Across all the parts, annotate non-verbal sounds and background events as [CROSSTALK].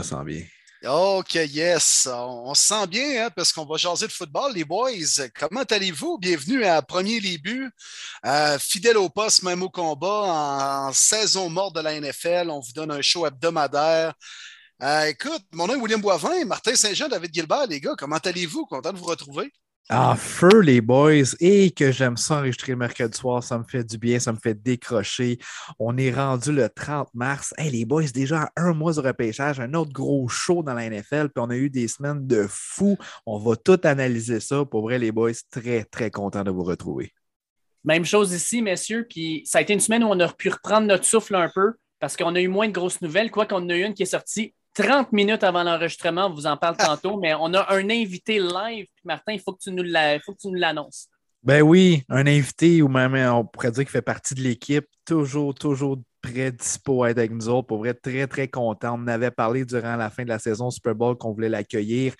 Me bien. OK, yes. On, se sent bien hein, parce qu'on va jaser de football, les boys. Comment allez-vous? Bienvenue à Premier Début. Euh, fidèle au poste, même au combat, en, saison morte de la NFL. On vous donne un show hebdomadaire. Euh, écoute, mon nom est William Boivin, Martin Saint-Jean, David Gilbert, les gars, comment allez-vous? Content de vous retrouver. Ah, feu les boys, et que j'aime ça enregistrer le mercredi soir, ça me fait du bien, ça me fait décrocher. On est rendu le 30 mars. Hey, les boys, déjà un mois de repêchage, un autre gros show dans la NFL, puis on a eu des semaines de fou. On va tout analyser ça. Pour vrai, les boys, très, très content de vous retrouver. Même chose ici, messieurs, puis ça a été une semaine où on a pu reprendre notre souffle un peu parce qu'on a eu moins de grosses nouvelles, quoi qu'on a eu une qui est sortie 30 minutes avant l'enregistrement, on vous en parle tantôt, mais on a un invité live. Martin, il faut que tu nous l'annonces. Ben oui, un invité ou même on pourrait dire qu'il fait partie de l'équipe, toujours, toujours prêt, dispo à être avec nous autres. Pour vrai, très, très content. On en avait parlé durant la fin de la saison Super Bowl qu'on voulait l'accueillir.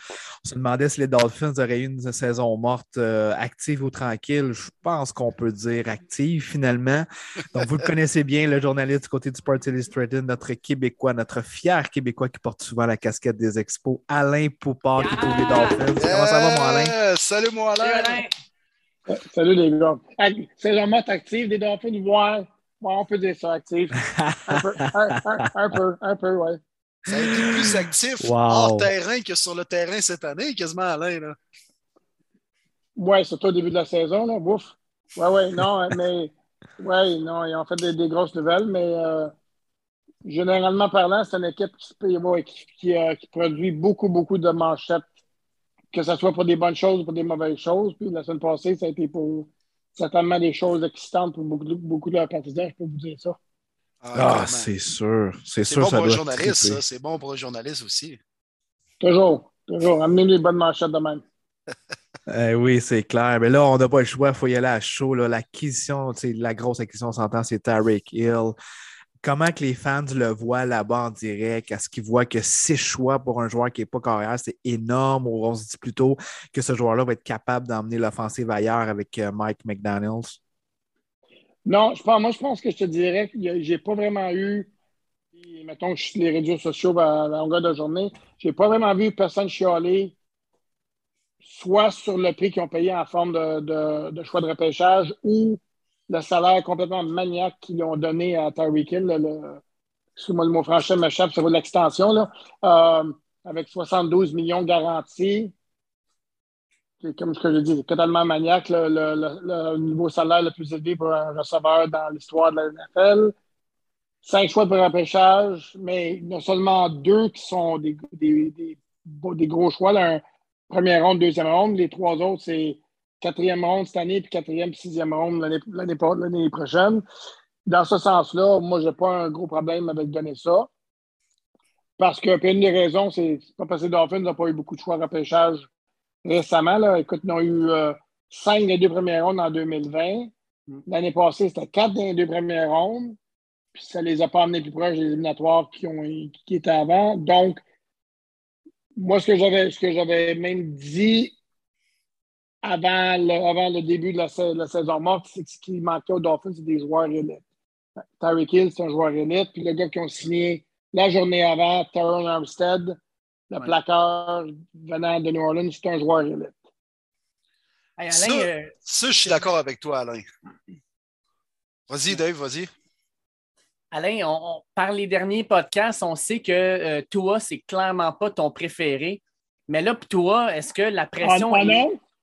On se demandait si les Dolphins auraient eu une saison morte euh, active ou tranquille. Je pense qu'on peut dire active finalement. Donc, vous le connaissez bien, le journaliste du côté du Sports Illustrated, notre Québécois, notre fier Québécois qui porte souvent la casquette des expos, Alain Poupard qui trouve les Dolphins. Comment ça va, mon Alain? Salut, mon Alain. Salut, les gars. Saison morte active des Dolphins, voir on peut dire ça actif. Un peu, un, peu, un peu, ouais. Ça a été plus actif hors terrain que sur le terrain cette année, quasiment Alain. Là. Ouais, surtout au début de la saison, là, bouf. Ouais, ouais, non, mais ouais, non, ils ont fait des, grosses nouvelles, mais euh, généralement parlant, c'est une équipe qui, qui, euh, qui, produit beaucoup, beaucoup de manchettes, que ce soit pour des bonnes choses ou pour des mauvaises choses. Puis la semaine passée, ça a été pour certainement des choses excitantes pour beaucoup, beaucoup de leurs partisans, je peux vous dire ça. Ah, ah c'est sûr. C'est sûr. bon pour le journaliste, C'est bon pour le journaliste aussi. Toujours. Toujours. Amenez les bonnes manchettes de même. [LAUGHS] Eh oui, c'est clair. Mais là, on n'a pas le choix. Il faut y aller à chaud. L'acquisition, la grosse acquisition, on s'entend, c'est Tarek Hill comment que les fans le voient là-bas en direct? Est-ce qu'ils voient que six choix pour un joueur qui n'est pas carrière, c'est énorme? Ou on se dit plutôt que ce joueur-là va être capable d'emmener l'offensive ailleurs avec euh, Mike McDaniels? Non, je pense, moi, je pense que je te dirais que j'ai pas vraiment eu, mettons je suis les réseaux sociaux à la longueur de la journée, j'ai pas vraiment vu personne chialer, soit sur le prix qu'ils ont payé en forme de choix de repêchage ou le salaire complètement maniaque qu'ils ont donné à Tyreek Hill. Le, excuse-moi le mot français m'échappe, ça vaut l'extension, euh, avec 72 millions garantis. Comme ce que je dis, totalement maniaque, le, niveau salaire le plus élevé pour un receveur dans l'histoire de la NFL. Cinq choix de repêchage, mais il y a seulement deux qui sont des, des, gros choix. un première ronde, deuxième ronde. Les trois autres, c'est quatrième ronde cette année, puis quatrième, sixième ronde l'année prochaine. Dans ce sens-là, moi, je n'ai pas un gros problème avec donner ça. Parce que, puis une des raisons, c'est pas parce que les Dolphins n'ont pas eu beaucoup de choix de repêchage récemment. Là. Écoute, ils ont eu euh, cinq des deux premières rondes en 2020. L'année passée, c'était quatre des deux premières rondes. Puis ça ne les a pas amenés plus proches des éliminatoires qui, ont, qui étaient avant. Donc, moi, ce que j'avais, ce que j'avais même dit avant le, avant le début de la, saison morte, c'est ce qui manquait aux Dolphins, c'est des joueurs élites. Tyreek Hill, c'est un joueur élite. Puis le gars qui ont signé la journée avant, Taron Armstead, le placard venant de New Orleans, c'est un joueur élite. Alain, ça, euh, ça, je suis d'accord avec toi, Alain. Vas-y, Dave, vas-y. Alain, on, par les derniers podcasts, on sait que euh, Tua, c'est clairement pas ton préféré. Mais là, toi, est-ce que la pression.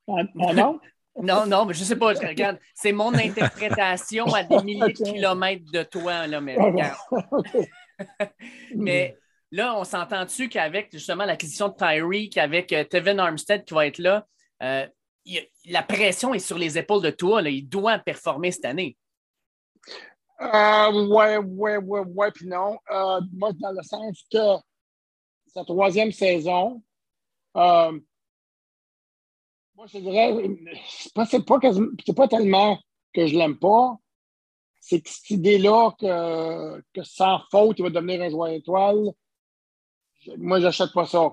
Ah, non? [LAUGHS] non, non, mais je ne sais pas. Regarde, c'est mon interprétation à des milliers de [LAUGHS] kilomètres de toi, là, mais regarde. [LAUGHS] mais là, on s'entend-tu qu'avec justement l'acquisition de Tyreek, avec euh, Tevin Armstead qui va être là, euh, la pression est sur les épaules de toi. Là, il doit performer cette année. Euh, ouais, ouais, ouais, ouais, puis non. Euh, moi, dans le sens que sa troisième saison, moi, je dirais, c'est pas, pas, pas tellement que je l'aime pas, c'est que cette idée-là que, que, sans faute, il va devenir un joueur étoile, moi, j'achète pas ça.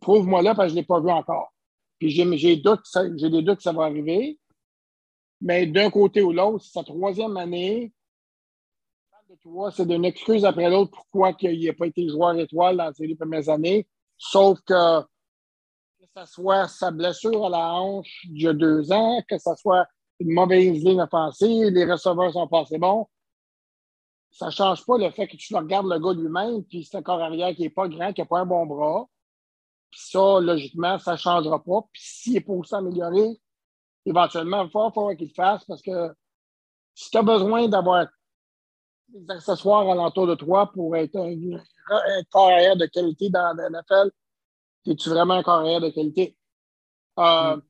Prouve-moi là parce que je ne l'ai pas vu encore. Puis j'ai, des doutes que ça va arriver. Mais d'un côté ou l'autre, c'est sa troisième année. c'est d'une excuse après l'autre pourquoi il n'a pas été joueur étoile dans les premières années. Sauf que que ce soit sa blessure à la hanche il y a deux ans, que ce soit une mauvaise ligne offensive, les receveurs sont pas assez bons, ça ne change pas le fait que tu regardes le gars lui-même, puis c'est un corps arrière qui n'est pas grand, qui n'a pas un bon bras. Puis ça, logiquement, ça ne changera pas. Puis s'il est pour s'améliorer, éventuellement, il va falloir qu'il le fasse parce que si tu as besoin d'avoir des accessoires alentour de toi pour être un, carrière de qualité dans la NFL, es-tu vraiment un carrière de qualité? Euh, mm.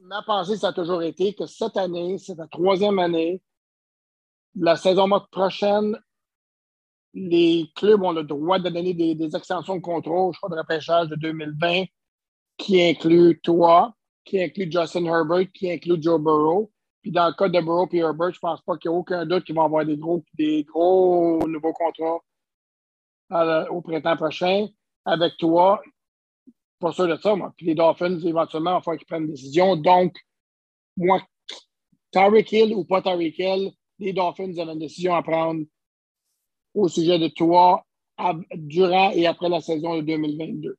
Ma pensée, ça a toujours été que cette année, c'est la troisième année, la saison prochaine, les clubs ont le droit de donner des, extensions de contrôle, je crois, de repêchage de 2020, qui inclut toi, qui inclut Justin Herbert, qui inclut Joe Burrow. Puis dans le cas de Burrow et Herbert, je ne pense pas qu'il y ait aucun doute qu'ils vont avoir des gros, des gros nouveaux contrats au printemps prochain. Avec toi, pas sûr de ça, moi. Puis les Dolphins, éventuellement, il va qu'ils prennent une décision. Donc, moi, Tyreek Hill ou pas Tyreek Hill, les Dolphins avaient une décision à prendre au sujet de toi durant et après la saison de 2022.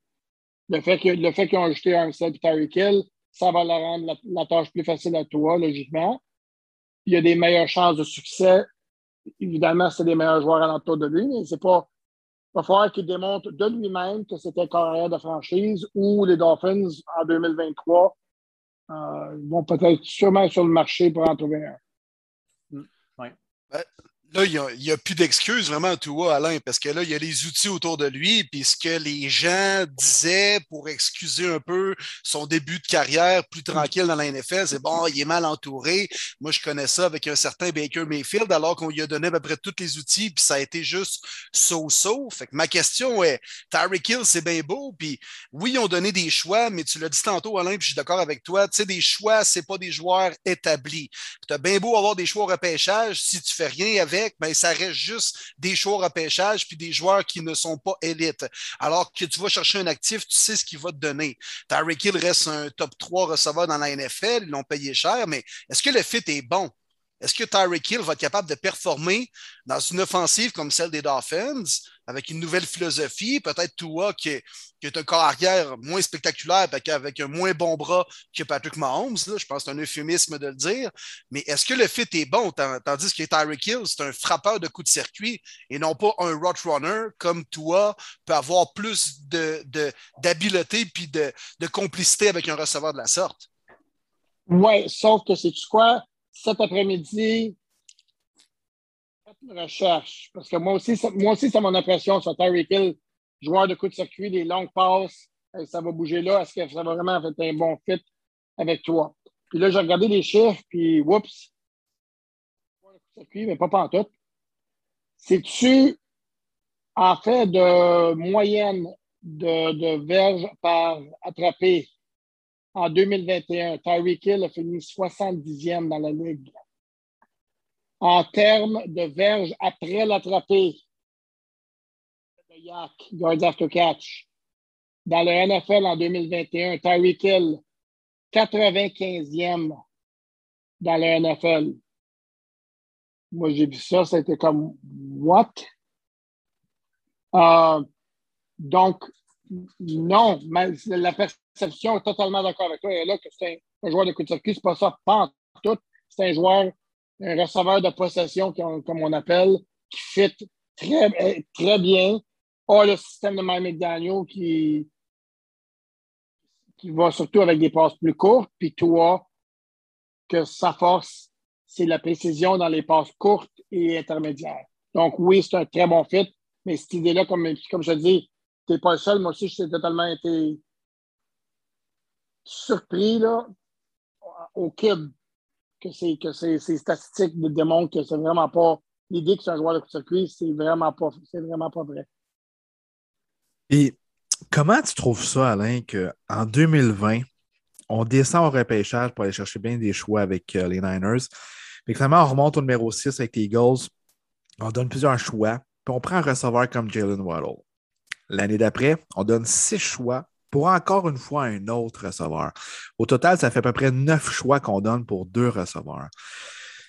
Le fait qu'ils ont ajouté un set Tyreek Hill, ça va leur rendre la, tâche plus facile à toi, logiquement. Il y a des meilleures chances de succès. Évidemment, c'est des meilleurs joueurs à l'entour de lui, mais c'est pas. Il va falloir qu'il démontre de lui-même que c'était carrière de franchise ou les Dolphins en 2023 euh, vont peut-être sûrement sur le marché pour en trouver un. Ben, là, il n'y a, plus d'excuses vraiment, toi, Alain, parce que là, il y a les outils autour de lui, puis ce que les gens disaient pour excuser un peu son début de carrière plus tranquille dans la NFL, c'est bon, il est mal entouré. Moi, je connais ça avec un certain Baker Mayfield, alors qu'on lui a donné à peu près tous les outils, puis ça a été juste so-so. Fait que ma question est, Tyreek Hill, c'est bien beau, puis oui, ils ont donné des choix, mais tu l'as dit tantôt, Alain, puis je suis d'accord avec toi, tu sais, des choix, c'est pas des joueurs établis. Tu as bien beau avoir des choix au repêchage, si tu fais rien avec, mais ben, ça reste juste des choix à pêchage puis des joueurs qui ne sont pas élites. Alors que tu vas chercher un actif, tu sais ce qu'il va te donner. Tyreek Hill reste un top 3 receveur dans la NFL, ils l'ont payé cher, mais est-ce que le fit est bon? Est-ce que Tyreek Hill va être capable de performer dans une offensive comme celle des Dolphins, avec une nouvelle philosophie? Peut-être Tua qui est, qui est un corps arrière moins spectaculaire, avec un moins bon bras que Patrick Mahomes. Je pense que c'est un euphémisme de le dire. Mais est-ce que le fit est bon? Tandis que Tyreek Hill, c'est un frappeur de coups de circuit et non pas un route runner comme Tua peut avoir plus d'habileté de, de complicité avec un receveur de la sorte? Oui, sauf que c'est quoi? Cet après-midi, faites une recherche. Parce que moi aussi, moi aussi, c'est mon impression sur Tyreek Hill, joueur de coup de circuit, des longues passes. Ça va bouger là. Est-ce que ça va vraiment être un bon fit avec toi? Puis là, j'ai regardé les chiffres, puis whoops, circuit, mais pas tout. C'est-tu en fait de moyenne de, de verges par attrapé en 2021. Tyreek Hill a fini 70e dans la ligue. En termes de verges après l'attrapé, de Yak, yards after catch, dans le NFL en 2021, Tyreek Hill, 95e dans le NFL. Moi, j'ai vu ça, c'était comme what? Euh, donc, non, la perception est totalement d'accord avec toi. Et là, que c'est un, joueur de coup de circuit, c'est pas ça, pas tout. C'est un joueur, un receveur de possession, comme on appelle, qui fit très, très bien. A le système de Mike McDaniel qui, qui va surtout avec des passes plus courtes. Puis toi, que sa force, c'est la précision dans les passes courtes et intermédiaires. Donc, oui, c'est un très bon fit. Mais cette idée-là, comme, comme je te dis, tu n'es pas le seul. Moi aussi, j'ai totalement été surpris là, au kid que, c'est, que ces, statistiques démontrent que c'est vraiment pas l'idée que c'est un joueur de circuit, c'est vraiment pas, c'est vraiment pas vrai. Et comment tu trouves ça, Alain, qu'en 2020, on descend au repêchage pour aller chercher bien des choix avec euh, les Niners. Mais finalement, on remonte au numéro 6 avec les Eagles. On donne plusieurs choix. Puis on prend un receveur comme Jalen Waddle. L'année d'après, on donne six choix pour encore une fois un autre receveur. Au total, ça fait à peu près neuf choix qu'on donne pour deux receveurs.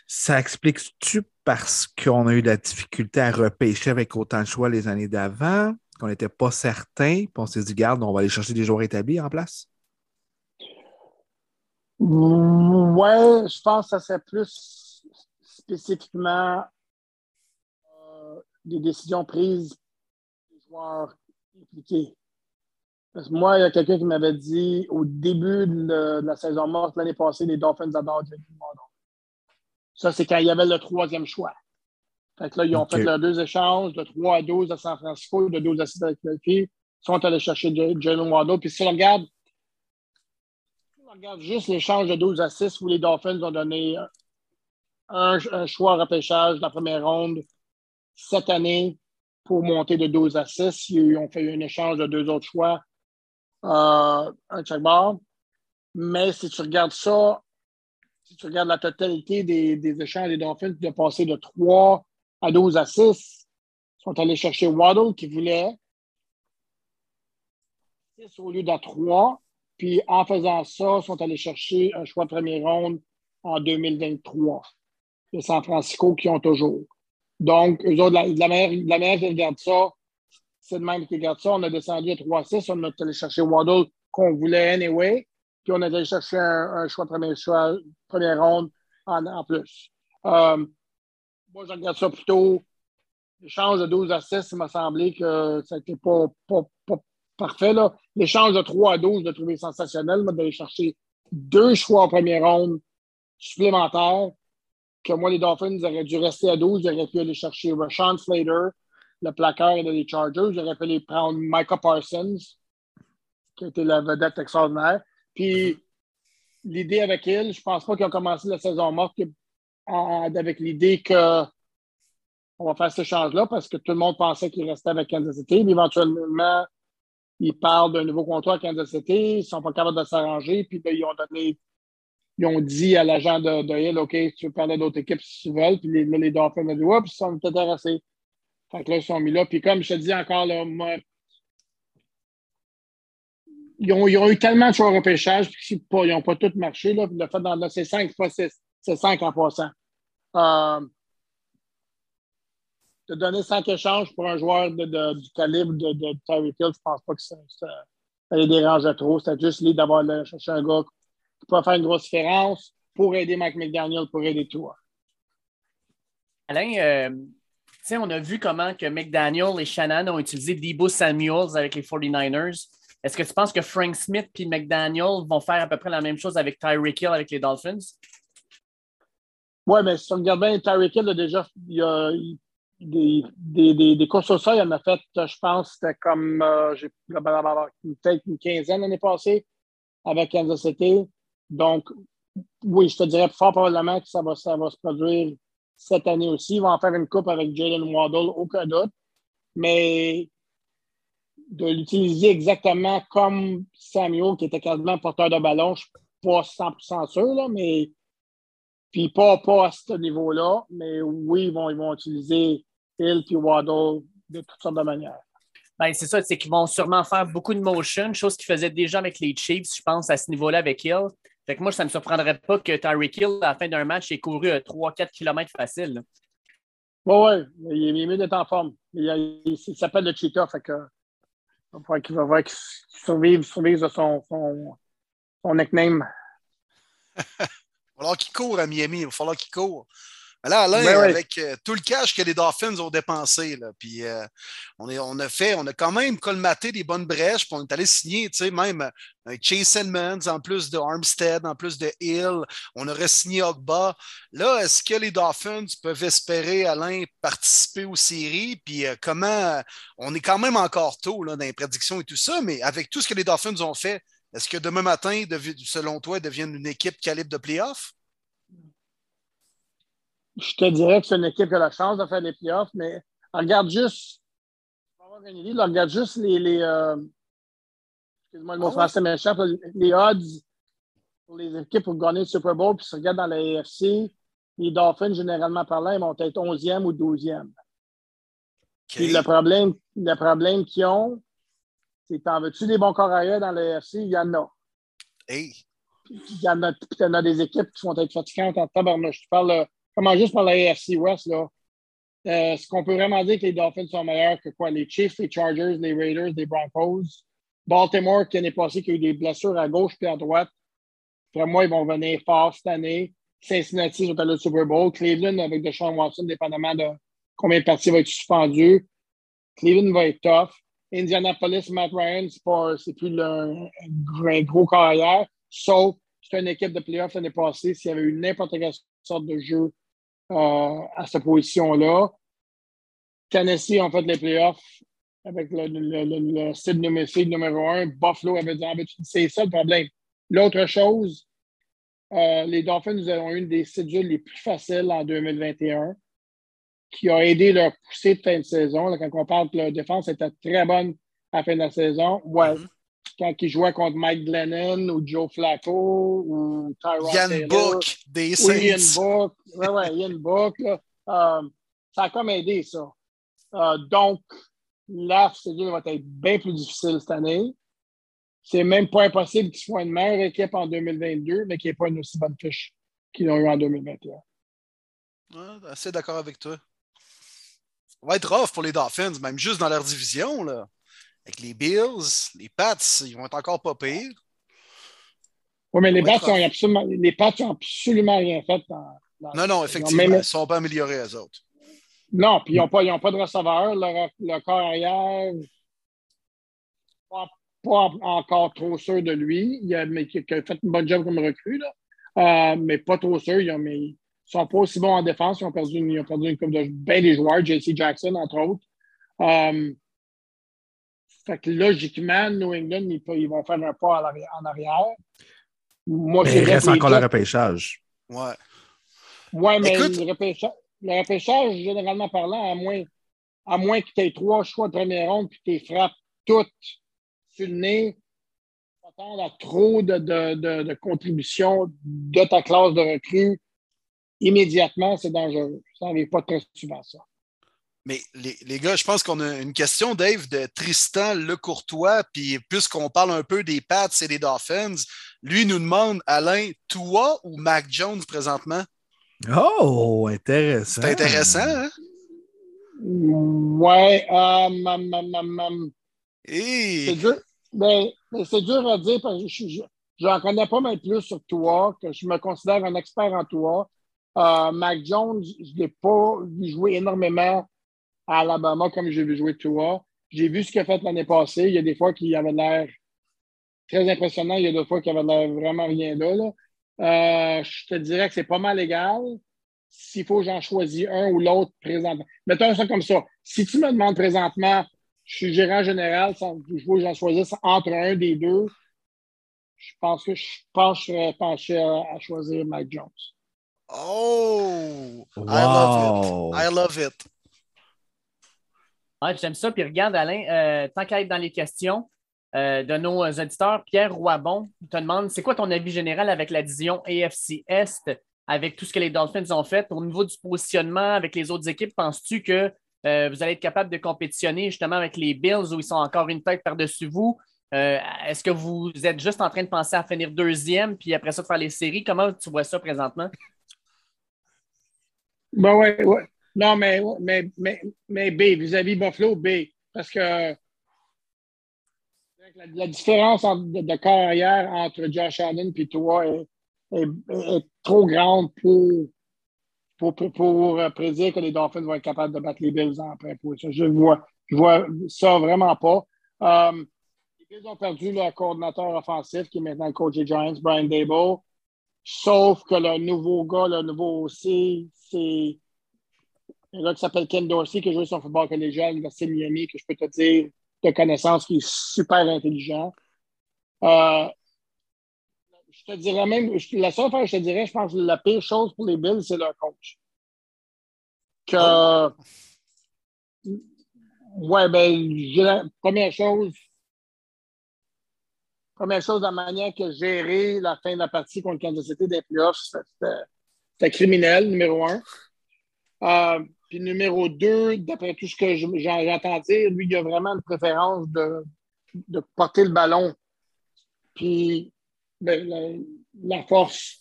Ça explique-tu parce qu'on a eu la difficulté à repêcher avec autant de choix les années d'avant, qu'on n'était pas certain, puis on s'est dit, garde, on va aller chercher des joueurs établis en place? Ouais, je pense que ça serait plus spécifiquement euh, des décisions prises des joueurs impliqués. Parce que moi, il y a quelqu'un qui m'avait dit au début de, la saison morte l'année passée, les Dolphins adorent Jalen Waddle. Ça, c'est quand il y avait le troisième choix. Fait que là, ils ont fait leurs deux échanges de 3 à 12 à San Francisco, de 12 à 6 avec Philadelphie. Ils sont allés chercher Jalen Waddle. Puis si on regarde, si on regarde juste l'échange de 12 à 6 où les Dolphins ont donné un, un choix repêchage de la première ronde cette année pour monter de 12 à 6. Ils ont fait un échange de deux autres choix, euh, un check bar. Mais si tu regardes ça, si tu regardes la totalité des, des échanges des Dolphins, de passer de 3 à 12 à 6, ils sont allés chercher Waddle qui voulait 6 au lieu de 3. Puis en faisant ça, ils sont allés chercher un choix de première ronde en 2023 de San Francisco qui ont toujours. Donc, eux autres, la, la, qu'ils regardent ça, c'est de même qu'ils regardent ça. On a descendu à 3-6, on a allé chercher Waddle qu'on voulait anyway, puis on a allé chercher un, choix de première, ronde en, plus. Euh, moi, je regarde ça plutôt. L'échange de 12 à 6, il m'a semblé que ça n'était pas, pas, pas, parfait. L'échange de 3 à 12, je l'ai trouvé sensationnel. Moi, d'aller chercher deux choix en première ronde supplémentaires que moi, les Dolphins auraient dû rester à 12. J'aurais pu aller chercher Rashawn Slater, le placard des Chargers. J'aurais pu aller prendre Micah Parsons, qui était la vedette extraordinaire. Puis, l'idée avec il, je pense pas qu'ils ont commencé la saison morte avec l'idée que on va faire ce échange-là parce que tout le monde pensait qu'il restait avec Kansas City. Éventuellement, ils parlent d'un nouveau contrat à Kansas City. Ils ne sont pas capables de s'arranger. Puis ils ont donné ils ont dit à l'agent de, Hill, OK, tu veux parler d'autres équipes si tu veux. Puis les, les Dolphins ont dit, ouais, puis ils sont intéressés. Fait que là, ils sont mis là. Puis comme je te dis encore, là, ils ont, ils ont, eu tellement de choix au repêchage, puis ils n'ont pas tout marché. Là, le fait dans c'est 5, c'est 5 en passant. Euh, de donner 5 échanges pour un joueur de, du calibre de, Terry Hill, je ne pense pas que ça les dérange trop. C'est juste l'idée d'avoir cherché un gars qui peut faire une grosse différence pour aider Mike McDaniel, pour aider toi. Alain, euh, on a vu comment que McDaniel et Shannon ont utilisé Debo Samuels avec les 49ers. Est-ce que tu penses que Frank Smith et McDaniel vont faire à peu près la même chose avec Tyreek Hill avec les Dolphins? Oui, mais si on regarde bien, Tyreek Hill a déjà des, des, des, des, courses au sol, il en a fait, je pense, c'était comme euh, peut-être une quinzaine l'année passée avec Kansas City. Donc, oui, je te dirais fort probablement que ça va, ça va se produire cette année aussi. Ils vont en faire une coupe avec Jalen Waddle, aucun doute. Mais de l'utiliser exactement comme Samuel, qui était quasiment porteur de ballon, je ne suis pas 100% sûr, là, mais puis pas, pas à ce niveau-là, mais oui, ils vont, ils vont utiliser Hill et Waddle de toutes sortes de manières. Ben, c'est ça, c'est qu'ils vont sûrement faire beaucoup de motion, chose qu'ils faisaient déjà avec les Chiefs, je pense, à ce niveau-là avec Hill. Fait que moi, ça ne me surprendrait pas que Tyreek Hill, à la fin d'un match, ait couru 3-4 km facile. Oui, oui, il est mieux d'être en forme. Il, s'appelle le cheetah, fait que il va qu'il va qu'il survive, survive de son, son, son nickname. [LAUGHS] il va falloir qu'il court à Miami, il va falloir qu'il court. Là, Alain, ben avec euh, tout le cash que les Dolphins ont dépensé, là, puis euh, on, est, on, a fait, on a quand même colmaté des bonnes brèches, puis on est allé signer, tu sais, même euh, Chase Edmonds, en plus de Armstead, en plus de Hill, on aurait signé Ogba. Là, est-ce que les Dolphins peuvent espérer, Alain, participer aux séries? Puis comment, on est quand même encore tôt là, dans les prédictions et tout ça, mais avec tout ce que les Dolphins ont fait, est-ce que demain matin, selon toi, ils deviennent une équipe calibre de playoff? Je te dirais que c'est une équipe qui a la chance de faire des playoffs, mais regarde juste, regarde juste les, les euh, excuse-moi le mot ah français méchant, les odds pour les équipes pour gagner le Super Bowl, puis si tu regardes dans la AFC, les Dolphins, généralement parlant, ils vont être 11e ou 12e. Puis le problème, le problème qu'ils ont, c'est t'en veux-tu des bons corps dans la AFC? Il y en a. Hey. Il y en a, puis en as des équipes qui vont être fatigantes en tabarnouche. Je parle comment juste par la AFC West, là, euh, est-ce qu'on peut vraiment dire que les Dolphins sont meilleurs que quoi? Les Chiefs, les Chargers, les Raiders, les Broncos. Baltimore, qui l'année passée, qui a eu des blessures à gauche et à droite. Pour moi, ils vont venir fort cette année. Cincinnati sont allés au Super Bowl. Cleveland avec Deshaun Watson, dépendamment de combien de parties vont être suspendues. Cleveland va être tough. Indianapolis, Matt Ryan, c'est plus un, gros carrière. Sauf, c'est une équipe de playoffs l'année passée. S'il y avait eu n'importe quelle sorte de jeu euh, à cette position-là. Tennessee ont fait les playoffs avec le, site numéro, un. Buffalo avait dit ah, c'est ça le problème. L'autre chose, euh, les Dolphins nous avons une des cédules les plus faciles en 2021 qui a aidé leur poussée de fin de saison. quand on parle que leur défense était très bonne à la fin de la saison, ouais, mm-hmm. Quand ils jouaient contre Mike Glennon ou Joe Flacco ou Tyrone Ian Book des Saints. Ian Book, ouais, ouais, Ian Book, là, euh, ça a comme aidé ça. Euh, donc, la cédule va être bien plus difficile cette année. C'est même pas impossible qu'ils soient une meilleure équipe en 2022, mais qu'ils n'aient pas une aussi bonne fiche qu'ils ont eu en 2021. Ouais, assez d'accord avec toi. Ça va être rough pour les Dolphins, même juste dans leur division. Là. Avec les Bills, les Pats, ils vont être encore pas pires. Oui, mais les Pats, ont absolument, les Pats n'ont absolument rien fait. non, non, effectivement. Ils ne sont pas améliorés, eux autres. Non, puis ils n'ont pas, pas, de receveur. Le, corps arrière, pas, pas, encore trop sûr de lui. Il a, mais, il a fait une bonne job comme recrue, là. Euh, mais pas trop sûr. Ils, ne sont pas aussi bons en défense. Ils ont perdu une, ils ont perdu une coupe de bien des joueurs, JC Jackson, entre autres. Euh, fait que logiquement, New England, ils, vont faire un pas en arrière. Moi, mais il reste encore le repêchage. Ouais. Ouais, mais le repêchage le repêchage, généralement parlant, à moins, à moins que tu aies trois choix de première ronde puis que tu frappes toutes sur le nez, t'attends à trop de, de, de, contributions de ta classe de recrue immédiatement, c'est dangereux. Ça n'arrive pas très souvent, ça. Mais les, les, gars, je pense qu'on a une question, Dave, de Tristan Lecourtois. Puis puisqu'on parle un peu des Pats et des Dolphins, lui nous demande Alain, toi ou Mac Jones présentement? Oh, intéressant. C'est intéressant, hein? Ouais. Um, C'est dur. Mais, c'est dur à dire parce que je j'en connais pas mal plus sur toi, que je me considère un expert en toi. Euh, Mac Jones, je ne l'ai pas vu jouer énormément à Alabama comme j'ai vu jouer toi. J'ai vu ce qu'il a fait l'année passée. Il y a des fois qu'il avait l'air très impressionnant, il y a d'autres fois qu'il avait l'air vraiment rien là. là. Euh, je te dirais que c'est pas mal égal. S'il faut que j'en choisis un ou l'autre présentement. Mettons ça comme ça. Si tu me demandes présentement, je suis gérant général, je veux que j'en choisisse entre un des deux, je pense que je pencherais penché à, choisir Mike Jones. Oh! I love it. I love it. J'aime ça. Puis regarde, Alain, euh, tant qu'à être dans les questions, euh, de nos auditeurs. Pierre Roibon te demande c'est quoi ton avis général avec la division AFC Est, avec tout ce que les Dolphins ont fait? Au niveau du positionnement avec les autres équipes? Penses-tu que euh, vous allez être capable de compétitionner justement avec les Bills où ils sont encore une tête par-dessus vous? Euh, est-ce que vous êtes juste en train de penser à finir deuxième puis après ça de faire les séries? Comment tu vois ça présentement? Ben ouais, ouais. Non, mais, mais, mais, mais B, vis-à-vis Buffalo, B. Parce que la, différence de, carrière entre Josh Allen et toi est, trop grande pour, pour, pour, euh, prédire que les Dolphins vont être capables de battre les Bills en Je vois, je vois ça vraiment pas. Euh, les Bills ont perdu leur coordinateur offensif qui est maintenant le coach des Giants, Brian Dable. Sauf que le nouveau gars, le nouveau aussi, c'est un gars qui s'appelle Ken Dorsey qui joue sur football collégial à l'Université de Miami, que je peux te dire de connaissances qui est super intelligent. Euh, je te dirais même, la seule fois que je te dirais, je pense que la pire chose pour les Bills, c'est leur coach. Que. Ouais, ben, première chose, première chose, la manière que gérer la fin de la partie contre Kansas City des playoffs, c'était criminel, numéro un. Euh, puis numéro deux, d'après tout ce que j'entends dire, lui, il a vraiment une préférence de, de porter le ballon. Puis ben, la, force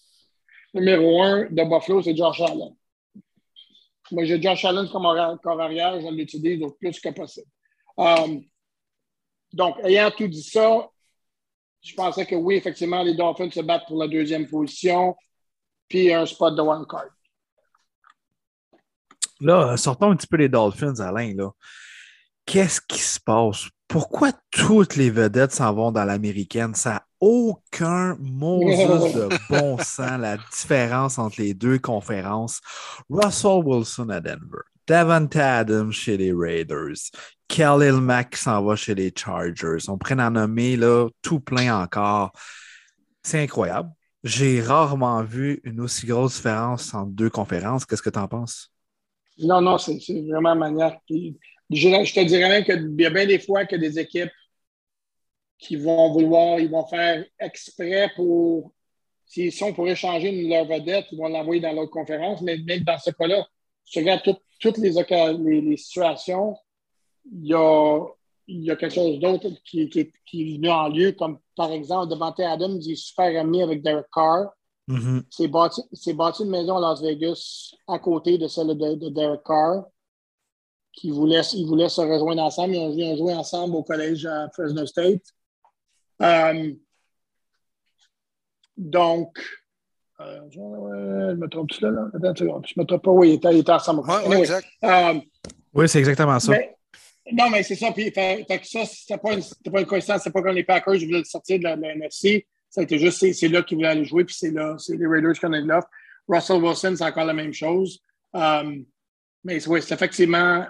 numéro un de Buffalo, c'est Josh Allen. Moi, j'ai Josh Allen comme corps arrière, je l'utilise le plus que possible. Euh, donc, ayant tout dit ça, je pensais que oui, effectivement, les Dolphins se battent pour la deuxième position, puis un spot de one card. Là, sortons un petit peu les Dolphins, Alain. Là. Qu'est-ce qui se passe? Pourquoi toutes les vedettes s'en vont dans l'américaine? Ça n'a aucun mot de bon [LAUGHS] sens, la différence entre les deux conférences. Russell Wilson à Denver, Davante Adams chez les Raiders, Khalil Mack s'en va chez les Chargers. On pourrait en nommer là, tout plein encore. C'est incroyable. J'ai rarement vu une aussi grosse différence entre deux conférences. Qu'est-ce que tu en penses? Non, non, c'est vraiment manière. Je, te dirais même qu'il y a bien des fois que des équipes qui vont vouloir, ils vont faire exprès pour. Si, on pourrait changer leur vedette, ils vont l'envoyer dans l'autre conférence. Mais même dans ce cas-là, tu regardes toutes les, les, situations, il y a, quelque chose d'autre qui, est venu en lieu, comme par exemple, Devante Adams, il est super ami avec Derek Carr. Mm-hmm. C'est bâti, une maison à Las Vegas à côté de celle de, Derek Carr, qui voulait, ils voulaient se rejoindre ensemble. Ils ont, joué ensemble au collège à Fresno State. Euh, donc, euh, je, me trompe-tu là? là? Attends, je me trompe pas. Oui, il était, ensemble. exact. Euh, oui, c'est exactement ça. non, mais c'est ça. Puis, fait, fait ça, c'était pas, une, pas une coïncidence. C'est pas comme les Packers voulaient le sortir de la, de la NFC. Ça a été juste, c'est là qu'il voulait aller jouer, puis c'est là, c'est les Raiders qui en ont l'offre. Russell Wilson, c'est encore la même chose. Um, mais oui, c'est effectivement,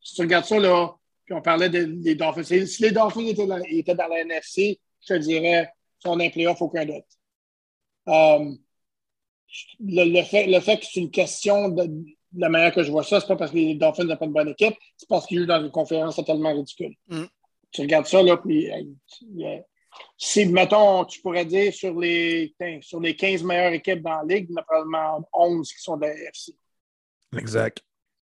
si tu regardes ça, là, puis on parlait des Dolphins. Si les Dolphins étaient dans, étaient dans la NFC, je te dirais, sont un playoff, aucun doute. Um, le, fait, le fait que c'est une question de, la manière que je vois ça, c'est pas parce que les Dolphins n'ont pas de bonne équipe, c'est parce qu'ils jouent dans une conférence totalement ridicule. Mm. Tu regardes ça, là, puis si, mettons, tu pourrais dire sur les, sur les 15 meilleures équipes dans la ligue, il y en a probablement 11 qui sont de l'AFC. Exact.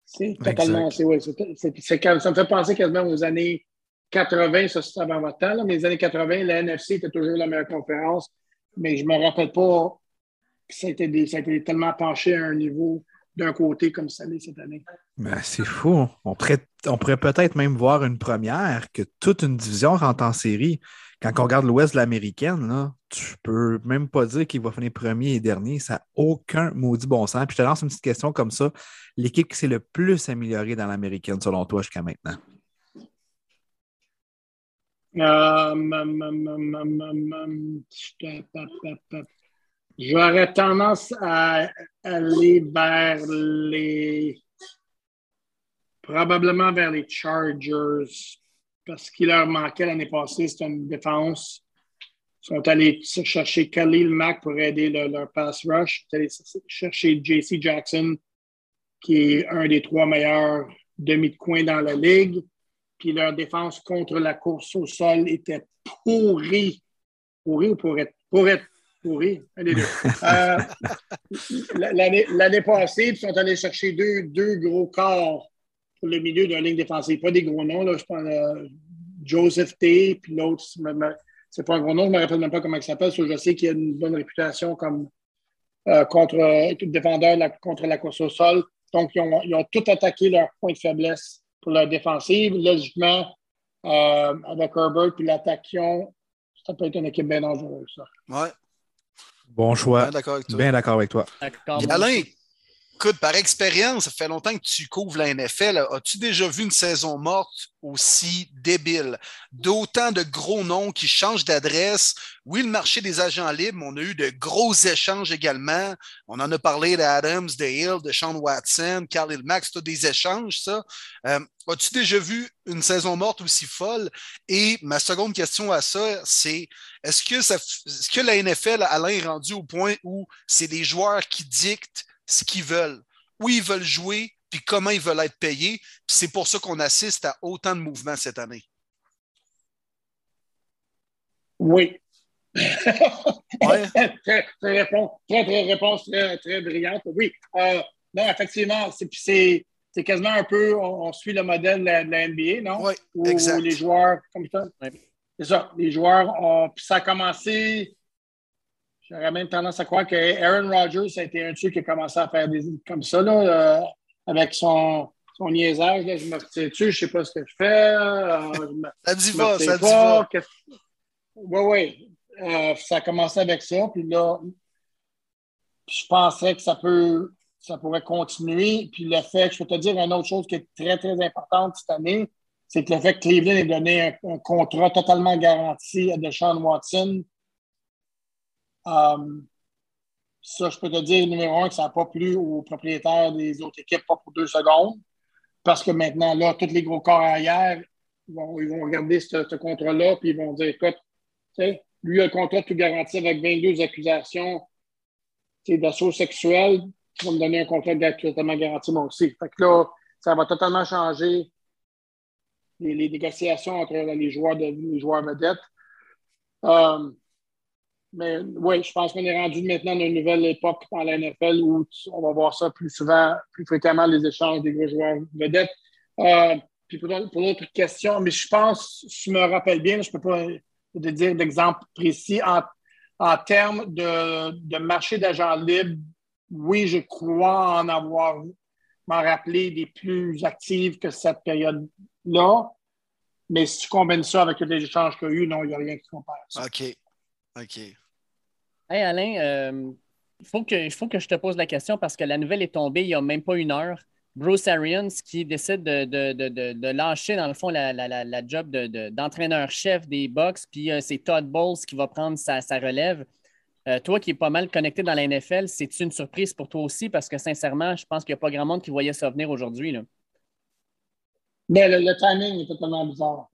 C'est totalement. C'est, ouais, ça me fait penser quasiment aux années 80, ça c'est avant votre temps, mais les années 80, la NFC était toujours la meilleure conférence, mais je ne me rappelle pas que ça a, été ça a été tellement penché à un niveau d'un côté comme ça l'est cette année. Ben, c'est fou. On pourrait, on pourrait peut-être même voir une première que toute une division rentre en série. Quand on regarde l'Ouest de l'américaine, tu peux même pas dire qu'il va finir premier et dernier. Ça n'a aucun maudit bon sens. Puis je te lance une petite question comme ça. L'équipe qui s'est le plus améliorée dans l'américaine, selon toi, jusqu'à maintenant? J'aurais tendance à aller vers les. probablement vers les Chargers parce qu'il leur manquait l'année passée, c'était une défense. Ils sont allés chercher Khalil Mack pour aider leur pass rush. Ils sont allés chercher JC Jackson, qui est un des trois meilleurs demi de coin dans la ligue. Puis leur défense contre la course au sol était pourrie. Pourrie ou pour être, pour être pourrie? [LAUGHS] Euh, l'année passée, ils sont allés chercher deux, deux gros corps le milieu de la ligne défensive. Pas des gros noms, là, je pense euh, Joseph T, puis l'autre, c'est pas un gros nom, je ne me rappelle même pas comment il s'appelle, je sais qu'il a une bonne réputation comme euh, contre euh, défendeur contre la course au sol. Donc, ils ont, tout attaqué leur point de faiblesse pour leur défensive. Logiquement, avec Herbert puis l'attaquant, ça peut être une équipe bien dangereuse. Ça. Ouais. Bon choix. Bien d'accord avec toi. Alain, Écoute, par expérience, ça fait longtemps que tu couvres la NFL. As-tu déjà vu une saison morte aussi débile? D'autant de gros noms qui changent d'adresse. Oui, le marché des agents libres, on a eu de gros échanges également. On en a parlé d'Adams, de Hill, de Sean Watson, Khalil Max, tout des échanges, ça. Euh, as-tu déjà vu une saison morte aussi folle? Et ma seconde question à ça, c'est est-ce que, ça, est-ce que la NFL, Alain, est rendu au point où c'est des joueurs qui dictent ce qu'ils veulent, où ils veulent jouer, puis comment ils veulent être payés. Puis c'est pour ça qu'on assiste à autant de mouvements cette année. Oui. [LAUGHS] très, très, réponse, très, très, réponse très, très brillante. Oui. Euh, non, effectivement, c'est, c'est quasiment un peu, on, suit le modèle de la, NBA, non? Oui, Où exact. les joueurs, comme ça. C'est ça. Les joueurs ont. Puis ça a commencé J'aurais même tendance à croire que Aaron Rodgers, a été un truc qui a commencé à faire des comme ça. Là. Euh, avec son, son niaisage. Là, je me retiens dessus, je ne sais pas ce que je fais. Euh, ça dit pas, ça dit pas. Oui, oui. Euh, ça a commencé avec ça. Puis là, je pensais que ça peut ça pourrait continuer. Puis le fait, je peux te dire une autre chose qui est très, très importante cette année, c'est que le fait que Cleveland ait donné un, contrat totalement garanti à Deshaun Watson, euh, ça, je peux te dire, numéro un, que ça n'a pas plu aux propriétaires des autres équipes, pas pour deux secondes. Parce que maintenant, là, tous les gros corps arrière, ils vont, ils vont regarder ce, contrat-là, puis ils vont dire écoute, lui a le contrat tout garanti avec 22 accusations d'assaut sexuel, tu vas me donner un contrat totalement garanti, moi aussi. Fait que là, ça va totalement changer les, négociations entre les joueurs, de, les joueurs vedettes. Euh, mais oui, je pense qu'on est rendu maintenant dans une nouvelle époque dans la NFL où on va voir ça plus souvent, plus fréquemment, les échanges des gros joueurs vedettes. Euh, puis pour, l'autre question, mais je pense, je me rappelle bien, je ne peux pas te dire d'exemple précis, en, en termes de, de marché d'agents libres, oui, je crois en avoir, m'en rappeler des plus actives que cette période-là. Mais si tu combines ça avec les échanges qu'il y a eu, non, il n'y a rien qui compare. Ça. OK. OK. Hey Alain, euh, il faut, que, je te pose la question parce que la nouvelle est tombée il n'y a même pas une heure. Bruce Arians qui décide de, lâcher, dans le fond, la, job d'entraîneur-chef des Bucks, puis euh, c'est Todd Bowles qui va prendre sa, relève. Euh, toi qui es pas mal connecté dans la NFL, c'est une surprise pour toi aussi? Parce que sincèrement, je pense qu'il n'y a pas grand monde qui voyait ça venir aujourd'hui. Mais ben, le, timing est totalement bizarre.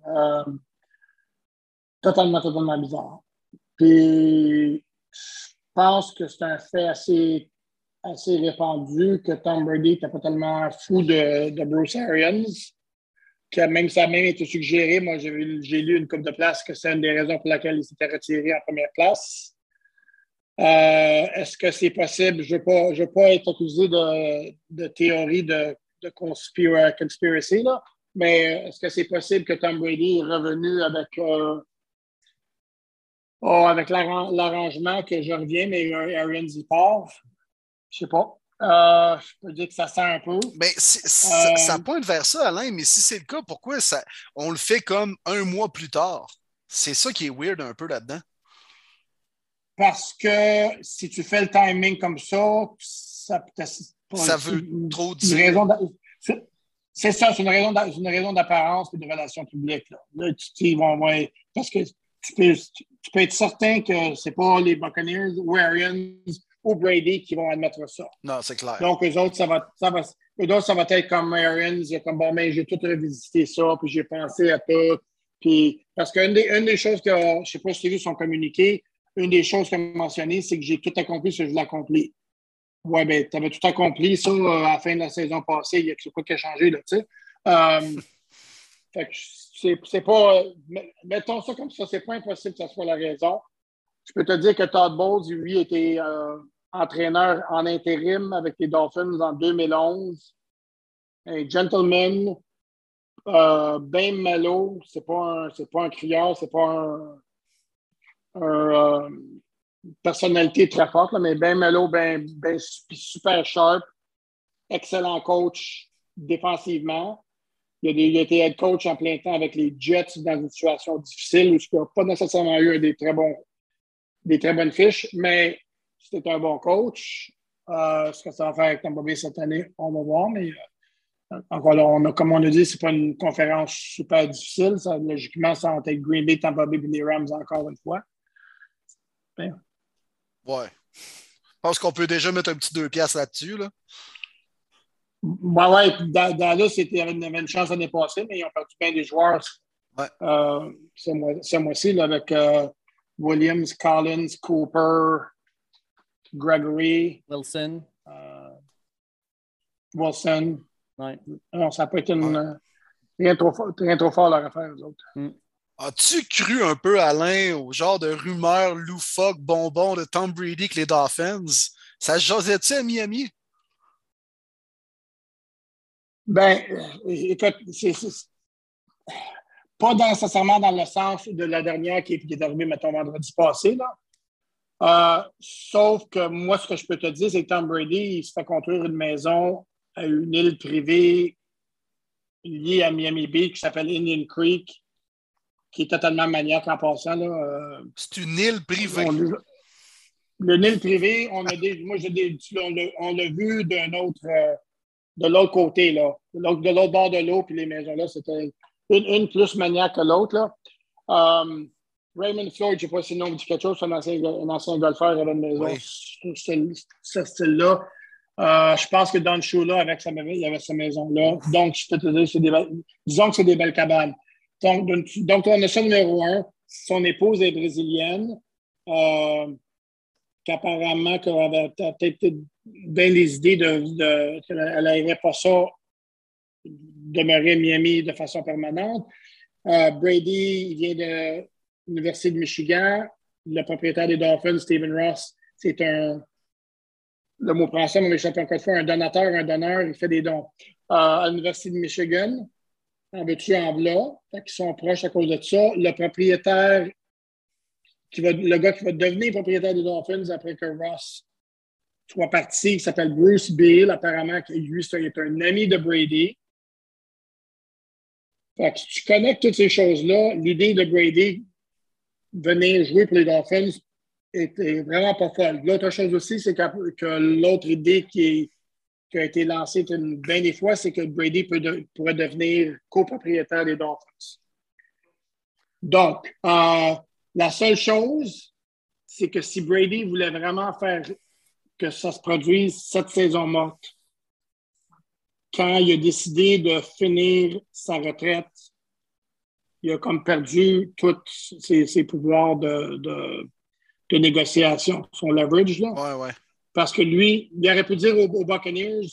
Totalement, totalement bizarre. Puis, je pense que c'est un fait assez, assez répandu que Tom Brady n'était pas tellement fou de, Bruce Arians. Que même ça a même été suggéré. Moi, j'ai lu une coupe de place que c'est une des raisons pour laquelle il s'était retiré en première place. Euh, est-ce que c'est possible? Je ne veux, pas être accusé de, de théorie de, de conspiracy, là, mais est-ce que c'est possible que Tom Brady est revenu avec, euh, oh, avec l'arrangement que je reviens, mais Aaron y part? Je ne sais pas. Euh, je peux dire que ça sent un peu. Mais ça pointe vers ça, Alain, mais si c'est le cas, pourquoi ça, on le fait comme un mois plus tard? C'est ça qui est weird un peu là-dedans. Parce que si tu fais le timing comme ça, ça, ça veut trop dire. C'est ça, c'est une raison d'apparence et de relations publiques. Là. tu, parce que tu peux, tu peux être certain que ce n'est pas les Buccaneers ou Arians ou Brady qui vont admettre ça. Non, c'est clair. Donc, eux autres, ça va, ça va, autres, ça va être comme Arians, comme bon, mais j'ai tout revisité ça, puis j'ai pensé à tout. Puis, parce qu'une des, une des choses que, je ne sais pas si tu as vu son communiqué, une des choses qu'elle a mentionné, c'est que j'ai tout accompli ce que je voulais accomplir. Ouais, ben, tu avais tout accompli, ça, euh, à la fin de la saison passée. Il y a quoi qui a changé, là, tu sais. Euh, [LAUGHS] fait que c'est pas. Mettons ça comme ça, c'est pas impossible que ce soit la raison. Je peux te dire que Todd Bowles, lui, était euh, entraîneur en intérim avec les Dolphins en 2011. Un gentleman, euh, bien mellow, c'est pas, un, pas un crieur, c'est pas un, une euh, personnalité très forte, mais bien Melo, bien, super sharp, excellent coach défensivement. Il a, été head coach en plein temps avec les Jets dans une situation difficile où il n'a pas nécessairement eu des très, bons, des très bonnes fiches, mais c'était un bon coach. Euh, ce que ça va faire avec Tampa Bay cette année, on va voir, mais euh, encore là, on a, comme on a dit, ce n'est pas une conférence super difficile. Ça, logiquement, ça être Green Bay, Tampa Bay les Rams encore une fois. Ouais. Je pense qu'on peut déjà mettre un petit deux piastres là-dessus. Là. Ben ouais, là, c'était avait une, chance l'année passée, mais ils ont perdu bien des joueurs ouais. euh, ce mois-ci avec euh, Williams, Collins, Cooper, Gregory. Wilson. Euh, Wilson. Ouais. Non, ça n'a pas été une, rien, trop, rien trop fort leur affaire, eux autres. Mm. As-tu cru un peu, Alain, au genre de rumeur loufoque, bonbon de Tom Brady que les Dolphins? Ça jasait-tu à Miami? Ben, écoute, c'est pas nécessairement dans le sens de la dernière qui est, arrivée, mettons, vendredi passé, là. Euh, sauf que moi, ce que je peux te dire, c'est que Tom Brady, il se fait construire une maison à une île privée liée à Miami Beach qui s'appelle Indian Creek, qui est totalement maniaque en passant. Là. C'est une île privée. On- le Nil privé, on a des, moi, j'ai des, on l'a- on l'a vu d'un autre, euh, de l'autre côté, là. De l'autre bord de l'eau, puis les maisons là, c'était une, une plus maniaque que l'autre, là. Um, Raymond Floyd, je ne sais pas si le nom dit quelque chose, c'est un ancien, un ancien golfeur avait une maison Oui. sur ce, ce style-là. Euh, je pense que Don Shula, avec sa maison, il avait sa maison-là. Donc, je peux te dire, c'est des belles- disons que c'est des belles cabanes. Donc, donc, on a ça numéro un. Son épouse est brésilienne. Euh, qu'apparemment qu'elle avait peut-être bien des idées de, de qu'elle n'aimerait pas ça demeurer Miami de façon permanente. Euh, Brady, il vient de l'Université de Michigan. Le propriétaire des Dolphins, Stephen Ross, c'est un, le mot français, mais m'échappe encore une fois, un donateur, un donneur, il fait des dons. Euh, à l'Université de Michigan, en veux-tu, en. Fait qu'ils sont proches à cause de ça. Le propriétaire qui va, le gars qui va devenir propriétaire des Dolphins après que Ross soit parti, qui s'appelle Bruce Beal, apparemment, lui, c'est est un ami de Brady. Fait que si tu connectes toutes ces choses-là, l'idée de Brady venir jouer pour les Dolphins était vraiment pas folle. L'autre chose aussi, c'est que, que l'autre idée qui, a été lancée une- bien des fois, c'est que Brady peut pourrait devenir copropriétaire des Dolphins. Donc, euh, la seule chose, c'est que si Brady voulait vraiment faire que ça se produise cette saison morte, quand il a décidé de finir sa retraite, il a comme perdu tous ses, ses pouvoirs de, de, de négociation, son leverage. Là. Ouais, ouais. Parce que lui, il aurait pu dire aux, aux Buccaneers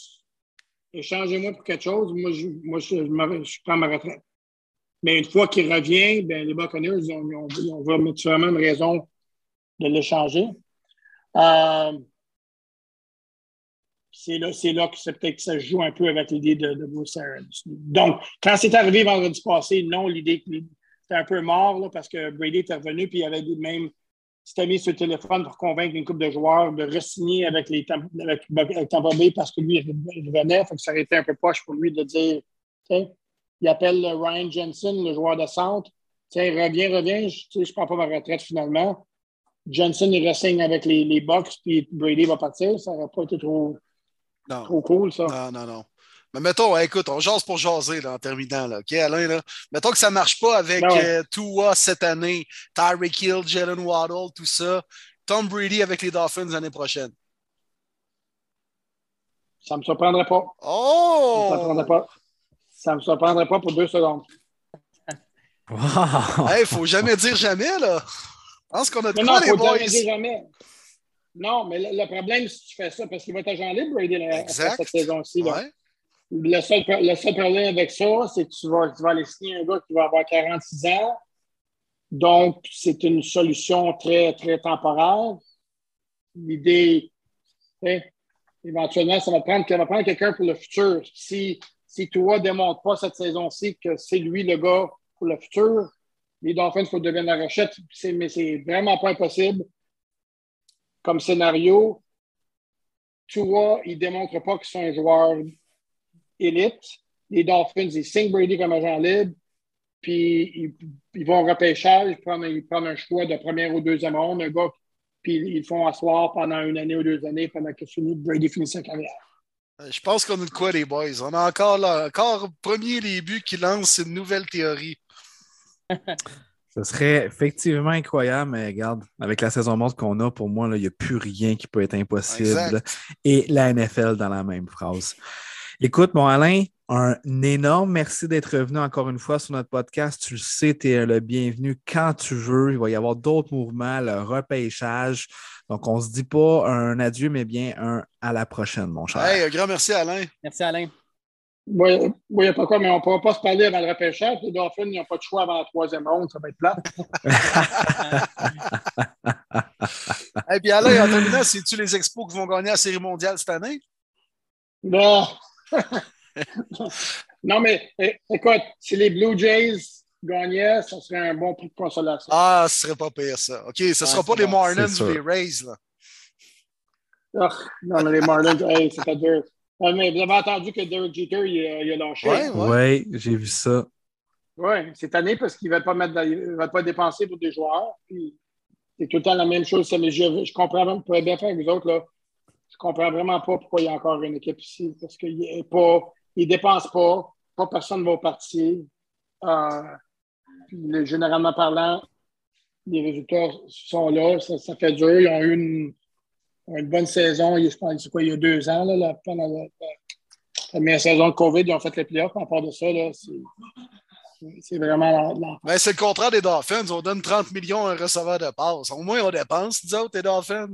échangez-moi pour quelque chose, moi, je, moi, je, je prends ma retraite. Mais une fois qu'il revient, ben, les Buccaneers, ils ont, ils ont, ils ont vraiment sûrement une raison de l'échanger. Euh, c'est là, là que c'est peut-être que ça joue un peu avec l'idée de, Bruce Arians. Donc, quand c'est arrivé vendredi passé, non, l'idée que c'était un peu mort là, parce que Brady était revenu puis il avait même s'était mis sur le téléphone pour convaincre une couple de joueurs de re-signer avec, les, avec Tampa Bay parce que lui, il revenait. Fait que ça aurait été un peu poche pour lui de dire Tiens, il appelle Ryan Jensen, le joueur de centre. Tiens, reviens, reviens, je ne prends pas ma retraite finalement. Jensen, il re-signe avec les, les Bucks, puis Brady va partir. Ça n'aurait pas été trop, Non. trop cool, ça. Non, non, non. Mais mettons, écoute, on jase pour jaser là, en terminant. Là, OK, Alain? Là? Mettons que ça ne marche pas avec Ben ouais. euh, Tua cette année, Tyreek Hill, Jalen Waddle, tout ça. Tom Brady avec les Dolphins l'année prochaine. Ça ne me surprendrait pas. Ça me Oh! surprendrait pas. Ça me surprendrait pas pour deux secondes. Wow! Hey, faut jamais dire jamais, là. Je pense qu'on a de quoi, non, les faut boys. jamais dire jamais. Non, mais le, le problème, si tu fais ça, parce qu'il va être agent libre, Brady, là, cette saison-ci. Ouais. Le, seul, le seul problème avec ça, c'est que tu vas, tu vas aller signer un gars qui va avoir 46 ans. Donc, c'est une solution très, très temporaire. L'idée, hein, éventuellement, ça va prendre, ça va prendre quelqu'un pour le futur. Si, si toi ne démontre pas cette saison-ci que c'est lui le gars pour le futur, les Dolphins, il faut devenir la. C'est- Mais c'est vraiment pas impossible comme scénario. Tua, il ne démontre pas qu'ils sont un joueur élite. Les Dolphins, ils signent Brady comme agent libre, puis ils, ils vont au repêchage, ils prennent, ils prennent un choix de première ou deuxième ronde, un gars, puis ils le font asseoir pendant une année ou deux années pendant que Brady finit sa carrière. Je pense qu'on a de quoi, les boys. On a encore, là, encore premier début qui lance une nouvelle théorie. [LAUGHS] Ce serait effectivement incroyable, mais regarde, avec la saison morte qu'on a, pour moi, là, il n'y a plus rien qui peut être impossible. Exact. Et la NFL dans la même phrase. Écoute, mon Alain, un énorme merci d'être revenu encore une fois sur notre podcast. Tu le sais, tu es le bienvenu quand tu veux. Il va y avoir d'autres mouvements, le repêchage. Donc, on ne se dit pas un adieu, mais bien un à la prochaine, mon cher. Hey, un grand merci, Alain. Merci, Alain. Oui, il n'y a pas quoi, mais on ne pourra pas se parler avant le repêchage. Les Dolphins, ils n'ont pas de choix avant la troisième ronde, ça va être plat. Et puis Alain, en terminant, c'est-tu les expos qui vont gagner la Série mondiale cette année? Non. [LAUGHS] non, mais écoute, si les Blue Jays gagnaient, ça serait un bon prix de consolation. Ah, ce serait pas pire, ça. OK, ce ne sera pas c'est les Marlins c'est ou les Rays, là. Ah, non, mais les Marlins, hey, c'était dur. Ah, mais vous avez entendu que Derek Jeter, il, a- il a lâché. Ouais. Oui, j'ai vu ça. Oui, cette année, parce qu'ils ne veulent pas mettre pas dépenser pour des joueurs. C'est tout le temps la même chose. Mais je, je comprends même, pour être bien faire avec vous autres, là, je comprends vraiment pas pourquoi il y a encore une équipe ici. Parce qu'ils ne dépensent pas, pas personne ne va au parti. Euh, généralement parlant, les résultats sont là, ça, ça fait dur. Ils ont eu une, une bonne saison, il- je pense, c'est quoi, il y a deux ans, là, la- pendant la, la première saison de COVID, ils ont fait les playoffs. À part de ça, là, c'est, c'est vraiment la- Ben, c'est le contraire des Dolphins. On donne 30 millions à un receveur de passe. Au moins, on dépense, autres, les Dolphins.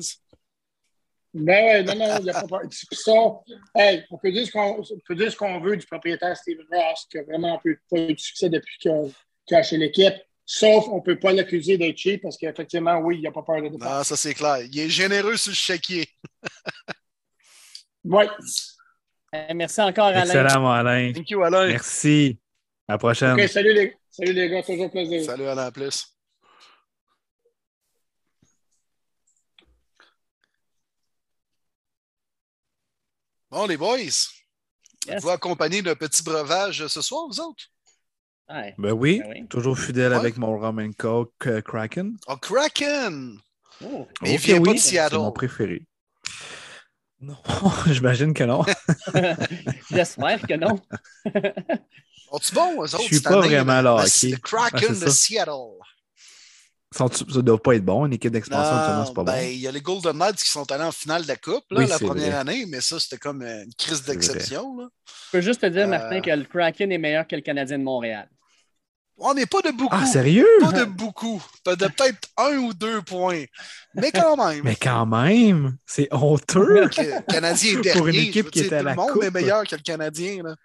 Ben ouais, non, non, il n'y a pas. Puis ça, hey, on peut dire ce qu'on on peut dire ce qu'on veut du propriétaire Steven Ross, qui a vraiment peu- pas eu de succès depuis qu'il a, qu'il a acheté l'équipe. Sauf, on ne peut pas l'accuser d'être cheap parce qu'effectivement, oui, il n'a pas peur de dépenser. Non, ça, c'est clair. Il est généreux sur le chéquier. Oui, merci encore, Alain. Excellent, Alain. Thank you, Alain. Merci. À la prochaine. OK, salut les, salut les gars, toujours plaisir. Salut, Alain, à plus. Bon, les boys, Yes. vous accompagner d'un petit breuvage ce soir, vous autres? Ouais. Ben oui, Ben oui. toujours fidèle Ouais. avec mon rum and coke euh, Kraken. Oh, Kraken! Oh. Mais il Ok, vient pas de Seattle. C'est mon préféré. Non, [LAUGHS] j'imagine que non. [LAUGHS] J'espère que non. [LAUGHS] Sont-ils bons, eux autres? suis pas année, vraiment là, le- hockey. Le Kraken Ah, de ça. Seattle. Sont- Ça ne doit pas être bon. Une équipe d'expansion, c'est pas ben, bon. il y a les Golden Knights qui sont allés en finale de la Coupe là, Oui, la première vrai. année, mais ça, c'était comme une crise d'exception. Je peux juste te dire, Euh. Martin, que le Kraken est meilleur que le Canadien de Montréal. On n'est pas de beaucoup. Ah, sérieux? Pas de beaucoup. Pas de peut-être un ou deux points. Mais quand même. Mais quand même, c'est honteux. Le Canadien est dernier. Pour une équipe qui dire, était à tout la le monde Coupe. est meilleur que le Canadien. Là.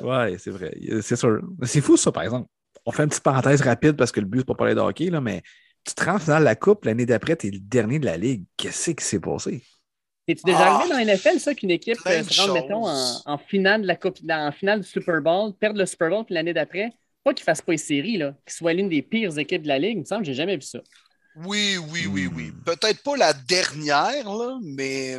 Ouais, c'est vrai. C'est sûr. C'est fou, ça, par exemple. On fait une petite parenthèse rapide parce que le but, c'est pas parler de hockey, là, mais tu te rends en finale de la Coupe, l'année d'après, tu es le dernier de la Ligue. Qu'est-ce qui s'est passé? Es-tu déjà Ah! arrivé dans la NFL, ça, qu'une équipe euh, se rende, mettons, en, finale de la Coupe, en finale du Super Bowl, perdre le Super Bowl, puis l'année d'après, pas qu'ils fassent pas les séries, là, qu'ils soient l'une des pires équipes de la Ligue, il me semble que j'ai jamais vu ça. Oui, oui, oui, oui. Hmm. Peut-être pas la dernière, là, mais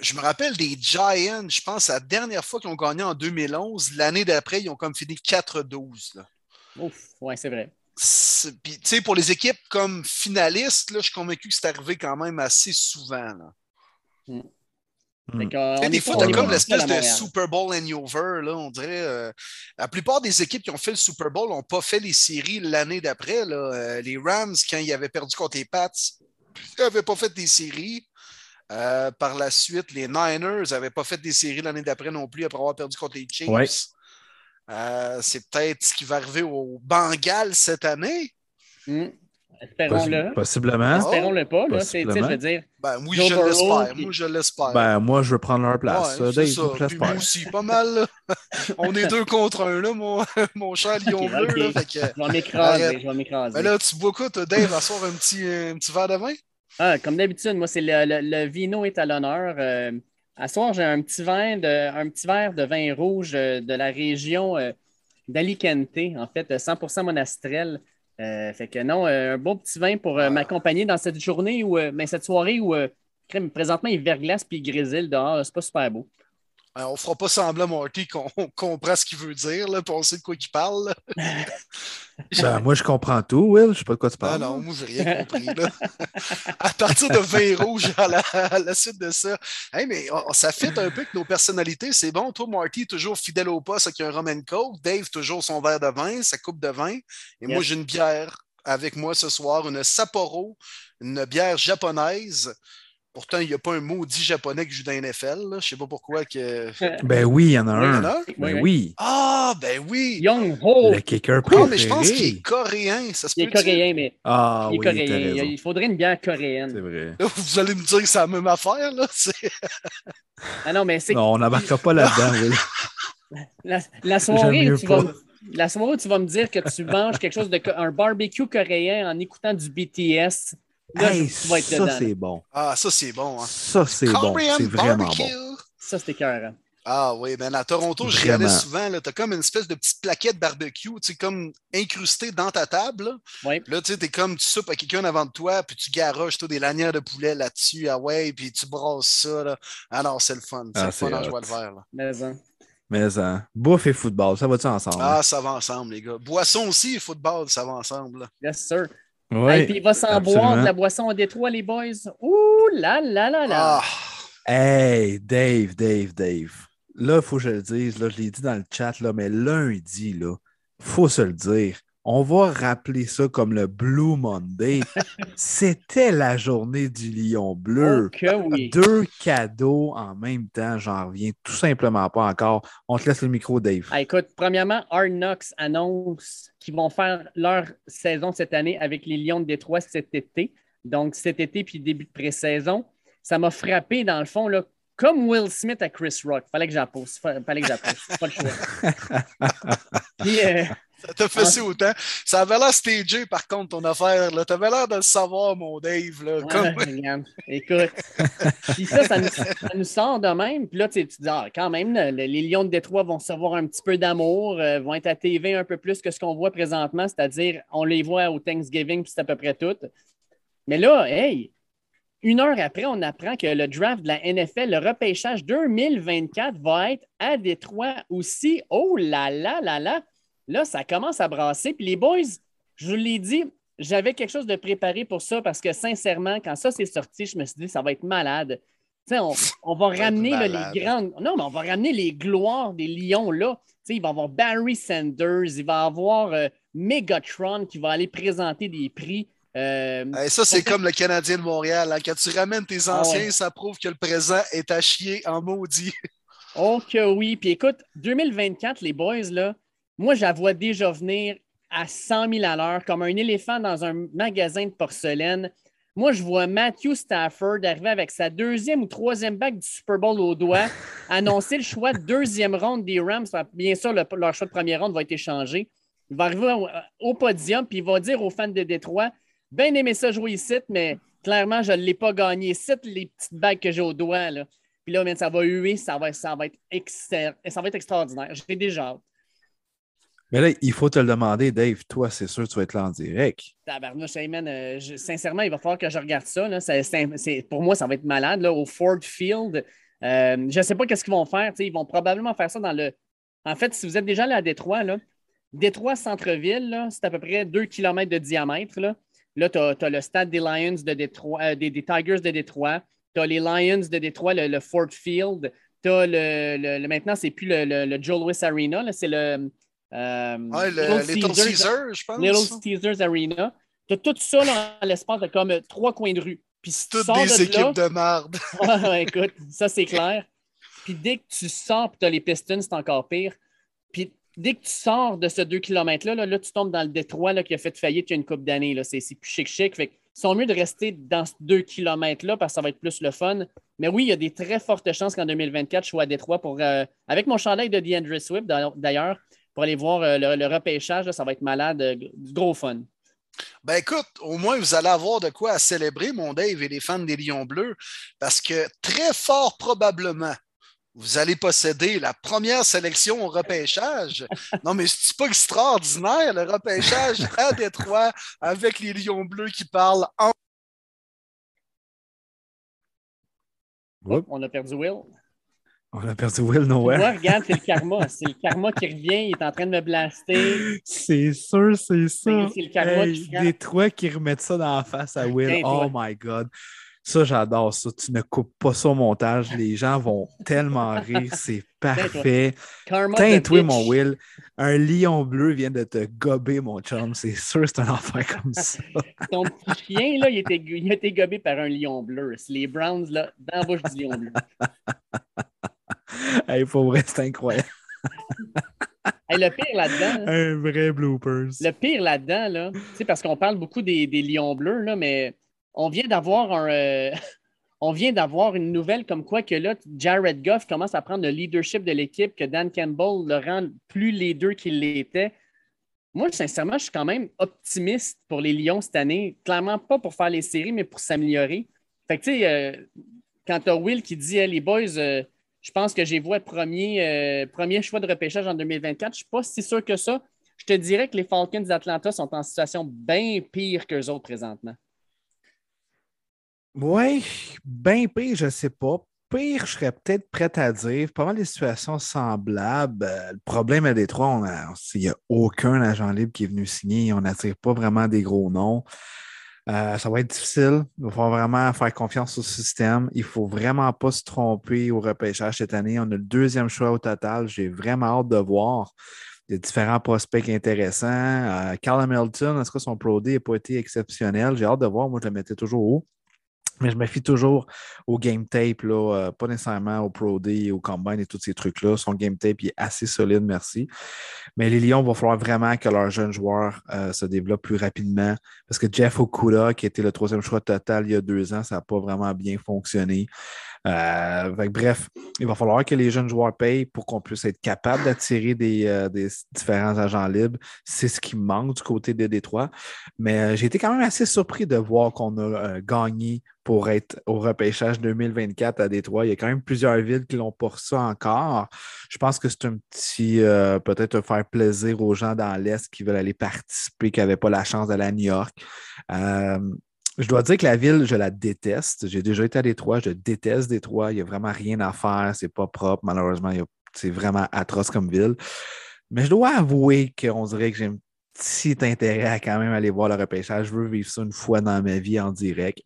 je me rappelle des Giants. Je pense la dernière fois qu'ils ont gagné en 2011. L'année d'après, ils ont comme fini 4-12. là. Ouf, ouais, c'est vrai. Puis, tu sais, pour les équipes comme finalistes, là, je suis convaincu que c'est arrivé quand même assez souvent. là. Fait on des fois, t'as comme l'espèce de. Super Bowl hangover, là, on dirait. euh, la plupart des équipes qui ont fait le Super Bowl n'ont pas fait les séries l'année d'après. là. Euh, les Rams, quand ils avaient perdu contre les Pats, ils n'avaient pas fait des séries. Euh, par la suite, les Niners n'avaient pas fait des séries l'année d'après non plus après avoir perdu contre les Chiefs. Ouais. Euh, c'est peut-être ce qui va arriver au Bengals cette année. Hmm. Espérons-le. Possiblement. Espérons-le pas. Là. C'est, je veux dire, Ben, oui, Joe je Burrow, l'espère. puis- Moi, je l'espère. Ben, moi, je veux prendre leur place. Ouais, ça, c'est Dave, ça. Puis moi aussi, pas mal. là. [LAUGHS] On est deux contre un, là, mon, [LAUGHS] mon cher Lion Ok, Bleu. ok. Là, fait que, je vais m'écraser. Je vais m'écraser. ben là, tu bois quoi, toi, Dave, à soir un petit, un petit verre de vin? Ah, comme d'habitude, moi, c'est le, le- le vino est à l'honneur. Euh, à soir, j'ai un petit vin de, un petit verre de vin rouge euh, de la région euh, d'Alicante, en fait, euh, 100% monastrel. Euh, fait que non, euh, un beau petit vin pour euh, Ah. m'accompagner dans cette journée ou ben, cette soirée où présentement il verglace puis il grésille dehors. C'est pas super beau. Ben, on fera pas semblant, Marty, qu'on [LAUGHS] on comprend ce qu'il veut dire, là, puis on sait de quoi il parle. [LAUGHS] Ben, moi, je comprends tout, Will. Je sais pas de quoi tu Ah parles. non, moi, j'ai rien compris. Là. [LAUGHS] à partir de vin rouge à la, à la suite de ça. Hey, mais on- ça fit un peu avec nos personnalités. C'est bon. Toi, Marty, toujours fidèle au poste avec un Roman Coke. Dave, toujours son verre de vin, sa coupe de vin. Et moi, j'ai une bière avec moi ce soir, une Sapporo, une bière japonaise. Pourtant, il n'y a pas un maudit japonais qui joue dans la NFL. Je sais pas pourquoi que. [LAUGHS] Ben oui, il y en a Il y un. en a un? Ben Oui, oui. Ah, ben oui! Young Ho, Le kicker Non, mais je pense qu'il préféré. est coréen. Ça se il est peut coréen, mais Ah il est oui, coréen. Il faudrait une bière C'est coréenne. vrai. Là, [LAUGHS] vous allez me dire que c'est la même affaire, là. [LAUGHS] C'est- Ah non, mais c'est Non, on n'embarquera pas là-dedans. La, la soirée tu vas la soirée où tu vas me dire que tu manges quelque chose de un barbecue coréen en écoutant du BTS, là, Hey, être ça, c'est bon. Ah, ça, c'est bon. Hein. Ça, c'est bon. C'est vraiment barbecue. bon. Ça, c'est écœurant. Ah oui, ben à Toronto, j'y allais souvent. Tu as comme une espèce de petite plaquette barbecue, tu sais, comme incrustée dans ta table. Là, oui. là tu sais, es comme tu soupes à quelqu'un avant de toi, puis tu garoches des lanières de poulet là-dessus, ah ouais, puis tu brasses ça. Là. Ah non, c'est le fun. C'est Ah, le fun en joie le vert. Là. Mais, hein. Mais hein, bouffe et football, ça va-tu ensemble? Ah, ça va ensemble, les gars. Boisson aussi et football, ça va ensemble. là. Yes, sir. Ouais. Et puis il va s'en boire de la boisson à Détroit, les boys. Ouh là là là là. Ah, Hey, Dave, Dave, Dave. Là, il faut que je le dise, là, je l'ai dit dans le chat, là, mais lundi, là, faut se le dire. On va rappeler ça comme le Blue Monday. [LAUGHS] C'était la journée du lion bleu. Oh oui. Deux cadeaux en même temps, j'en reviens tout simplement pas encore. On te laisse le micro, Dave. Ah, écoute, premièrement, Knocks annonce qu'ils vont faire leur saison cette année avec les Lions de Détroit cet été. Donc, cet été puis début de pré-saison. Ça m'a frappé, dans le fond, là, comme Will Smith à Chris Rock. Fallait que j'appose. Fallait que j'appose. Pas le choix. [LAUGHS] Puis, euh, ça t'a fait ça autant. Ça avait l'air stagé, par contre, ton affaire. là. T'avais l'air de le savoir, mon Dave. Là, Ouais, comme... regarde. Écoute. Puis ça, ça nous, ça nous sort de même. Puis là, tu sais, tu te dis, ah, quand même, le- les Lions de Détroit vont recevoir un petit peu d'amour, euh, vont être à TV un peu plus que ce qu'on voit présentement, c'est-à-dire, on les voit au Thanksgiving, puis c'est à peu près tout. Mais là, hey, une heure après, on apprend que le draft de la NFL, le repêchage 2024, va être à Détroit aussi. Oh là là là là! Là, ça commence à brasser. Puis les boys, je vous l'ai dit, j'avais quelque chose de préparé pour ça parce que sincèrement, quand ça s'est sorti, je me suis dit, ça va être malade. Tu sais, on, on va ramener là, les grandes. Non, mais on va ramener les gloires des Lions là. Tu sais, il va y avoir Barry Sanders, il va y avoir euh, Megatron qui va aller présenter des prix. Euh, Hey, ça, c'est comme le Canadien de Montréal. hein. Quand tu ramènes tes Ah anciens, ouais. ça prouve que le présent est à chier en maudit. Oh que oui. Puis écoute, 2024, les boys, là, moi, je la vois déjà venir à 100 000 à l'heure, comme un éléphant dans un magasin de porcelaine. Moi, je vois Matthew Stafford arriver avec sa deuxième ou troisième bague du Super Bowl au doigt, [LAUGHS] annoncer le choix de deuxième ronde des Rams. Bien sûr, le- leur choix de première ronde va être échangé. Il va arriver au, au podium, puis il va dire aux fans de Détroit Bien aimé ça jouer ici, mais clairement, je ne l'ai pas gagné. Ici, les petites bagues que j'ai au doigt. Là. Puis là, ça va huer, ça va, ça va, être, ça va être extraordinaire. J'ai déjà hâte. Mais là, il faut te le demander, Dave. Toi, c'est sûr, tu vas être là en direct. Tabarnouche, euh, sincèrement, il va falloir que je regarde ça. Là. Pour moi, ça va être malade là, au Ford Field. Euh, je ne sais pas qu'est-ce qu'ils vont faire. Ils vont probablement faire ça dans le. En fait, si vous êtes déjà allé à Détroit, là, Détroit centre-ville, là, c'est à peu près 2 km de diamètre. Là, là tu as, le stade des Lions de Détroit, euh, des, Tigers de Détroit. Tu as les Lions de Détroit, le, Ford Field. Tu as le, le- Maintenant, plus le, Joe Louis Arena. là, C'est le. Euh, Ouais, le, Little Little Caesars- Caesar, je pense. Little Caesars Arena. Tu as tout ça là, en l'espace de comme trois coins de rue. Puis si Toutes des de équipes là, de marde. [LAUGHS] Ouais, écoute, ça c'est clair. Puis dès que tu sors, puis tu as les Pistons, c'est encore pire. Puis dès que tu sors de ce 2 km-là, là, là, tu tombes dans le détroit là, qui a fait faillite il y a une couple d'années. là. C'est plus chic-chic. Fait sont mieux de rester dans ce 2 km-là parce que ça va être plus le fun. Mais oui, il y a des très fortes chances qu'en 2024, je sois à Détroit pour, euh, avec mon chandail de DeAndre Swift d'ailleurs, pour aller voir euh, le, le repêchage. là, ça va être malade, euh, du gros fun. Ben écoute, au moins vous allez avoir de quoi à célébrer, mon Dave et les fans des Lions Bleus, parce que très fort probablement, vous allez posséder la première sélection au repêchage. [LAUGHS] Non, mais c'est pas extraordinaire, le repêchage à Détroit avec les Lions Bleus qui parlent en. Oups. On a perdu Will. On a perdu Will Nowhere. vois, regarde, c'est le karma. C'est le karma qui revient. Il est en train de me blaster. C'est sûr, c'est ça. C'est le karma Hey, qui des trois qui remettent ça dans la face à Will. Oh my God. Ça, j'adore ça. Tu ne coupes pas ça au montage. Les gens vont tellement rire. C'est [LAUGHS] parfait. Bitch. mon Will. Un lion bleu vient de te gober, mon chum. C'est sûr, c'est un affaire comme ça. [LAUGHS] Ton petit chien, là, il, a été gobé par un lion bleu. C'est les Browns, là, dans la bouche du lion bleu. [LAUGHS] [LAUGHS] hey, pour vrai, c'est incroyable. [LAUGHS] Hey, le pire là-dedans, là, Un vrai bloopers. le pire là-dedans, là, sais, parce qu'on parle beaucoup des, des lions bleus, là, mais on vient d'avoir un. euh, [LAUGHS] on vient d'avoir une nouvelle comme quoi que là, Jared Goff commence à prendre le leadership de l'équipe, que Dan Campbell le rend plus leader qu'il l'était. Moi, sincèrement, je suis quand même optimiste pour les Lions cette année. Clairement pas pour faire les séries, mais pour s'améliorer. Fait que, tu sais, euh, quand tu as Will qui dit Hey, les boys, euh, Je pense que j'ai vu premier, euh, premier choix de repêchage en 2024. Je ne suis pas si sûr que ça. Je te dirais que les Falcons d'Atlanta sont en situation bien pire qu'eux autres présentement. Oui, bien pire, je ne sais pas. Pire, je serais peut-être prêt à dire. Pas mal des situations semblables. Euh, le problème à Détroit, il n'y a aucun agent libre qui est venu signer. On n'attire pas vraiment des gros noms. Euh, ça va être difficile. Il falloir vraiment faire confiance au système. Il ne faut vraiment pas se tromper au repêchage cette année. On a le deuxième choix au total. J'ai vraiment hâte de voir. A différents prospects intéressants. Euh, Carl Hamilton, est-ce que son Pro n'a pas été exceptionnel? J'ai hâte de voir. Moi, je le mettais toujours haut. Mais je me fie toujours au game tape, là, euh, pas nécessairement au Pro D, au Combine et tous ces trucs-là. Son game tape est assez solide, merci. Mais les Lions, il va falloir vraiment que leurs jeunes joueurs euh, se développent plus rapidement. Parce que Jeff Okuda, qui était le troisième choix total il y a deux ans, ça n'a pas vraiment bien fonctionné. Euh, bref, il va falloir que les jeunes joueurs payent pour qu'on puisse être capable d'attirer des, différents agents libres. C'est ce qui manque du côté de Détroit. Mais j'ai été quand même assez surpris de voir qu'on a gagné pour être au repêchage 2024 à Détroit. Il y a quand même plusieurs villes qui l'ont pour ça encore. Je pense que c'est un petit, peut-être faire plaisir aux gens dans l'Est qui veulent aller participer, qui n'avaient pas la chance d'aller à New York. Je dois dire que la ville, je la déteste. J'ai déjà été à Détroit, je déteste Détroit. Il n'y a vraiment rien à faire, c'est pas propre. Malheureusement, c'est vraiment atroce comme ville. Mais je dois avouer qu'on dirait que j'ai un petit intérêt à quand même aller voir le repêchage. Je veux vivre ça une fois dans ma vie en direct.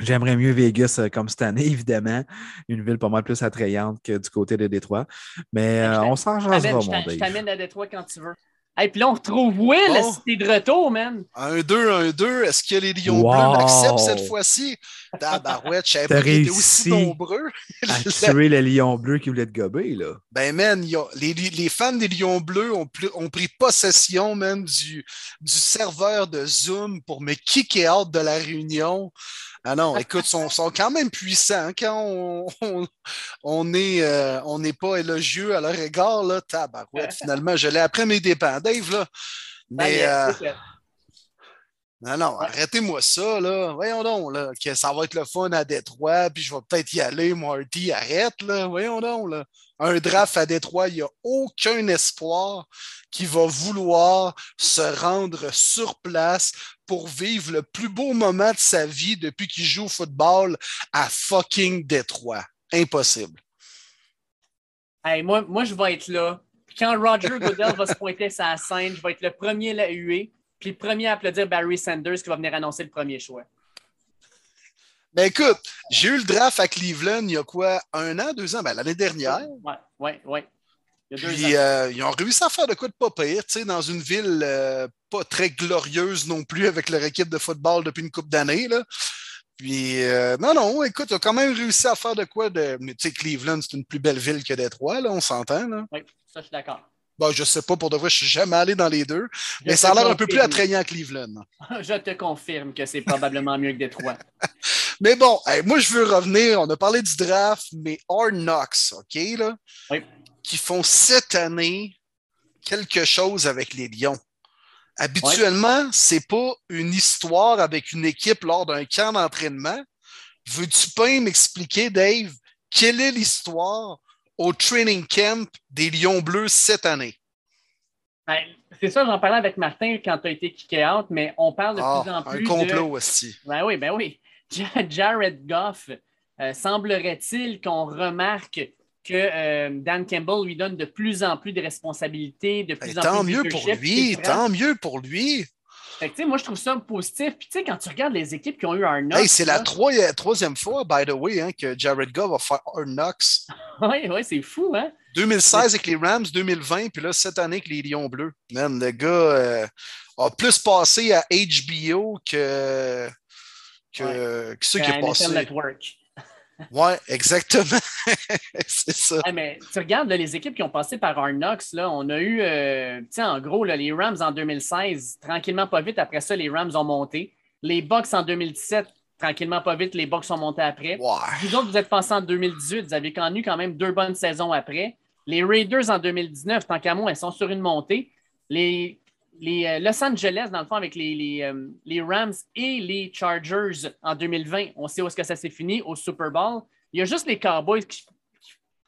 J'aimerais mieux Vegas euh, comme cette année, [LAUGHS] évidemment. Une ville pas mal plus attrayante que du côté de Détroit. Mais euh, on s'en jasera, mon Je t'amène à Détroit quand tu veux. Et puis là, on retrouve Will, bon. c'était de retour, man. Un 2, un 2. Est-ce que les Lions Bleus l'acceptent cette fois-ci? Tabarouette, je savais pas qu'ils étaient aussi nombreux. à tuer les Lions Bleus qui voulaient te gober, là. Ben, man, les, les, fans des Lions Bleus ont, ont pris possession, man, du, du serveur de Zoom pour me kicker out de la réunion. Ah non, écoute, ils sont, quand même puissants. Quand on, on, est, euh, on n'est pas élogieux à leur égard, là, tabarouette, [LAUGHS] finalement, je l'ai après mes dépens. Dave, là. Mais. Euh, non, non, arrêtez-moi ça, là. Voyons donc, là, que ça va être le fun à Détroit, puis je vais peut-être y aller, Marty. Arrête, là. Voyons donc, là. Un draft à Détroit, il n'y a aucun espoir qui va vouloir se rendre sur place pour vivre le plus beau moment de sa vie depuis qu'il joue au football à fucking Détroit. Impossible. Hey, moi, moi, je vais être là. Quand Roger Goodell va se pointer sa scène, je vais être le premier à la huer, puis le premier à applaudir Barry Sanders qui va venir annoncer le premier choix. Ben écoute, j'ai eu le draft à Cleveland il y a quoi, un an, deux ans? Ben, l'année dernière? Oui, oui, oui. Puis euh, ils ont réussi à faire de quoi de pas pire, tu sais, dans une ville euh, pas très glorieuse non plus avec leur équipe de football depuis une couple d'années. Puis euh, non, non, écoute, ils ont quand même réussi à faire de quoi de. Tu sais, Cleveland, c'est une plus belle ville que Détroit, là, on s'entend. Là. Oui, ça, je suis d'accord. Bon, je sais pas, pour de vrai, je suis jamais allé dans les deux, mais ça a l'air un peu plus attrayant à Cleveland. [LAUGHS] je te confirme que c'est probablement mieux que Détroit. [LAUGHS] mais bon, moi, je veux revenir. On a parlé du draft, mais Hard Knox, OK, là? Oui qui font cette année quelque chose avec les Lions. Habituellement, ce n'est pas une histoire avec une équipe lors d'un camp d'entraînement. Veux-tu pas m'expliquer, Dave, quelle est l'histoire au training camp des Lions Bleus cette année? Ben, c'est ça, j'en parlais avec Martin quand tu as été kické out, mais on parle de ah, plus en plus. Un complot aussi. Ben oui, ben oui. [LAUGHS] Jared Goff, euh, semblerait-il qu'on remarque que euh, Dan Campbell lui donne de plus en plus de responsabilités, de plus en tant plus mieux pour lui, tant mieux pour lui. moi, je trouve ça positif. Puis, tu sais, quand tu regardes les équipes qui ont eu un Knox. Hey, c'est la troisième fois, by the way, hein, que Jared Goff va faire un Knox. [LAUGHS] oui, oui, c'est fou, hein? 2016 avec les Rams, 2020, puis là, cette année avec les Lions Bleus. Man, le gars euh, a plus passé à HBO que, que, que ceux qui ont passé. Network. Oui, exactement. [LAUGHS] c'est ça. mais tu regardes les équipes qui ont passé par Arnox, là, on a eu, euh, en gros, les Rams en 2016, tranquillement pas vite, après ça, les Rams ont monté. Les Bucks en 2017, tranquillement pas vite, les Bucks sont montés après. Vous autres, vous êtes passés en 2018, vous avez connu quand même deux bonnes saisons après. Les Raiders en 2019, tant qu'à moi, elles sont sur une montée. Les les euh, Los Angeles, dans le fond, avec les, euh, les, Rams et les Chargers en 2020, on sait où est-ce que ça s'est fini, au Super Bowl. Il y a juste les Cowboys qui,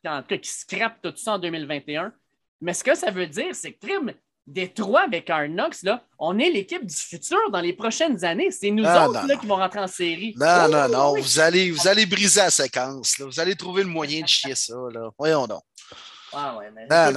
en tout cas, qui scrape tout ça en 2021. Mais ce que ça veut dire, c'est que Trim, Détroit avec Arnox, là, on est l'équipe du futur dans les prochaines années. C'est nous autres non, là, non. qui vont rentrer en série. Non, Oh, non, non. oui. Vous allez, vous allez briser la séquence. là. Vous allez trouver le moyen de chier ça. Là. Voyons donc. Ah ouais, mais Non.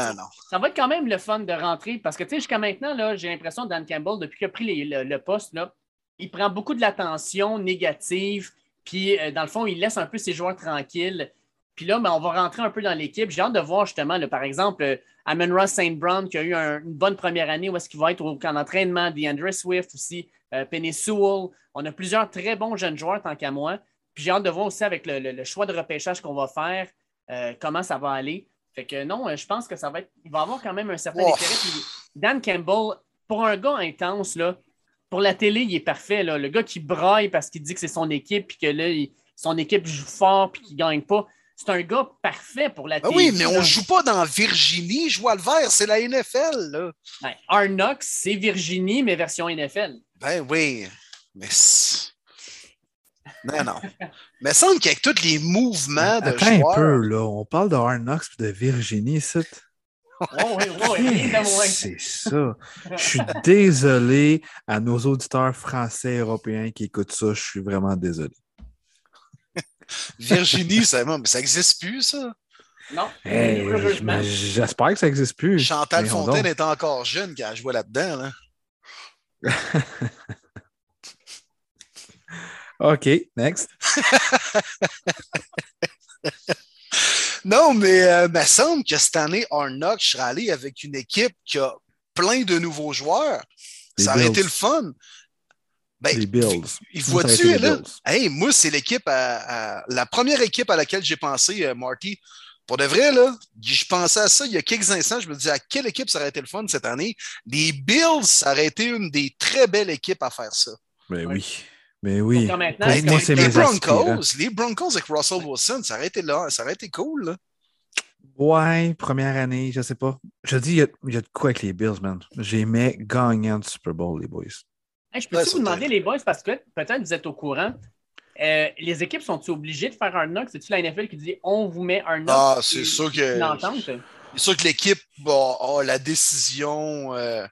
Ça va être quand même le fun de rentrer parce que, tu sais, jusqu'à maintenant, là, j'ai l'impression que Dan Campbell, depuis qu'il a pris les- le, le poste, là, il prend beaucoup de l'attention négative. Puis, euh, dans le fond, il laisse un peu ses joueurs tranquilles. Puis là, ben, on va rentrer un peu dans l'équipe. J'ai hâte de voir justement, là, par exemple, euh, Amon Ross St. Brown qui a eu un- une bonne première année où est-ce qu'il va être au camp d'entraînement, DeAndre Swift aussi, euh, Penny Sewell. On a plusieurs très bons jeunes joueurs tant qu'à moi. Puis j'ai hâte de voir aussi avec le, le- le choix de repêchage qu'on va faire, euh, comment ça va aller. Fait que non, euh, je pense que ça va être. Il va avoir quand même un certain Oh. intérêt. Puis Dan Campbell, pour un gars intense, là, pour la télé, il est parfait. Là. Le gars qui braille parce qu'il dit que c'est son équipe, puis que là, il- son équipe joue fort, puis qu'il ne gagne pas. C'est un gars parfait pour la Ah télé. oui, mais on ne joue pas dans Virginie, je vois le vert, c'est la NFL. Là. Arnox, c'est Virginie, mais version NFL. Ben oui, mais. Non, non. [LAUGHS] Mais il semble qu'avec tous les mouvements de Attends un peu, là. On parle de Hard Knocks et de Virginie, ici. Oh, oui, oui. C'est ça? Je suis désolé à nos auditeurs français et européens qui écoutent ça. Je suis vraiment désolé. Virginie, ça, mais ça n'existe plus, ça? Non, Hey, mais J'espère que ça n'existe plus. Chantal Fontaine est encore jeune quand elle jouait là-dedans. Là. [LAUGHS] OK, next. [LAUGHS] Non, mais euh, il me semble que cette année, Arnock serait allé avec une équipe qui a plein de nouveaux joueurs. Les ça aurait été le fun. Ben, Les Bills. Il voit-tu, là? Bills. Hey, moi, c'est l'équipe à, à- la première équipe à laquelle j'ai pensé, euh, Marty. Pour de vrai, là, je pensais à ça il y a quelques instants. Je me disais à quelle équipe ça aurait été le fun cette année? Les Bills, ça aurait été une des très belles équipes à faire ça. Mais Ouais. oui. Mais oui. Pourtant, maintenant, Pour moi, les mes aspirants. Broncos, les Broncos avec Russell Wilson, ça aurait été là, ça aurait été cool. Là. Ouais, première année, je sais pas. Je dis, il y, a, il y a de quoi avec les Bills, man. J'aimais gagnant du Super Bowl, les boys. Hey, je peux Ouais, vous demander, les boys, parce que peut-être vous êtes au courant, euh, les équipes sont-ils obligées de faire un knock? C'est-tu la NFL qui dit on vous met un knock? Ah, c'est sûr que-? C'est sûr que l'équipe a, a la décision. euh,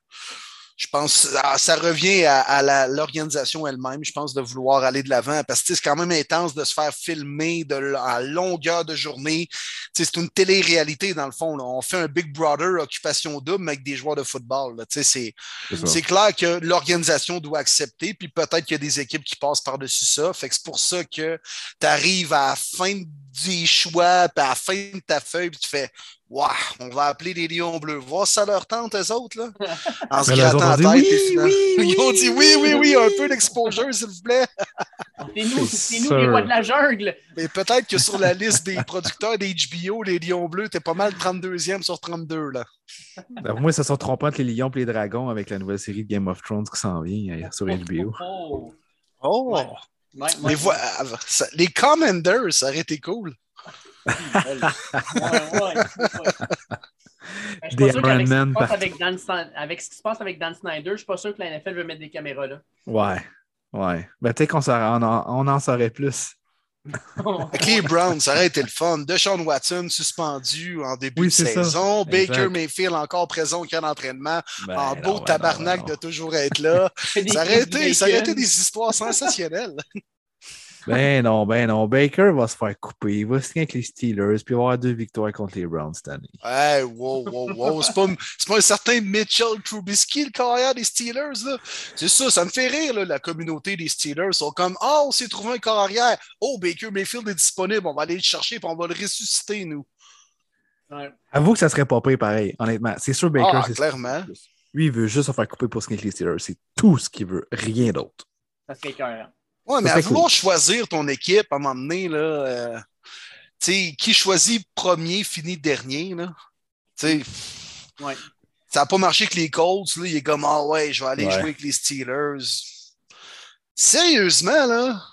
je pense ça revient à, l'organisation elle-même, je pense, de vouloir aller de l'avant. Parce que c'est quand même intense de se faire filmer de, à longueur de journée. C'est une télé-réalité, dans le fond. là. On fait un Big Brother occupation double mais avec des joueurs de football. c'est clair que l'organisation doit accepter, puis peut-être qu'il y a des équipes qui passent par-dessus ça. Fait que c'est pour ça que tu arrives à la fin des choix, puis à la fin de ta feuille, puis tu fais Waouh, on va appeler les Lions Bleus. Voir si ça leur tente, eux autres, là. [LAUGHS] En se grattant la tête. dit, puis oui, finalement- oui, [LAUGHS] Ils ont dit oui, oui, oui, un peu d'exposure, s'il vous plaît. [LAUGHS] C'est nous, C'est nous les rois de la jungle. Mais peut-être que sur la liste des producteurs d'HBO, les Lions Bleus, t'es pas mal 32e sur 32, là. Pour moi, ça se trompent entre les lions et les dragons avec la nouvelle série de Game of Thrones qui s'en vient euh, sur HBO. Oh. Oh! Ouais. Ouais, Les, ouais, ça- les Commanders, ça aurait été cool. ouais, ouais, ouais. Ben, [LAUGHS] Je suis Des pas sûr qu'avec ce qui Iron se Man passe partout. avec Dan Stan- avec ce qui se passe avec Dan Snyder, je suis pas sûr que la NFL veut mettre des caméras là. Ouais. Ouais. Ben, peut-être qu'on s'en- on en, on en saurait plus. [LAUGHS] Avec les Browns, ça aurait été le fun. Deshaun Watson suspendu en début Oui, de ça. saison. Baker Exact. Mayfield encore présent au camp d'entraînement. Ben, en beau tabarnak non, de toujours être là. [LAUGHS] Ça aurait, été, ça aurait été des histoires sensationnelles. Ben non, ben non. Baker va se faire couper. Il va signer avec les Steelers, puis il va avoir deux victoires contre les Browns cette année. Hey, wow, wow, wow. C'est pas, c'est pas un certain Mitchell Trubisky, le carrière des Steelers. là. C'est ça, ça me fait rire, là, la communauté des Steelers. Ils sont comme Ah, on s'est trouvé un carrière. Oh, Baker Mayfield est disponible. On va aller le chercher puis on va le ressusciter, nous. Ouais. Avoue que ça serait pas pire pareil, honnêtement. C'est sûr, Baker, Ah, c'est clairement. Lui, il veut juste se faire couper pour signer avec les Steelers. C'est tout ce qu'il veut, rien d'autre. Ça serait écœurant. Ouais, mais à vouloir choisir ton équipe à un moment donné, là, euh, tu sais, qui choisit premier finit dernier, là? Tu sais, Ouais. ça n'a pas marché avec les Colts, là. Il est comme, ah ouais, je vais aller Ouais. jouer avec les Steelers. Sérieusement, là,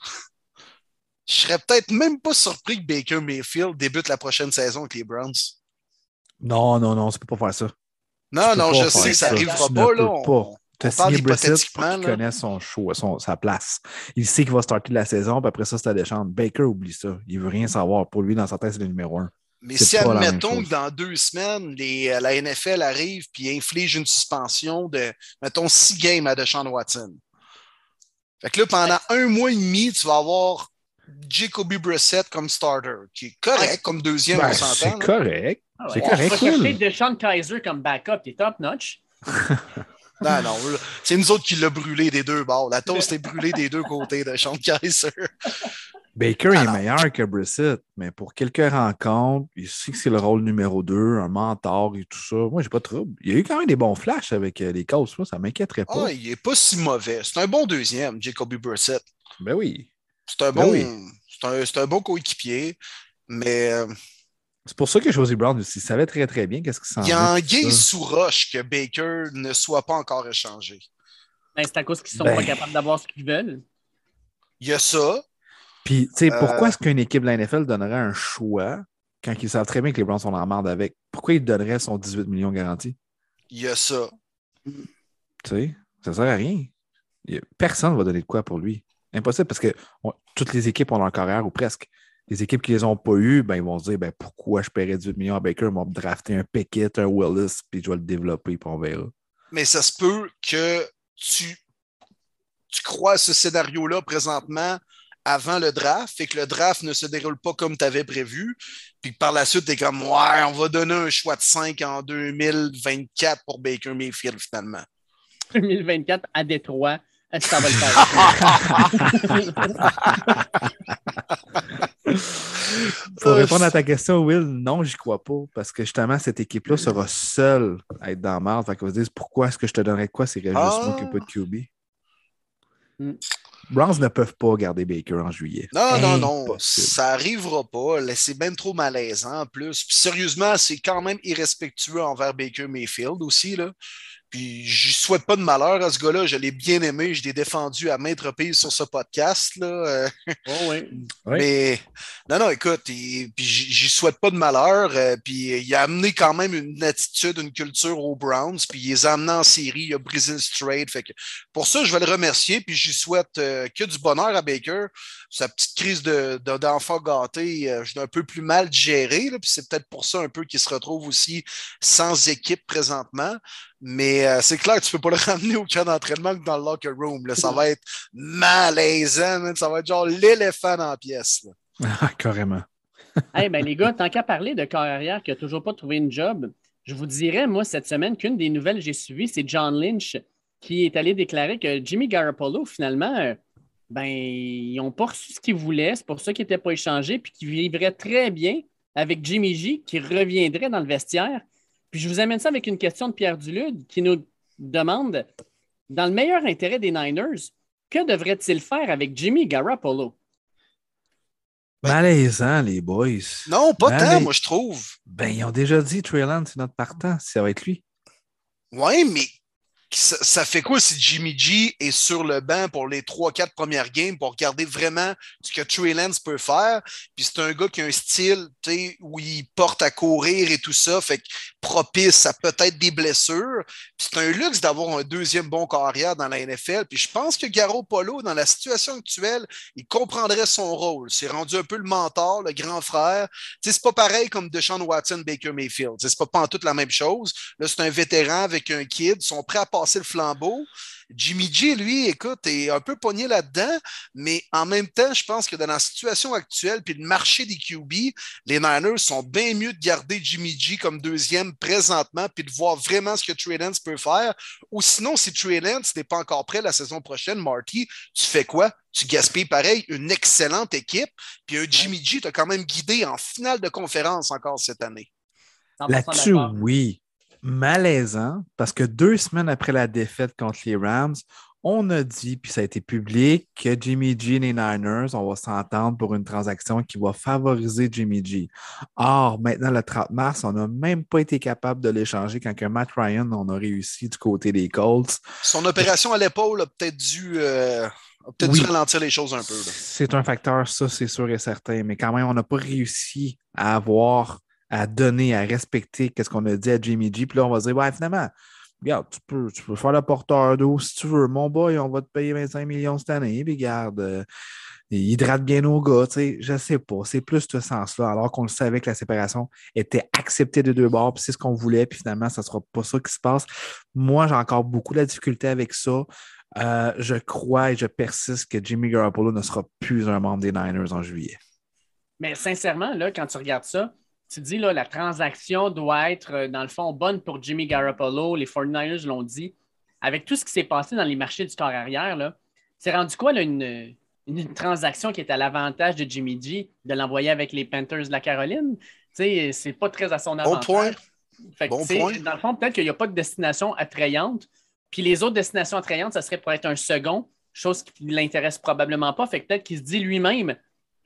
je serais peut-être même pas surpris que Baker Mayfield débute la prochaine saison avec les Browns. Non, non, non, tu peux pas faire ça. Non, Tu non, je sais ça n'arrivera Tu pas, ne là. peux On- pas. T'as signé Brissett, là. connaît son choix, son- sa place. Il sait qu'il va starter la saison, puis après ça, c'est à Deschamps. Baker oublie ça. Il veut rien savoir. Pour lui, dans sa tête, c'est le numéro un. Mais si, admettons que dans deux semaines, les, la NFL arrive et inflige une suspension de, mettons, six games à Deshaun Watson. Fait que là, pendant un mois et demi, tu vas avoir Jacoby Brissett comme starter, qui est correct comme deuxième, Ben, on s'entend. c'est correct. Ah C'est correct, chercher Will. Deshaun Kaiser comme backup, t'es top notch. [LAUGHS] Non, non, c'est nous autres qui l'a brûlé des deux bords. La toast est brûlée des deux côtés de Sean Kaiser. Baker est meilleur que Brissett, mais pour quelques rencontres, il sait que c'est le rôle numéro 2, un mentor et tout ça. Moi, j'ai pas de trouble. Il y a eu quand même des bons flashs avec euh, les Colts. Moi, ça m'inquiéterait pas. Ah, il est pas si mauvais. C'est un bon deuxième, Jacoby Brissett. Ben oui. C'est un Ben bon, oui. un bon coéquipier. Mais euh, C'est pour ça que Josie Brown aussi savait très très bien qu'est-ce qu'il s'en il y a un gay sous roche que Baker ne soit pas encore échangé. Ben, c'est à cause qu'ils sont Ben. pas capables d'avoir ce qu'ils veulent. Il y a ça. Puis, tu sais, Euh, pourquoi est-ce qu'une équipe de la NFL donnerait un choix quand ils savent très bien que les Browns sont en merde avec? Pourquoi ils donneraient son 18 millions garanti? Il y a ça. Tu sais, ça sert à rien. Personne ne va donner de quoi pour lui. Impossible parce que on- toutes les équipes ont leur carrière ou presque. Les équipes qui les ont pas eues, ben, ils vont se dire ben, pourquoi je paierais 18 millions à Baker? Ils vont me drafter un Pickett, un Willis, puis je vais le développer, puis on verra. Mais ça se peut que tu, tu crois à ce scénario-là présentement avant le draft et que le draft ne se déroule pas comme tu avais prévu. Puis que par la suite, tu es comme Ouais, on va donner un choix de 5 en 2024 pour Baker Mayfield finalement. 2024 à Détroit. Est-ce que ça va le faire? [LAUGHS] Pour répondre à ta question, Will, non, j'y crois pas. Parce que justement, cette équipe-là sera seule à être dans la merde. Fait qu'on se dise pourquoi est-ce que je te donnerais de quoi? C'est juste Ah. moi qui n'ai pas de QB. Hmm. Browns ne peuvent pas garder Baker en juillet. Non, non, non, Impossible. ça arrivera pas. C'est bien trop malaisant en plus. Puis sérieusement, c'est quand même irrespectueux envers Baker Mayfield aussi. Là. Puis je souhaite pas de malheur à ce gars-là. Je l'ai bien aimé. Je l'ai défendu à maintes reprises sur ce podcast. Là. Oh, oui. Oui. Mais non, non, écoute, il- puis j'y souhaite pas de malheur. euh, puis il a amené quand même une attitude, une culture aux Browns. Puis il les a amenés en série. Il a brisé le straight. Fait que pour ça, je vais le remercier. Puis j'y souhaite euh, que du bonheur à Baker. Sa petite crise de- de- d'enfant gâté, euh, je l'ai un peu plus mal gérée. Puis c'est peut-être pour ça un peu qu'il se retrouve aussi sans équipe présentement. Mais euh, c'est clair que tu peux pas le [LAUGHS] ramener au camp d'entraînement que dans le locker room. là. Ça va être malaisant. Ça va être genre l'éléphant dans la pièce. là. Ah, [LAUGHS] Carrément. [LAUGHS] Eh ben, les gars, tant qu'à parler de carrière qui n'a toujours pas trouvé une job, je vous dirais, moi, cette semaine, qu'une des nouvelles que j'ai suivies, c'est John Lynch qui est allé déclarer que Jimmy Garoppolo, finalement, euh, ben, ils n'ont pas reçu ce qu'ils voulaient. C'est pour ça qu'il n'était pas échangé, puis qu'il vivrait très bien avec Jimmy G, qui reviendrait dans le vestiaire. Puis je vous amène ça avec une question de Pierre Dulude qui nous demande dans le meilleur intérêt des Niners, que devrait-il faire avec Jimmy Garoppolo? Malaisant, les boys. Non, pas Ben, tant, moi, je trouve. Ben, ils ont déjà dit Trey Lance, c'est notre partant, si ça va être lui. Ouais, mais ça, ça fait quoi si Jimmy G est sur le banc pour les 3-4 premières games pour regarder vraiment ce que Trey Lance peut faire? Puis c'est un gars qui a un style tu sais, où il porte à courir et tout ça, fait que propice à peut-être des blessures. C'est un luxe d'avoir un deuxième bon carrière dans la NFL. Puis je pense que Garo Polo, dans la situation actuelle, il comprendrait son rôle. C'est rendu un peu le mentor, le grand frère. Tu sais, c'est pas pareil comme Deshaun Watson, Baker Mayfield. Tu sais, C'est pas, pas en toute la même chose. Là, c'est un vétéran avec un kid. Ils sont prêts à passer le flambeau. Jimmy G, lui, écoute, est un peu pogné là-dedans, mais en même temps, je pense que dans la situation actuelle, puis le marché des QB, les Niners sont bien mieux de garder Jimmy G comme deuxième présentement, puis de voir vraiment ce que Trey Lance peut faire. Ou sinon, si Trey Lance n'est pas encore prêt la saison prochaine, Marty, tu fais quoi? Tu gaspilles pareil une excellente équipe, puis un Jimmy G t'a quand même guidé en finale de conférence encore cette année. 100% Là-dessus, oui. Malaisant, parce que deux semaines après la défaite contre les Rams, on a dit, puis ça a été public, que Jimmy G et les Niners, on va s'entendre pour une transaction qui va favoriser Jimmy G. Or, maintenant, le 30 mars, on n'a même pas été capable de l'échanger quand que Matt Ryan, on a réussi du côté des Colts. Son opération à l'épaule a peut-être dû, euh, Oui. dû ralentir les choses un peu. C'est un facteur, ça, c'est sûr et certain. Mais quand même, on n'a pas réussi à avoir, à donner, à respecter ce qu'on a dit à Jimmy G. Puis là, on va dire, ouais, finalement, regarde, tu peux, tu peux faire le porteur d'eau si tu veux. Mon boy, on va te payer 25 millions cette année. Puis regarde, euh, il hydrate bien nos gars, tu sais, je sais pas. C'est plus ce sens-là, alors qu'on le savait que la séparation était acceptée de deux bords, puis c'est ce qu'on voulait, puis finalement, ça sera pas ça qui se passe. Moi, j'ai encore beaucoup de difficulté avec ça. Euh, je crois et je persiste que Jimmy Garoppolo ne sera plus un membre des Niners en juillet. Mais sincèrement, là, quand tu regardes ça, tu dis là, la transaction doit être, euh, dans le fond, bonne pour Jimmy Garoppolo. Les 49ers l'ont dit. Avec tout ce qui s'est passé dans les marchés du corps arrière, c'est rendu quoi une, une, transaction qui est à l'avantage de Jimmy G de l'envoyer avec les Panthers de la Caroline? C'est pas très à son avantage. Bon point. bon point. Dans le fond, peut-être qu'il n'y a pas de destination attrayante. Puis les autres destinations attrayantes, ça serait pour être un second, chose qui ne l'intéresse probablement pas. Fait que peut-être qu'il se dit lui-même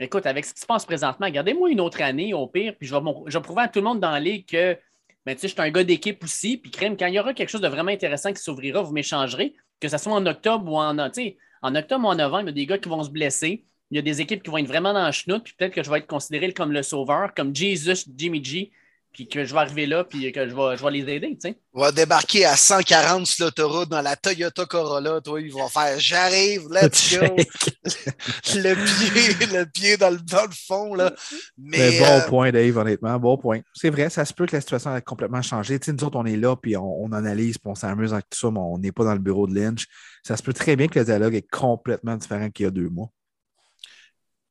Écoute, avec ce qui se passe présentement, gardez-moi une autre année au pire, puis je vais, prouver à tout le monde dans la ligue que ben, je suis un gars d'équipe aussi. Puis crème, quand il y aura quelque chose de vraiment intéressant qui s'ouvrira, vous m'échangerez, que ce soit en octobre ou en, en octobre ou en novembre, il y a des gars qui vont se blesser. Il y a des équipes qui vont être vraiment dans le chenoute, puis peut-être que je vais être considéré comme le sauveur, comme Jesus, Jimmy G, puis que je vais arriver là, puis que je vais, je vais les aider, tu sais. On va débarquer à 140 sur l'autoroute dans la Toyota Corolla, toi, ils vont faire « J'arrive, [LAUGHS] let's go! » Le pied, le pied dans le, dans le fond, là. Mais, bon euh, point, Dave, honnêtement, bon point. C'est vrai, ça se peut que la situation ait complètement changé. Tu sais, nous autres, on est là, puis on, analyse, puis on s'amuse avec tout ça, mais on n'est pas dans le bureau de Lynch. Ça se peut très bien que le dialogue est complètement différent qu'il y a deux mois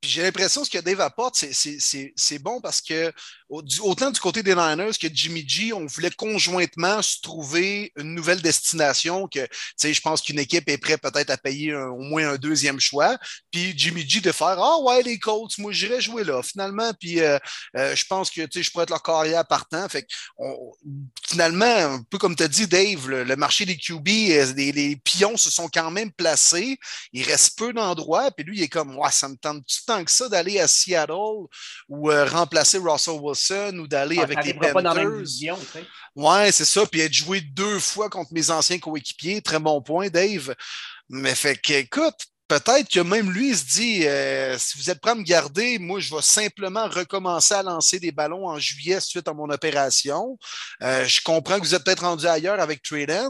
j'ai l'impression que ce que Dave apporte, c'est bon parce que autant du côté des Niners que Jimmy G, on voulait conjointement se trouver une nouvelle destination que, tu sais, je pense qu'une équipe est prête peut-être à payer au moins un deuxième choix. Puis Jimmy G de faire Ah ouais, les Colts, moi j'irais jouer là, finalement. Puis euh, euh, je pense que tu sais, je pourrais être leur carrière partant. Finalement, un peu comme tu as dit, Dave, le, marché des QB, euh, les, pions se sont quand même placés. Il reste peu d'endroits. Puis lui, il est comme Ouais, ça me tente tant que ça d'aller à Seattle ou remplacer Russell Wilson? Ou d'aller ah, avec les Panthers. Ouais, c'est ça. Puis être joué deux fois contre mes anciens coéquipiers. Très bon point, Dave. Mais fait que, écoute, peut-être que même lui se dit euh, si vous êtes prêt à me garder, moi, je vais simplement recommencer à lancer des ballons en juillet suite à mon opération. Euh, je comprends que vous êtes peut-être rendu ailleurs avec Trade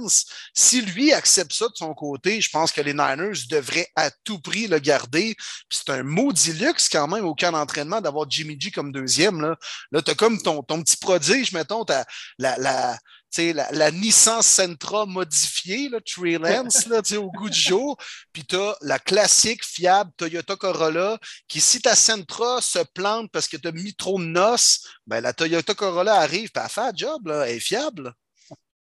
Si lui accepte ça de son côté, je pense que les Niners devraient à tout prix le garder. c'est un maudit luxe quand même au camp d'entraînement d'avoir Jimmy G comme deuxième. Là, là tu as comme ton, ton petit prodige, mettons, la, la la, la, Nissan Sentra modifiée, là, Lance, là, au goût du jour. Puis tu as la classique fiable Toyota Corolla qui, si ta Sentra se plante parce que tu as mis trop de noces, ben, la Toyota Corolla arrive et elle fait la job, elle est fiable.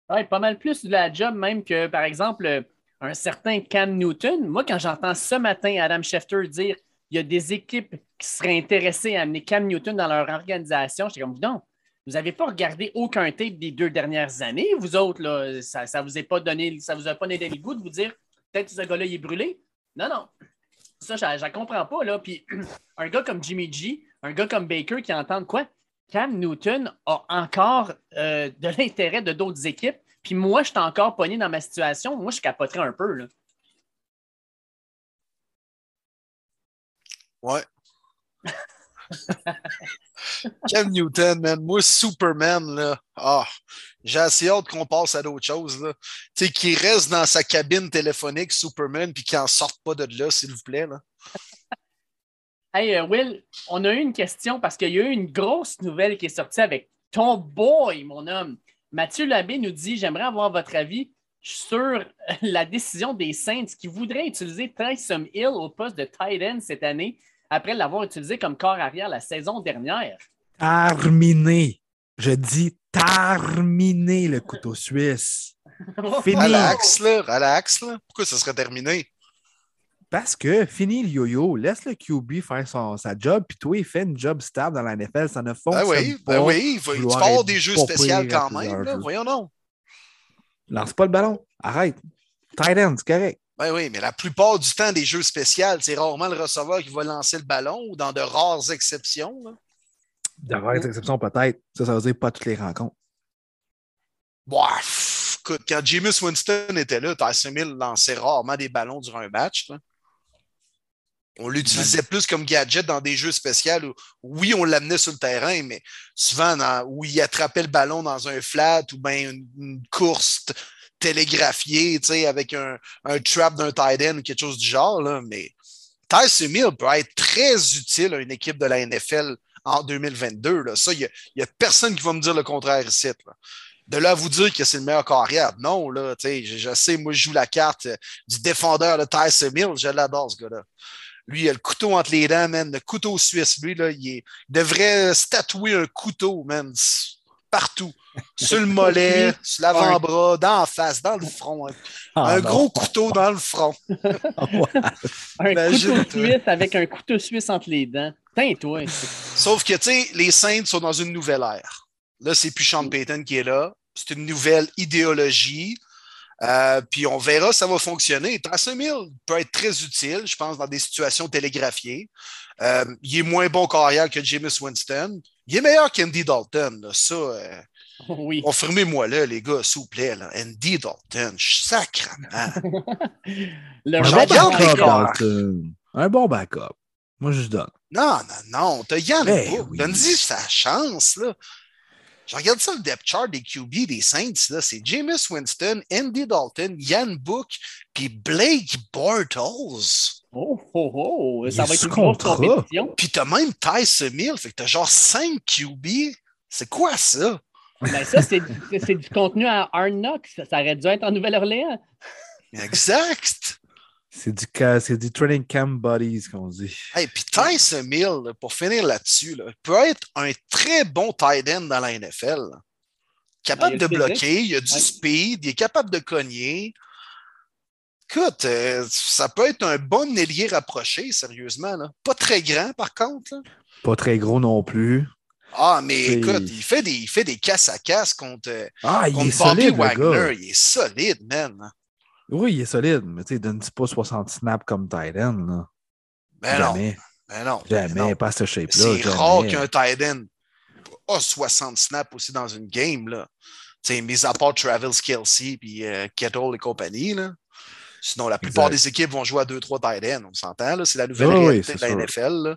Oui, pas mal plus de la job même que, par exemple, un certain Cam Newton. Moi, quand j'entends ce matin Adam Schefter dire il y a des équipes qui seraient intéressées à amener Cam Newton dans leur organisation, j'étais comme, non, vous n'avez pas regardé aucun tape des deux dernières années, vous autres, là, ça ne vous a pas donné, ça vous a pas donné le goût de vous dire peut-être que ce gars-là est brûlé? Non, non. Ça, je ne comprends pas. Là. Puis [CLEARS THROAT] un gars comme Jimmy G, un gars comme Baker qui entendent quoi? Cam Newton a encore euh, de l'intérêt de d'autres équipes. Puis moi, je suis encore pogné dans ma situation. Moi, je capoterais un peu. Là. Ouais. [LAUGHS] [LAUGHS] Cam Newton, man. Moi, Superman, là. Ah, j'ai assez hâte qu'on passe à d'autres choses, là. Tu sais, qu'il reste dans sa cabine téléphonique, Superman, puis qu'il n'en sorte pas de là, s'il vous plaît, là. [LAUGHS] Hey, euh, Will, on a eu une question parce qu'il y a eu une grosse nouvelle qui est sortie avec ton boy, mon homme. Mathieu Labbé nous dit J'aimerais avoir votre avis sur [LAUGHS] la décision des Saints qui voudraient utiliser Tyson Hill au poste de tight end cette année après l'avoir utilisé comme corps arrière la saison dernière. Terminé. Je dis terminé le couteau suisse. [LAUGHS] fini. Relax, là. Relax, là. Pourquoi ça serait terminé? Parce que fini le yo-yo, laisse le QB faire son, sa job, puis toi, il fait une job stable dans la NFL, ça ne fonctionne ben oui, pas. Ben oui, il faut, tu avoir des jeux spéciaux quand même, là. voyons non. Lance pas le ballon, arrête. Tight end, c'est correct. Oui, oui, mais la plupart du temps, des jeux spéciaux, c'est rarement le receveur qui va lancer le ballon ou dans de rares exceptions. De rares exceptions, peut-être. Ça, ça veut dire pas toutes les rencontres. Bah, écoute, quand Jameis Winston était là, Tyson Hill lançait rarement des ballons durant un match. On l'utilisait plus comme gadget dans des jeux spéciaux où, oui, on l'amenait sur le terrain, mais souvent où il attrapait le ballon dans un flat ou bien une course télégraphié, tu sais, avec un, trap d'un tight end ou quelque chose du genre, là, mais Tyson Hill peut être très utile à une équipe de la NFL en 2022. Là. Ça, il n'y a, personne qui va me dire le contraire ici. De là à vous dire que c'est le meilleur carrière, non, là, je, je sais, moi, je joue la carte du défendeur de Tyson Hill, je l'adore, ce gars-là. Lui, il a le couteau entre les dents, man, le couteau suisse. Lui, là, il, devrait statouer un couteau, man, partout. Sur le mollet, sur l'avant-bras, dans la face, dans le front. Ah, un gros couteau dans le front. [LAUGHS] un couteau suisse avec un couteau suisse entre les dents. toi Sauf que, tu sais, les Saints sont dans une nouvelle ère. Là, c'est plus Sean Payton qui est là. C'est une nouvelle idéologie. Euh, puis on verra si ça va fonctionner. Tyson Hill peut être très utile, je pense, dans des situations télégraphiées. Euh, il est moins bon carrière que James Winston. Il est meilleur qu'Andy Dalton. Ça, euh, oui. confirmez-moi là, les gars, s'il vous plaît. Là. Andy Dalton, sacrement. [LAUGHS] Le backup, Un bon backup. Moi, je donne. Non, non, non. T'as Yann ben, Donne-y sa chance. Là. Je regarde ça, le depth chart des QB des Saints, c'est Jameis Winston, Andy Dalton, Yann Book, puis Blake Bortles. Oh, oh, oh, ça va être une grosse compétition. Puis t'as même Tyson Mill, fait que t'as genre 5 QB. C'est quoi ça? Ben ça, c'est du contenu à Arnock. Ça, ça aurait dû être en Nouvelle-Orléans. Exact. C'est du, c'est du training camp buddies qu'on dit. Et puis Tyson Mill, pour finir là-dessus, peut être un très bon tight end dans la NFL. Capable de bloquer, il a du speed, il est capable de cogner. Écoute, euh, ça peut être un bon ailier rapproché, sérieusement. Pas très grand, par contre. Pas très gros non plus. Ah, mais écoute, il fait des, il fait des casse à casse contre, ah, il est solide, Wagner. Il est solide, man. Oui, il est solide, mais tu sais, donne pas 60 snaps comme Titan. Là? Ben Jamais. non. Ben non. Jamais, pas ce shape-là. C'est rare qu'un Titan a 60 snaps aussi dans une game. Là. sais, mis à part Travis Kelsey et euh, Kettle et compagnie. Là. Sinon, la plupart des équipes vont jouer à 2-3 tight on s'entend. C'est la nouvelle réalité de la NFL.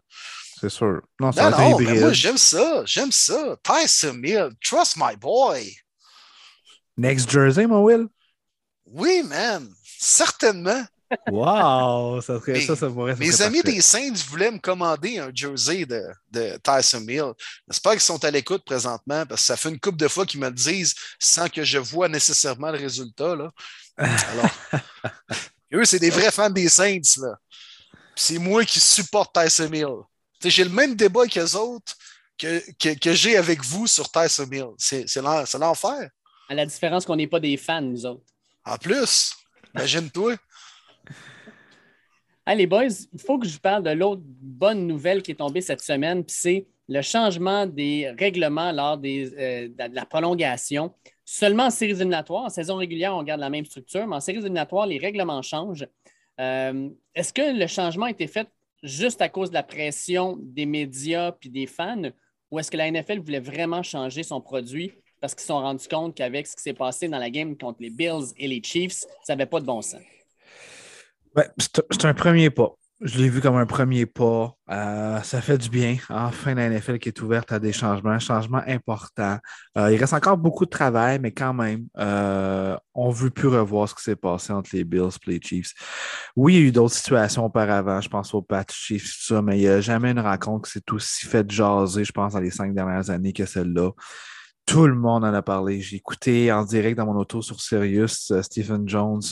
C'est sûr. Non, non, non moi, j'aime ça. J'aime ça. Tyson Mill, trust my boy. Next jersey, mon Will? Oui, man, certainement. Wow, ça, serait, ça, ça pourrait Mes amis des Saints voulaient me commander un jersey de, de Tyson Mill. J'espère qu'ils sont à l'écoute présentement parce que ça fait une couple de fois qu'ils me le disent sans que je vois nécessairement le résultat. Là. Alors, [LAUGHS] eux, c'est des vrais fans des Saints. Là. C'est moi qui supporte Tyson Mill. J'ai le même débat qu'eux autres que, que, que j'ai avec vous sur Tyson Mill. C'est l'enfer. À la différence qu'on n'est pas des fans, nous autres. En plus, imagine-toi. Allez, boys, il faut que je vous parle de l'autre bonne nouvelle qui est tombée cette semaine, puis c'est le changement des règlements lors euh, de la prolongation. Seulement en séries éliminatoires, en saison régulière, on garde la même structure, mais en séries éliminatoires, les règlements changent. Euh, est-ce que le changement a été fait juste à cause de la pression des médias puis des fans, ou est-ce que la NFL voulait vraiment changer son produit? Parce qu'ils se sont rendus compte qu'avec ce qui s'est passé dans la game contre les Bills et les Chiefs, ça n'avait pas de bon sens. c'est un premier pas. Je l'ai vu comme un premier pas. Euh, ça fait du bien. Enfin, la NFL qui est ouverte à des changements, changements importants. Euh, il reste encore beaucoup de travail, mais quand même, euh, on ne veut plus revoir ce qui s'est passé entre les Bills et les Chiefs. Oui, il y a eu d'autres situations auparavant. Je pense aux Pat Chiefs, ça, mais il n'y a jamais une rencontre qui s'est aussi fait jaser, je pense, dans les cinq dernières années que celle-là. Tout le monde en a parlé. J'ai écouté en direct dans mon auto sur Sirius euh, Stephen Jones,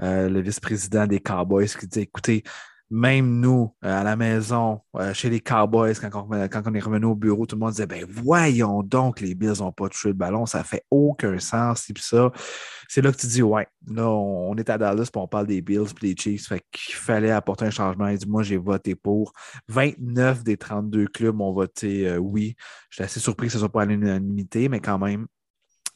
euh, le vice-président des Cowboys, qui dit écoutez, même nous, euh, à la maison, euh, chez les Cowboys, quand on, quand on, est revenu au bureau, tout le monde disait ben voyons donc, les Bills n'ont pas touché le ballon, ça fait aucun sens, et puis ça. C'est là que tu dis ouais, là, on, est à Dallas, puis on parle des Bills et des Chiefs, fait qu'il fallait apporter un changement. Il dit moi, j'ai voté pour. 29 des 32 clubs ont voté euh, oui. J'étais assez surpris que ce soit pas à l'unanimité, mais quand même,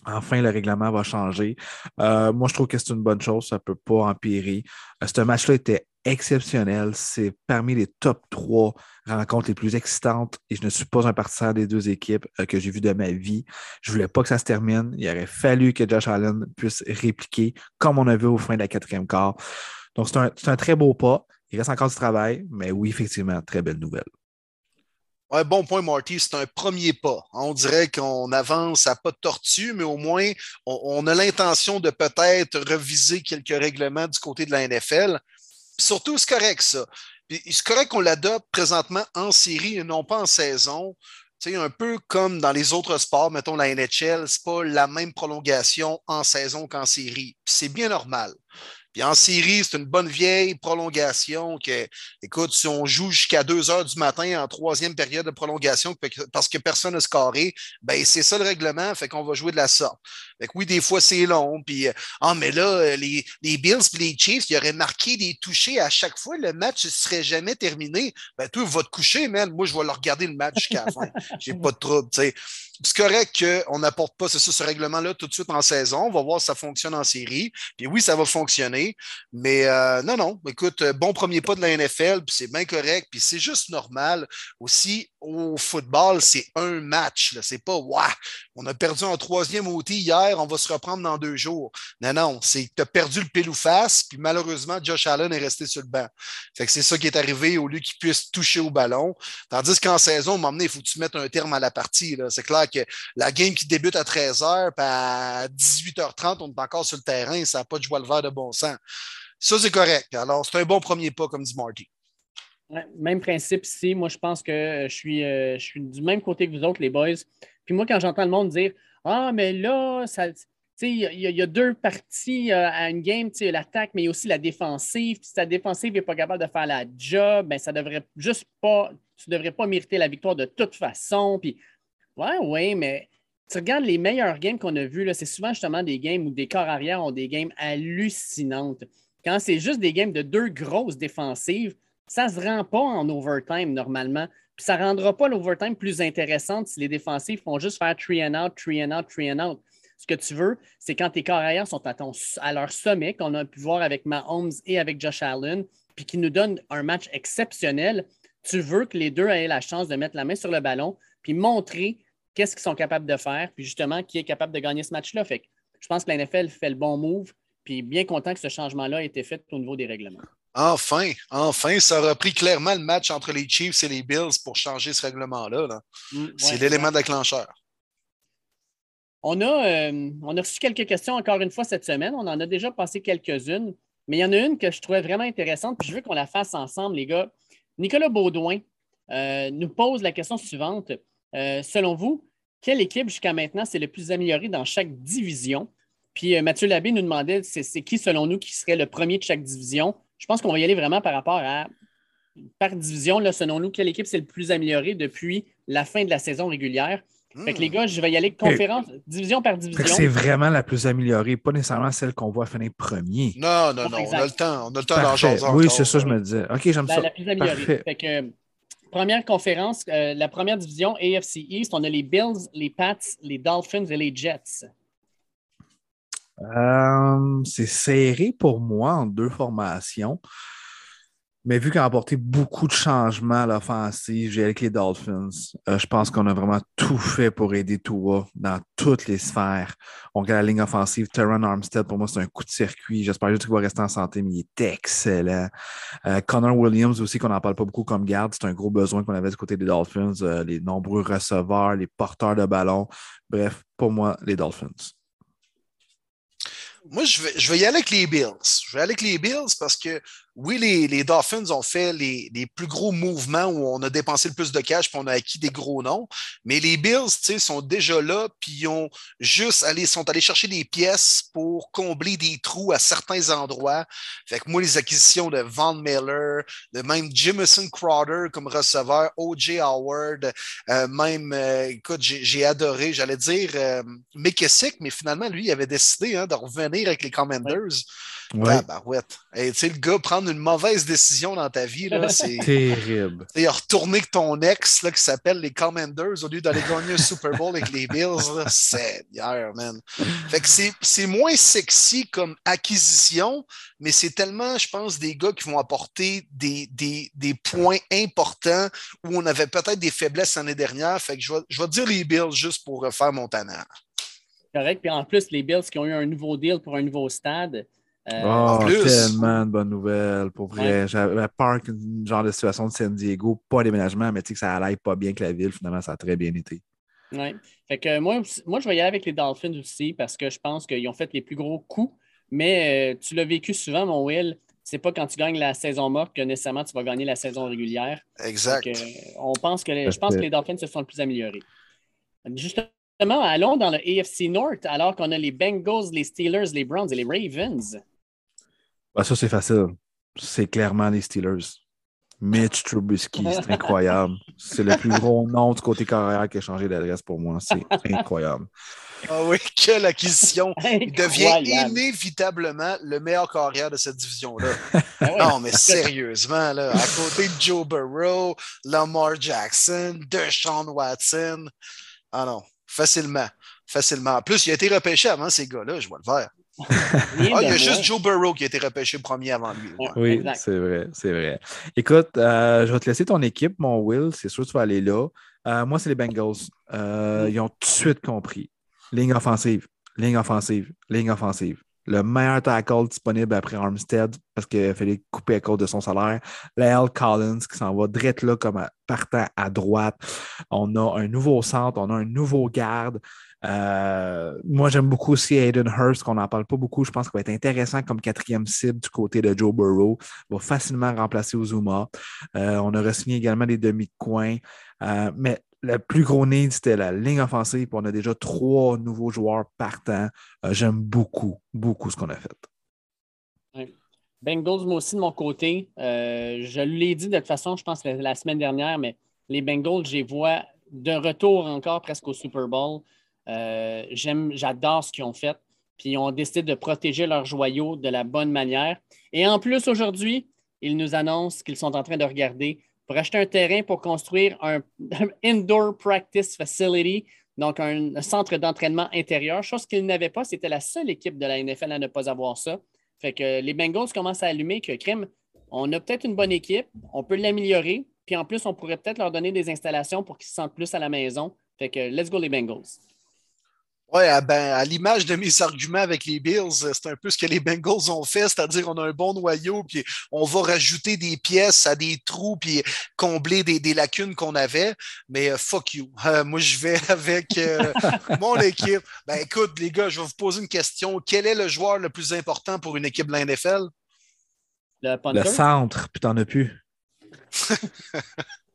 Enfin, le règlement va changer. moi, je trouve que c'est une bonne chose. Ça ne peut pas empirer. ce match-là était exceptionnel. C'est parmi les top trois rencontres les plus excitantes et je ne suis pas un partisan des deux équipes euh, que j'ai vues de ma vie. Je ne voulais pas que ça se termine. Il aurait fallu que Josh Allen puisse répliquer comme on a vu au fin de la quatrième quart. Donc, c'est un, un, très beau pas. Il reste encore du travail, mais oui, effectivement, très belle nouvelle. Un bon point, Marty. C'est un premier pas. On dirait qu'on avance à pas de tortue, mais au moins, on a l'intention de peut-être reviser quelques règlements du côté de la NFL surtout, c'est correct, ça. c'est correct qu'on l'adopte présentement en série et non pas en saison. C'est un peu comme dans les autres sports, mettons la NHL, c'est pas la même prolongation en saison qu'en série. C'est bien normal. Puis en série, c'est une bonne vieille prolongation que, écoute, si on joue jusqu'à 2 heures du matin en troisième période de prolongation parce que personne n'a scoré, ben c'est ça le règlement, fait qu'on va jouer de la sorte. Fait que oui, des fois, c'est long. Puis, euh, ah, mais là, euh, les, les Bills et les Chiefs, ils auraient marqué des touchés à chaque fois. Le match ne serait jamais terminé. Ben, toi, va te coucher, man. Moi, je vais le regarder le match jusqu'à la fin. J'ai pas de trouble, tu sais. C'est correct qu'on n'apporte pas ce règlement-là tout de suite en saison. On va voir si ça fonctionne en série. Puis oui, ça va fonctionner. Mais euh, non, non. Écoute, bon premier pas de la NFL, puis c'est bien correct. Puis c'est juste normal. Aussi, au football, c'est un match. C'est pas, waouh, on a perdu en troisième outil hier on va se reprendre dans deux jours. Non, non, c'est que tu as perdu le pile ou face, puis malheureusement, Josh Allen est resté sur le banc. Fait que c'est ça qui est arrivé au lieu qu'il puisse toucher au ballon. Tandis qu'en saison, à il faut que tu mettes un terme à la partie. C'est clair que la game qui débute à 13h, puis à 18h30, on est encore sur le terrain, ça n'a pas de joie le vert de bon sens. Ça, c'est correct. Alors, c'est un bon premier pas, comme dit Marty. même principe ici. Moi, je pense que je suis, euh, je suis du même côté que vous autres, les boys. Puis moi, quand j'entends le monde dire ah, mais là, il y, a deux parties euh, à une game, l'attaque, mais aussi la défensive. si ta défensive n'est pas capable de faire la job, ben, ça devrait juste pas, tu ne devrais pas mériter la victoire de toute façon. Puis, ouais, oui, mais tu regardes les meilleurs games qu'on a vus, c'est souvent justement des games où des corps arrière ont des games hallucinantes. Quand c'est juste des games de deux grosses défensives, ça ne se rend pas en overtime normalement. Puis ça ne rendra pas l'overtime plus intéressante si les défensifs font juste faire three and out, three and out, three and out. Ce que tu veux, c'est quand tes carrières sont à, à leur sommet, qu'on a pu voir avec Mahomes et avec Josh Allen, puis qui nous donnent un match exceptionnel, tu veux que les deux aient la chance de mettre la main sur le ballon, puis montrer qu'est-ce qu'ils sont capables de faire, puis justement qui est capable de gagner ce match-là. Fait que je pense que la NFL fait le bon move, puis bien content que ce changement-là ait été fait au niveau des règlements. Enfin, enfin, ça a repris clairement le match entre les Chiefs et les Bills pour changer ce règlement-là. Mm, c'est l'élément déclencheur. On a, euh, on a reçu quelques questions encore une fois cette semaine. On en a déjà passé quelques-unes, mais il y en a une que je trouvais vraiment intéressante, puis je veux qu'on la fasse ensemble, les gars. Nicolas Baudouin euh, nous pose la question suivante. Euh, selon vous, quelle équipe jusqu'à maintenant s'est le plus améliorée dans chaque division? Puis Mathieu Labbé nous demandait c'est qui, selon nous, qui serait le premier de chaque division? Je pense qu'on va y aller vraiment par rapport à, par division, là, selon nous, quelle équipe s'est le plus améliorée depuis la fin de la saison régulière. Fait que les gars, je vais y aller conférence, division par division. C'est vraiment la plus améliorée, pas nécessairement celle qu'on voit finir premier. Non, non, non, on a le temps. On a le temps Oui, c'est ça, je me disais. OK, j'aime ça. La plus améliorée. Fait que, première conférence, euh, la première division AFC East, on a les Bills, les Pats, les Dolphins et les Jets. Euh, c'est serré pour moi en deux formations. Mais vu qu'on a apporté beaucoup de changements à l'offensive, avec les Dolphins. Euh, je pense qu'on a vraiment tout fait pour aider Tua dans toutes les sphères. On regarde la ligne offensive. Terran Armstead, pour moi, c'est un coup de circuit. J'espère juste qu'il va rester en santé, mais il est excellent. Euh, Connor Williams aussi, qu'on n'en parle pas beaucoup comme garde. C'est un gros besoin qu'on avait du côté des Dolphins. les nombreux receveurs, les porteurs de ballon. Bref, pour moi, les Dolphins. Moi, je vais, je vais y aller avec les Bills. Je vais aller avec les Bills parce que oui, les, les, Dolphins ont fait les, les, plus gros mouvements où on a dépensé le plus de cash puis on a acquis des gros noms. Mais les Bills, tu sais, sont déjà là puis ils ont juste allé, sont allés chercher des pièces pour combler des trous à certains endroits. Fait que moi, les acquisitions de Van Miller, de même Jimison Crowder comme receveur, O.J. Howard, euh, même, euh, écoute, j'ai adoré, j'allais dire euh, McKessick, mais finalement, lui, il avait décidé hein, de revenir avec les Commanders. Ouais. Barouette. tu sais, le gars, prendre une mauvaise décision dans ta vie, c'est. [LAUGHS] Terrible. Il a retourné que ton ex, là, qui s'appelle les Commanders, au lieu d'aller gagner un Super Bowl avec les Bills, c'est [LAUGHS] hier, man. Fait que c'est moins sexy comme acquisition, mais c'est tellement, je pense, des gars qui vont apporter des, des, des points importants où on avait peut-être des faiblesses l'année dernière. Fait que je vais, je vais dire les Bills juste pour refaire mon tannage. Correct. Puis en plus, les Bills qui ont eu un nouveau deal pour un nouveau stade. Euh, oh, tellement de bonnes nouvelles. Pour vrai, j'avais peur qu'une genre de situation de San Diego, pas déménagement, mais tu sais que ça allait pas bien que la ville. Finalement, ça a très bien été. Oui. Fait que moi, moi, je vais y aller avec les Dolphins aussi parce que je pense qu'ils ont fait les plus gros coups. Mais euh, tu l'as vécu souvent, mon Will. c'est pas quand tu gagnes la saison morte que nécessairement tu vas gagner la saison régulière. Exact. Donc, euh, on pense que les- je pense que les Dolphins se sont le plus améliorés. Justement, allons dans le AFC North alors qu'on a les Bengals, les Steelers, les Browns et les Ravens. Ah, ça, c'est facile. C'est clairement les Steelers. Mitch Trubisky, c'est [LAUGHS] incroyable. C'est le plus gros nom du côté carrière qui a changé d'adresse pour moi. C'est incroyable. Ah oui, quelle acquisition. [LAUGHS] Il devient inévitablement le meilleur carrière de cette division-là. [LAUGHS] Ah. Non, mais sérieusement, là, à côté de Joe Burrow, Lamar Jackson, Deshaun Watson. Ah non, facilement. Facilement. En plus, il a été repêché avant ces gars-là, je vois le vert. [LAUGHS] Ah, il y a juste moins. Joe Burrow qui a été repêché premier avant lui. Ouais. Oui, c'est vrai, c'est vrai. Écoute, euh, je vais te laisser ton équipe, mon Will. C'est sûr que tu vas aller là. Euh, moi, c'est les Bengals. Euh, Ils ont tout de suite compris. Ligne offensive, ligne offensive, ligne offensive. Le meilleur tackle disponible après Armstead parce qu'il fallait couper à cause de son salaire. Lael Collins qui s'en va direct là comme à- partant à droite. On a un nouveau centre, on a un nouveau garde. Euh, moi, j'aime beaucoup aussi Hayden Hurst, qu'on n'en parle pas beaucoup. Je pense qu'il va être intéressant comme quatrième cible du côté de Joe Burrow. Il va facilement remplacer Ozuma. Euh, on a re-signé également des demi de coin. Euh, mais le plus gros need, c'était la ligne offensive. On a déjà trois nouveaux joueurs partants. J'aime beaucoup, beaucoup ce qu'on a fait. Bengals, moi aussi, de mon côté, je l'ai dit de toute façon, je pense, la, la semaine dernière, mais les Bengals, je les vois de retour encore presque au Super Bowl. Euh, j'aime, j'adore ce qu'ils ont fait. Puis ils ont décidé de protéger leurs joyaux de la bonne manière. Et en plus, aujourd'hui, ils nous annoncent qu'ils sont en train de regarder pour acheter un terrain pour construire un [LAUGHS] indoor practice facility, donc un centre d'entraînement intérieur, chose qu'ils n'avaient pas. C'était la seule équipe de la NFL à ne pas avoir ça. Fait que les Bengals commencent à allumer que crime, on a peut-être une bonne équipe, on peut l'améliorer, puis en plus, on pourrait peut-être leur donner des installations pour qu'ils se sentent plus à la maison. Fait que let's go les Bengals. Oui, à, ben, à l'image de mes arguments avec les Bills, euh, c'est un peu ce que les Bengals ont fait, c'est-à-dire on a un bon noyau, puis on va rajouter des pièces à des trous, puis combler des, des lacunes qu'on avait. Mais euh, fuck you. Euh, moi, je vais [LAUGHS] avec euh, mon équipe. Ben écoute, les gars, je vais vous poser une question. Quel est le joueur le plus important pour une équipe de la NFL? Le. Le centre, puis t'en as plus. [LAUGHS]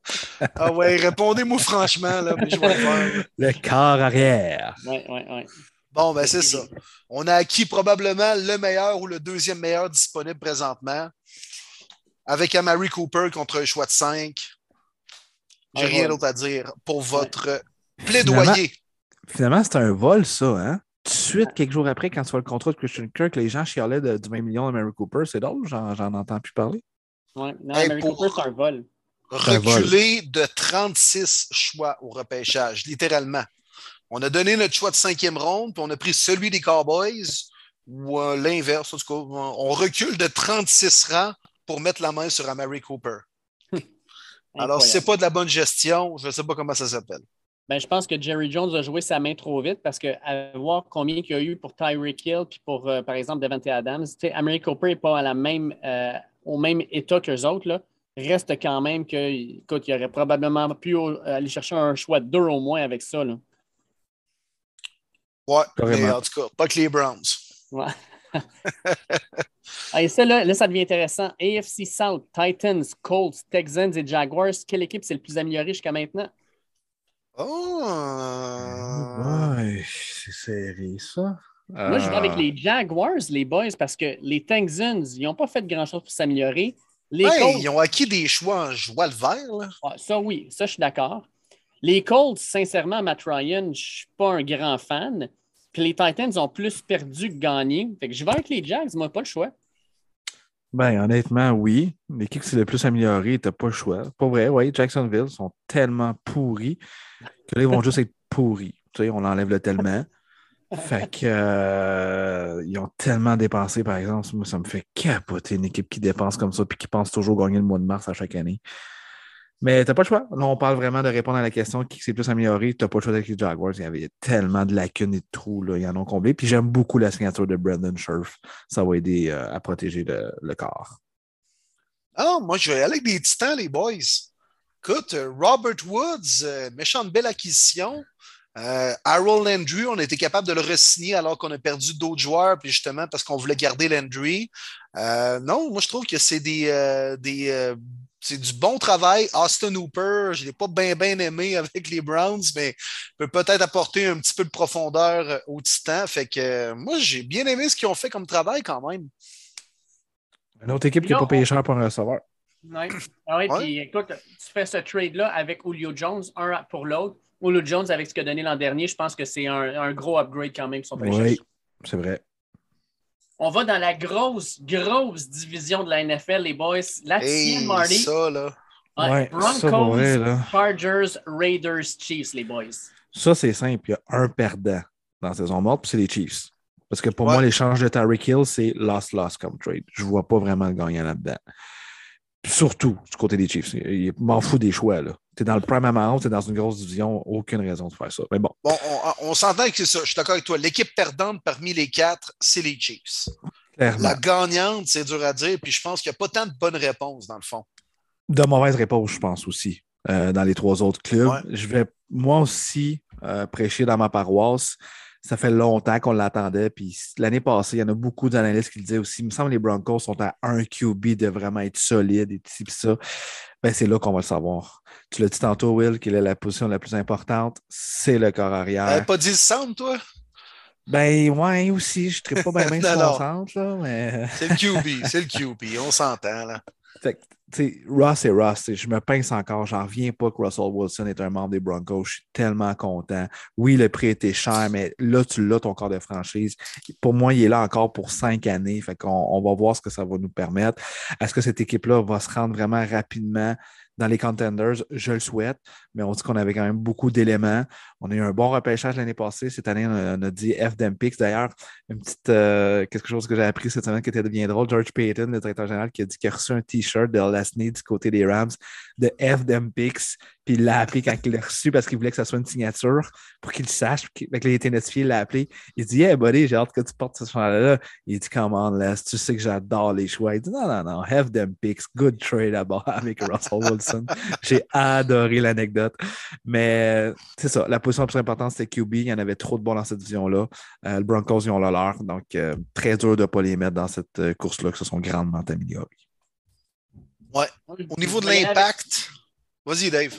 Ah ouais, répondez-moi franchement, là, mais je vais le faire. Le quart arrière. Ouais, ouais, ouais. Bon, ben c'est ça. On a acquis probablement le meilleur ou le deuxième meilleur disponible présentement. Avec Amari Cooper contre un choix de 5. J'ai rien d'autre à dire pour votre plaidoyer. Finalement, c'est un vol, ça, hein? Tout de suite, quelques jours après, quand tu vois le contrat de Christian Kirk, les gens chialaient de- du 20 millions de Mary Cooper. C'est drôle, j'en entends plus parler. ouais. Non, Hey, pour- Cooper, c'est un vol. vol. Reculé de 36 choix au repêchage, littéralement. On a donné notre choix de cinquième ronde, puis on a pris celui des Cowboys, ou euh, l'inverse, en tout cas. On recule de 36 rangs pour mettre la main sur Amari Cooper. [LAUGHS] Alors, c'est pas de la bonne gestion, je ne sais pas comment ça s'appelle. Ben, je pense que Jerry Jones a joué sa main trop vite parce que à voir combien il y a eu pour Tyreek Hill puis pour, euh, par exemple, Devante Adams, Amari Cooper n'est pas à la même, euh, au même état qu'eux autres. Là. Reste quand même que, écoute, il aurait probablement pu euh, aller chercher un choix de deux au moins avec ça. Là. Ouais, mais en tout cas, pas que les Browns. Ouais. [LAUGHS] Et ça, là, là, ça devient intéressant. AFC South, Titans, Colts, Texans et Jaguars. Quelle équipe c'est le plus amélioré jusqu'à maintenant? Oh! Ouais, c'est serré, ça. Moi, je vais Euh, avec les Jaguars, les boys, parce que les Texans, ils n'ont pas fait grand-chose pour s'améliorer. Les Hey, Colts, ils ont acquis des choix en joie le vert. Là. Ça oui, ça je suis d'accord. Les Colts, sincèrement, Matt Ryan, je ne suis pas un grand fan. Puis les Titans ont plus perdu que gagné. Fait que je vais avec les Jags, moi, pas le choix. Ben, honnêtement, oui. L'équipe qui s'est le plus améliorée, t'as pas le choix. Pas vrai, oui. Jacksonville sont tellement pourris que là, ils vont juste être pourris. Tu sais, on enlève le tellement. Fait que euh, ils ont tellement dépensé, par exemple. Moi, ça me fait capoter une équipe qui dépense comme ça puis qui pense toujours gagner le mois de mars à chaque année. Mais t'as pas le choix. Là, on parle vraiment de répondre à la question qui s'est plus amélioré. T'as pas le choix avec les Jaguars. Il y avait tellement de lacunes et de trous. Là. Ils en ont comblé. Puis j'aime beaucoup la signature de Brandon Scherf. Ça va aider euh, à protéger le, le corps. Ah, moi, je vais aller avec des titans, les boys. Écoute, euh, Robert Woods, euh, méchante belle acquisition. Euh, Harold Landry, on a été capable de le re-signer alors qu'on a perdu d'autres joueurs, puis justement parce qu'on voulait garder Landry. Euh, non, moi je trouve que c'est des, euh, des euh, c'est du bon travail. Austin Hooper, je ne l'ai pas bien bien aimé [LAUGHS] avec les Browns, mais peut peut-être apporter un petit peu de profondeur au Titan. Fait que euh, moi, j'ai bien aimé ce qu'ils ont fait comme travail quand même. Une autre équipe qui n'a pas payé cher pour un receveur. Ouais. Ah ouais, Ouais. puis écoute, tu fais ce trade-là avec Julio Jones, un pour l'autre. Julio Jones, avec ce qu'il a donné l'an dernier, je pense que c'est un, un gros upgrade quand même. Son Oui, c'est vrai. On va dans la grosse, grosse division de la NFL, les boys. La tienne, Hey, Marty. ça, là. Ouais, Ouais, Broncos, ça, pour vrai, là. Chargers, Raiders, Chiefs, les boys. Ça, c'est simple. Il y a un perdant dans la saison morte, puis c'est les Chiefs. Parce que pour Ouais. moi, l'échange de Tyreek Hill, c'est loss-loss comme trade. Je ne vois pas vraiment le gagnant là-dedans. Surtout du côté des Chiefs. Il m'en fout des choix. Tu es dans le prime amount, tu es dans une grosse division, aucune raison de faire ça. Mais bon, Bon, on, on s'entend que c'est ça. Je suis d'accord avec toi. L'équipe perdante parmi les quatre, c'est les Chiefs. clairement, La gagnante, c'est dur à dire, puis je pense qu'il n'y a pas tant de bonnes réponses, dans le fond. de mauvaises réponses, je pense aussi, euh, dans les trois autres clubs. Ouais. Je vais moi aussi euh, prêcher dans ma paroisse. Ça fait longtemps qu'on l'attendait. Puis l'année passée, il y en a beaucoup d'analystes qui le disaient aussi. Il me semble que les Broncos sont à un QB de vraiment être solide et pis ça. Ben, c'est là qu'on va le savoir. Tu l'as dit tantôt, Will, quelle est la position la plus importante? C'est le corps arrière. T'avais pas dit le centre, toi? Ben, ouais, aussi. Je ne pas bien bien sur [LAUGHS] non. centre, là, mais. C'est le QB, c'est le QB, on s'entend, là. Fait que, Ross et Ross, je me pince encore. J'en reviens pas que Russell Wilson est un membre des Broncos. Je suis tellement content. Oui, le prix était cher, mais là, tu l'as, ton corps de franchise. Pour moi, il est là encore pour cinq années. Fait on va voir ce que ça va nous permettre. Est-ce que cette équipe-là va se rendre vraiment rapidement? Dans les contenders? Je le souhaite, mais on dit qu'on avait quand même beaucoup d'éléments. On a eu un bon repêchage l'année passée. Cette année, on a, dit FDMPix. D'ailleurs, une petite euh, quelque chose que j'ai appris cette semaine qui était bien drôle. George Payton, le directeur général, qui a dit qu'il a reçu un T-shirt de Lasney du côté des Rams de FDMPix. Puis il l'a appelé quand il l'a reçu parce qu'il voulait que ça soit une signature pour qu'il sache. Fait que là, il était notifié, il l'a appelé. Il dit Hey buddy, j'ai hâte que tu portes ce choix-là. Il dit on, Les, tu sais que j'adore les choix. Il dit Non, non, non, FDMPix, good trade bord avec Russell Wilson. [LAUGHS] J'ai adoré l'anecdote. Mais c'est ça, la position la plus importante, c'était QB. Il y en avait trop de bons dans cette division-là. Euh, le Broncos, ils ont le. Donc, euh, très dur de ne pas les mettre dans cette euh, course-là, qui se sont grandement améliorés. Ouais. Au niveau de avec- l'impact, vas-y, Dave.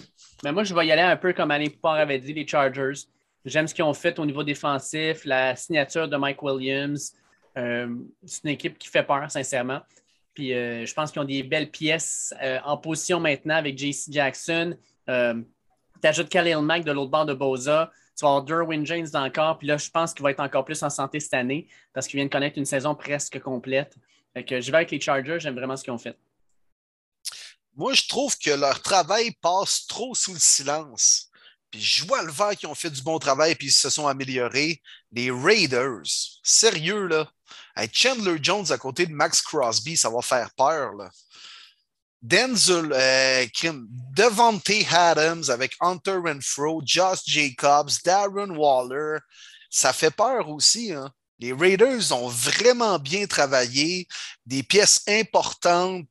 Mais moi, je vais y aller un peu comme Alain Poupard avait dit, les Chargers. J'aime ce qu'ils ont fait au niveau défensif, la signature de Mike Williams. Euh, c'est une équipe qui fait peur, sincèrement. Puis euh, je pense qu'ils ont des belles pièces euh, en position maintenant avec JC Jackson. Tu ajoutes Khalil Mack de l'autre bord de Boza. Tu vas avoir Derwin James encore. Puis là, je pense qu'il va être encore plus en santé cette année parce qu'il vient de connaître une saison presque complète. Fait que je vais avec les Chargers. J'aime vraiment ce qu'ils ont fait. Moi, je trouve que leur travail passe trop sous le silence. Puis je vois le vert qu'ils ont fait du bon travail puis ils se sont améliorés. Les Raiders, sérieux, là. Chandler Jones à côté de Max Crosby, ça va faire peur, là. Denzel, euh, Kim, Devontae Adams avec Hunter Renfro, Josh Jacobs, Darren Waller, ça fait peur aussi. Hein? Les Raiders ont vraiment bien travaillé, des pièces importantes,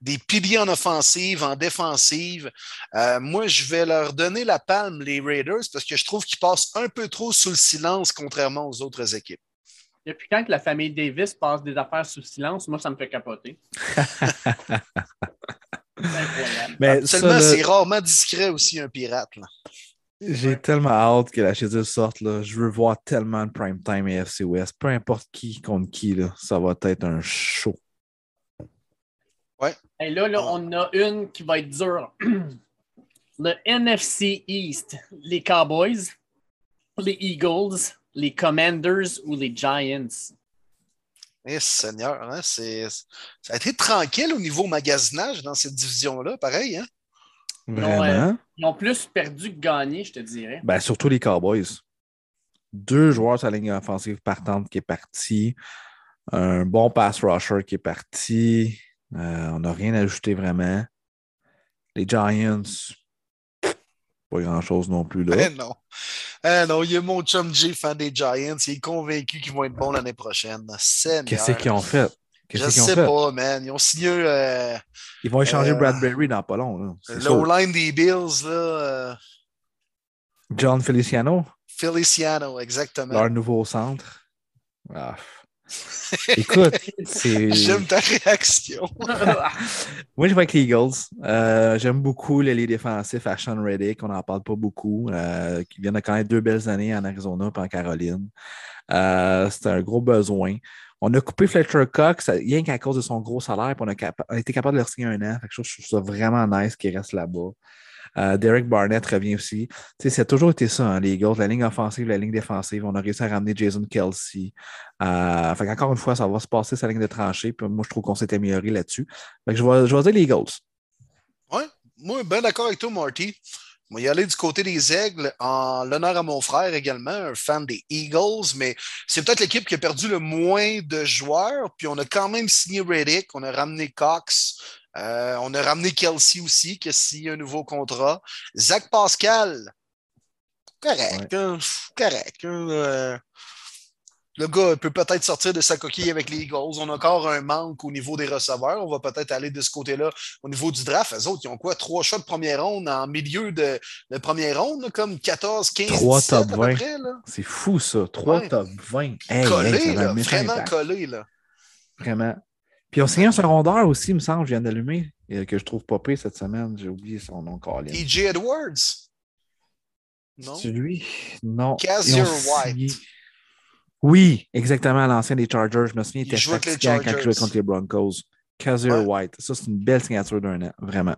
des piliers en offensive, en défensive. Euh, moi, je vais leur donner la palme, les Raiders, parce que je trouve qu'ils passent un peu trop sous le silence, contrairement aux autres équipes. Depuis quand que la famille Davis passe des affaires sous silence, moi, ça me fait capoter. [LAUGHS] C'est incroyable. Mais Seulement, là, c'est rarement discret aussi, un pirate. là. J'ai tellement hâte que la chédule sorte. Là. Je veux voir tellement de prime time et FC West. Peu importe qui contre qui, là, ça va être un show. Et là, là, on a une qui va être dure. [CLEARS THROAT] Le NFC East, les Cowboys, les Eagles, les Commanders ou les Giants? Eh, Seigneur, hein, c'est, ça a été tranquille au niveau magasinage dans cette division-là, pareil. Hein? Vraiment? euh, Ils ont plus perdu que gagné, je te dirais. Ben, surtout les Cowboys. Deux joueurs sur la ligne offensive partante qui est parti. Un bon pass rusher qui est parti. Euh, on n'a rien ajouté vraiment. Les Giants, pas grand-chose non plus là. Eh non. Eh non, il y a mon chum J, fan des Giants. Il est convaincu qu'ils vont être bons l'année prochaine. Qu'est-ce qu'ils ont fait? Je ont sais fait? pas, man. Ils ont signé euh, Ils vont échanger Euh, Bradbury dans pas long. C'est le line des Bills. Là, euh, John Feliciano? Feliciano, exactement. Leur nouveau centre? Ah. Écoute, c'est. [LAUGHS] J'aime ta réaction. [LAUGHS] Moi, je vais avec les Eagles. Euh, J'aime beaucoup les défensifs à Sean Reddick. On n'en parle pas beaucoup. Euh, qui viennent de connaître deux belles années en Arizona et en Caroline. Euh, C'était un gros besoin. On a coupé Fletcher Cox rien qu'à cause de son gros salaire. a, on a été capable de le signer un an. Fait que je trouve ça vraiment nice qu'il reste là-bas. Euh, Derek Barnett revient aussi. ça a toujours été ça, hein, les Eagles, la ligne offensive, la ligne défensive. On a réussi à ramener Jason Kelsey. Euh, fait encore une fois, ça va se passer sa ligne de tranchée. Puis moi, je trouve qu'on s'est amélioré là-dessus. Je vais, je dire les Eagles. Oui, moi, bien d'accord avec toi, Marty. On va y aller du côté des Aigles en l'honneur à mon frère également, un fan des Eagles, mais c'est peut-être l'équipe qui a perdu le moins de joueurs. Puis on a quand même signé Reddick, on a ramené Cox, euh, on a ramené Kelsey aussi, qui a signé un nouveau contrat. Zach Pascal, correct, hein, correct. Hein, euh, le gars peut peut-être sortir de sa coquille avec les Eagles. On a encore un manque au niveau des receveurs. On va peut-être aller de ce côté-là au niveau du draft. Les autres, ils ont quoi? Trois choix de première ronde en milieu de, première ronde, comme 14, 15, Trois 17 top 20. C'est fou, ça. Trois top 20. collé, là, vraiment collé. Là. Vraiment. Puis on signé un secondaire aussi, il me semble, je viens d'allumer, que je trouve pas pire cette semaine. J'ai oublié son nom, Colin. E.J. Edwards. Non. C'est lui? Non. Cassier White. Oui, exactement, l'ancien des Chargers. Je me souviens, il était fatiguant quand il jouait contre les Broncos. Kazir White. Ça, c'est une belle signature d'un an, vraiment.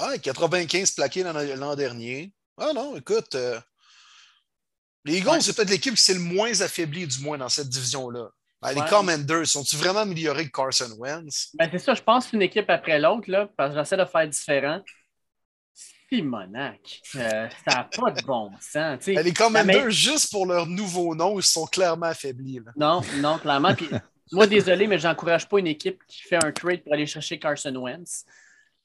Ouais, 95 plaqués l'an dernier. Ah non, écoute, euh, les Eagles, c'est peut-être l'équipe qui s'est le moins affaiblie, du moins, dans cette division-là. Ben, les Commanders, sont-ils vraiment améliorés que Carson Wentz? Ben, c'est ça, je pense qu'une équipe après l'autre, là, parce que j'essaie de faire différent. Simonac, euh, ça n'a pas de bon sens. Les Commanders, juste pour leur nouveau nom, ils sont clairement affaiblis. Non, non, clairement. [LAUGHS] moi, désolé, mais j'encourage pas une équipe qui fait un trade pour aller chercher Carson Wentz.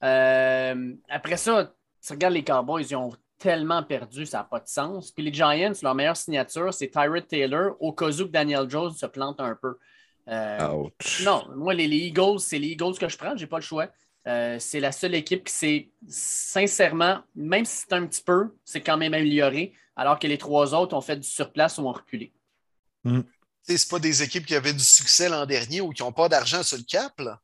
Euh, après ça, tu regardes les Cowboys, ils ont tellement perdu, ça n'a pas de sens. Puis les Giants, leur meilleure signature, c'est Tyrod Taylor, au cas où Daniel Jones se plante un peu. Euh, non, moi, les, Eagles, c'est les Eagles que je prends, je n'ai pas le choix. Euh, c'est la seule équipe qui s'est, sincèrement, même si c'est un petit peu, c'est quand même amélioré, alors que les trois autres ont fait du surplace ou ont reculé. Mm. C'est pas des équipes qui avaient du succès l'an dernier ou qui n'ont pas d'argent sur le cap. Là.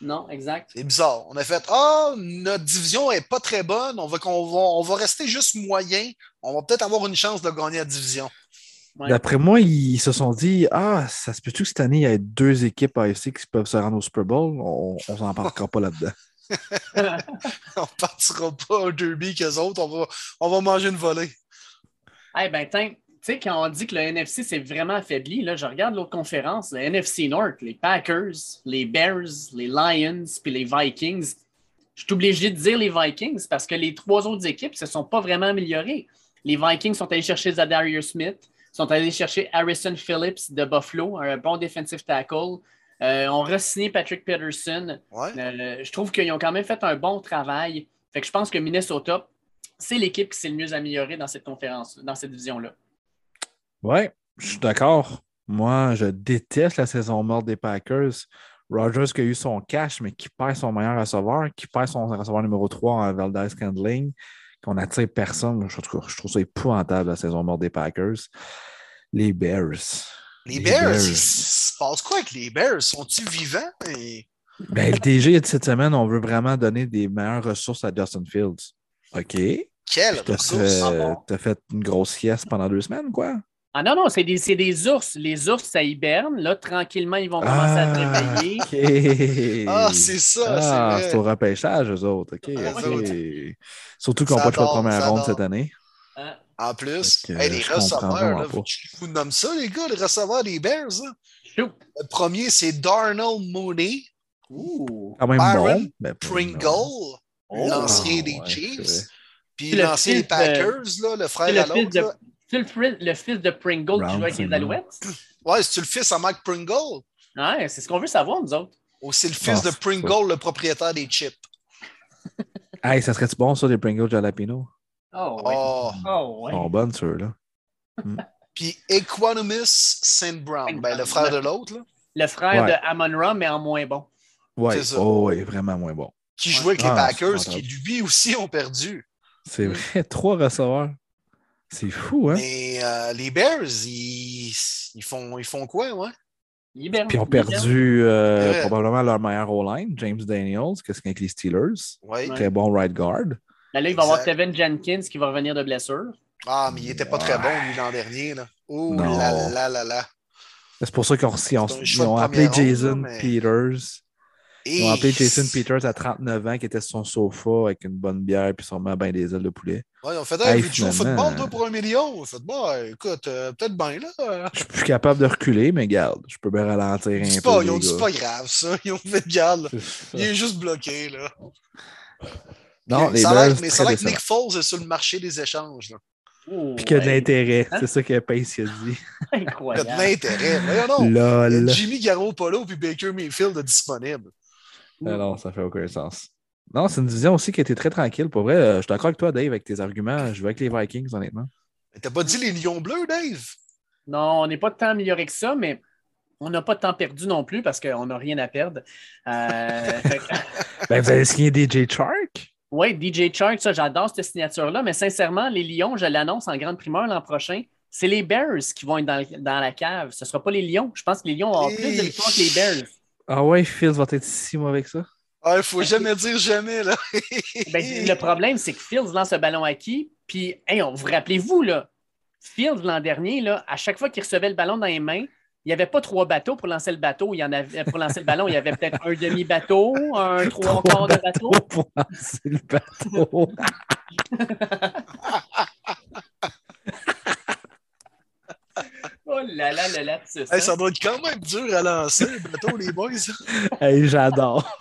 Non, exact. C'est bizarre. On a fait Ah, notre division n'est pas très bonne, on va, on va, rester juste moyen, on va peut-être avoir une chance de gagner la division. D'après moi, ils se sont dit Ah, ça se peut-tu que cette année, il y a deux équipes AFC qui peuvent se rendre au Super Bowl? On ne s'en parlera pas là-dedans. [LAUGHS] [LAUGHS] on ne partira pas au derby qu'eux autres, on va, on va manger une volée. Eh ben, tu sais, quand on dit que le NFC s'est vraiment affaibli, là, je regarde l'autre conférence, le NFC North, les Packers, les Bears, les Lions, puis les Vikings. Je suis obligé de dire les Vikings parce que les trois autres équipes ne se sont pas vraiment améliorées. Les Vikings sont allés chercher Zadarius Smith, sont allés chercher Harrison Phillips de Buffalo, un bon defensive tackle. Euh, on re-signé Patrick Peterson. Euh, je trouve qu'ils ont quand même fait un bon travail. Fait que je pense que Minnesota, c'est l'équipe qui s'est le mieux améliorée dans cette conférence, dans cette division-là. Oui, je suis d'accord. Moi, je déteste la saison morte des Packers. Rogers qui a eu son cash, mais qui perd son meilleur receveur, qui perd son receveur numéro 3 en Valdez Candling, qu'on attire personne. Je trouve, je trouve ça épouvantable, la saison morte des Packers. Les Bears. Les, Bears, il se passe quoi avec les Bears? Sont-ils vivants? Ben, le DG dit cette semaine, on veut vraiment donner des meilleures ressources à Justin Fields. OK. Quelle ressource? Tu as fait une grosse sieste pendant deux semaines, quoi? Ah non, non, c'est des, des, ours. Les ours, ça hiberne. Là, tranquillement, ils vont commencer à se ah, réveiller. Ah, c'est ça. Ah, c'est au repêchage, eux autres. OK. Surtout qu'on n'a pas de première ronde cette année. Hein? En plus, les receveurs, là, vous, vous nommez ça, les gars, les receveurs des Bears. Le premier, c'est Darnell Mooney. Ouh. Quand même bon, Pringle, oh, l'ancien des Chiefs. Puis l'ancien des Packers, là, le frère à l'autre. C'est le, fils de Pringle qui joue avec les Alouettes? Ouais, c'est-tu le fils à Mike Pringle? Ouais, c'est ce qu'on veut savoir, nous autres. Ou c'est le fils de Pringle, le propriétaire des chips? [LAUGHS] hey, ça serait-tu bon, ça, des Pringles Jalapeno? Oh, ouais. Oh, oh ouais. Oh, bonne, ceux-là. Mm. [LAUGHS] Puis Equanimous St. Brown, ben, le frère de l'autre. là. Le frère de Amon Ra, mais en moins bon. Ouais, oh, ouais, vraiment moins bon. Qui jouait avec les ah, Packers, qui lui aussi ont perdu. C'est vrai, [LAUGHS] trois receveurs. C'est fou, hein? Mais euh, les Bears, ils, ils, font, ils font quoi, ouais? Libère- Puis ils ont perdu euh, Ouais. probablement leur meilleur O-line, James Daniels, qu'est-ce qu'avec les Steelers. Ouais. Ouais. Très bon right guard. Là, là, il va y avoir. Tevin Jenkins qui va revenir de blessure. Ah, mais il était pas très bon, lui, l'an dernier. Là. Oh Non. là là là là. C'est pour ça qu'ils ont, ils ils appelé Jason mais- Peters. Ils ont Et- appelé Jason Peters à 39 ans qui était sur son sofa avec une bonne bière puis sûrement bien des ailes de poulet. Ouais, on fait Hey, hey, au football, toi, pour un million? On fait, bah, écoute, euh, peut-être bien, là. Je suis plus capable de reculer, mais garde, je peux bien ralentir un peu. pas, ils ont dit c'est pas grave, ça. [LAUGHS] Ils ont fait garde. Il est juste bloqué, là. Non, les ça a mais ça a que. Nick Foles est sur le marché des échanges. Là. Oh, Puis qu'il y a de l'intérêt. Hein? C'est ça que Pace a dit. [LAUGHS] Il y a de Incroyable. l'intérêt. Voyons a Lol. Jimmy Garoppolo puis Baker Mayfield de non, ça fait aucun sens. Non, c'est une division aussi qui a été très tranquille. Pour vrai, euh, je suis d'accord avec toi, Dave, avec tes arguments. Je vais avec les Vikings, honnêtement. Mais T'as pas dit les Lions bleus, Dave? Non, on n'est pas tant amélioré que ça, mais on n'a pas de temps perdu non plus parce qu'on n'a rien à perdre. Euh, [LAUGHS] que- Ben, vous avez signé DJ Chark? Oui, DJ Chark, ça, j'adore cette signature-là, mais sincèrement, les Lions, je l'annonce en grande primeur l'an prochain. C'est les Bears qui vont être dans, dans la cave. Ce ne sera pas les Lions. Je pense que les Lions vont avoir plus de victoires que les Bears. Ah ouais, Fields va être si mauvais que ça. Ah, il faut jamais dire jamais, là. [LAUGHS] Ben, le problème, c'est que Fields lance le ballon à qui? Puis, hey, on, vous rappelez-vous, là, Fields, l'an dernier, là, à chaque fois qu'il recevait le ballon dans les mains, il n'y avait pas trois bateaux pour lancer le bateau. Il y en avait, pour lancer le ballon, il y avait peut-être un demi-bateau, un trois quarts de bateau. pour lancer le bateau. [LAUGHS] Oh là là là là, c'est Hey, ça doit être quand même dur à lancer, le bateau, les boys. [LAUGHS] hey, j'adore.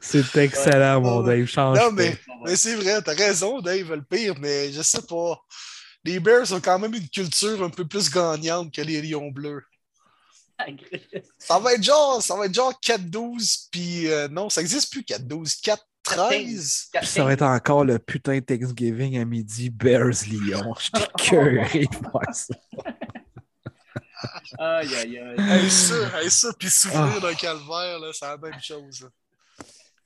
c'est excellent, mon Dave. Change Non, mais, mais c'est vrai, t'as raison, Dave, le pire, mais je sais pas. Les Bears ont quand même une culture un peu plus gagnante que les Lions bleus. Ça va être genre, ça va être genre 4-12, puis euh, non, ça existe plus 4-12, 4-13. Puis ça va être encore le putain de Thanksgiving à midi, Bears-Lyon. Je suis [LAUGHS] curé de voir ça. Aïe, aïe, aïe. Hey, ça, hey, ça, puis souffrir Ah. d'un calvaire, là, c'est la même chose.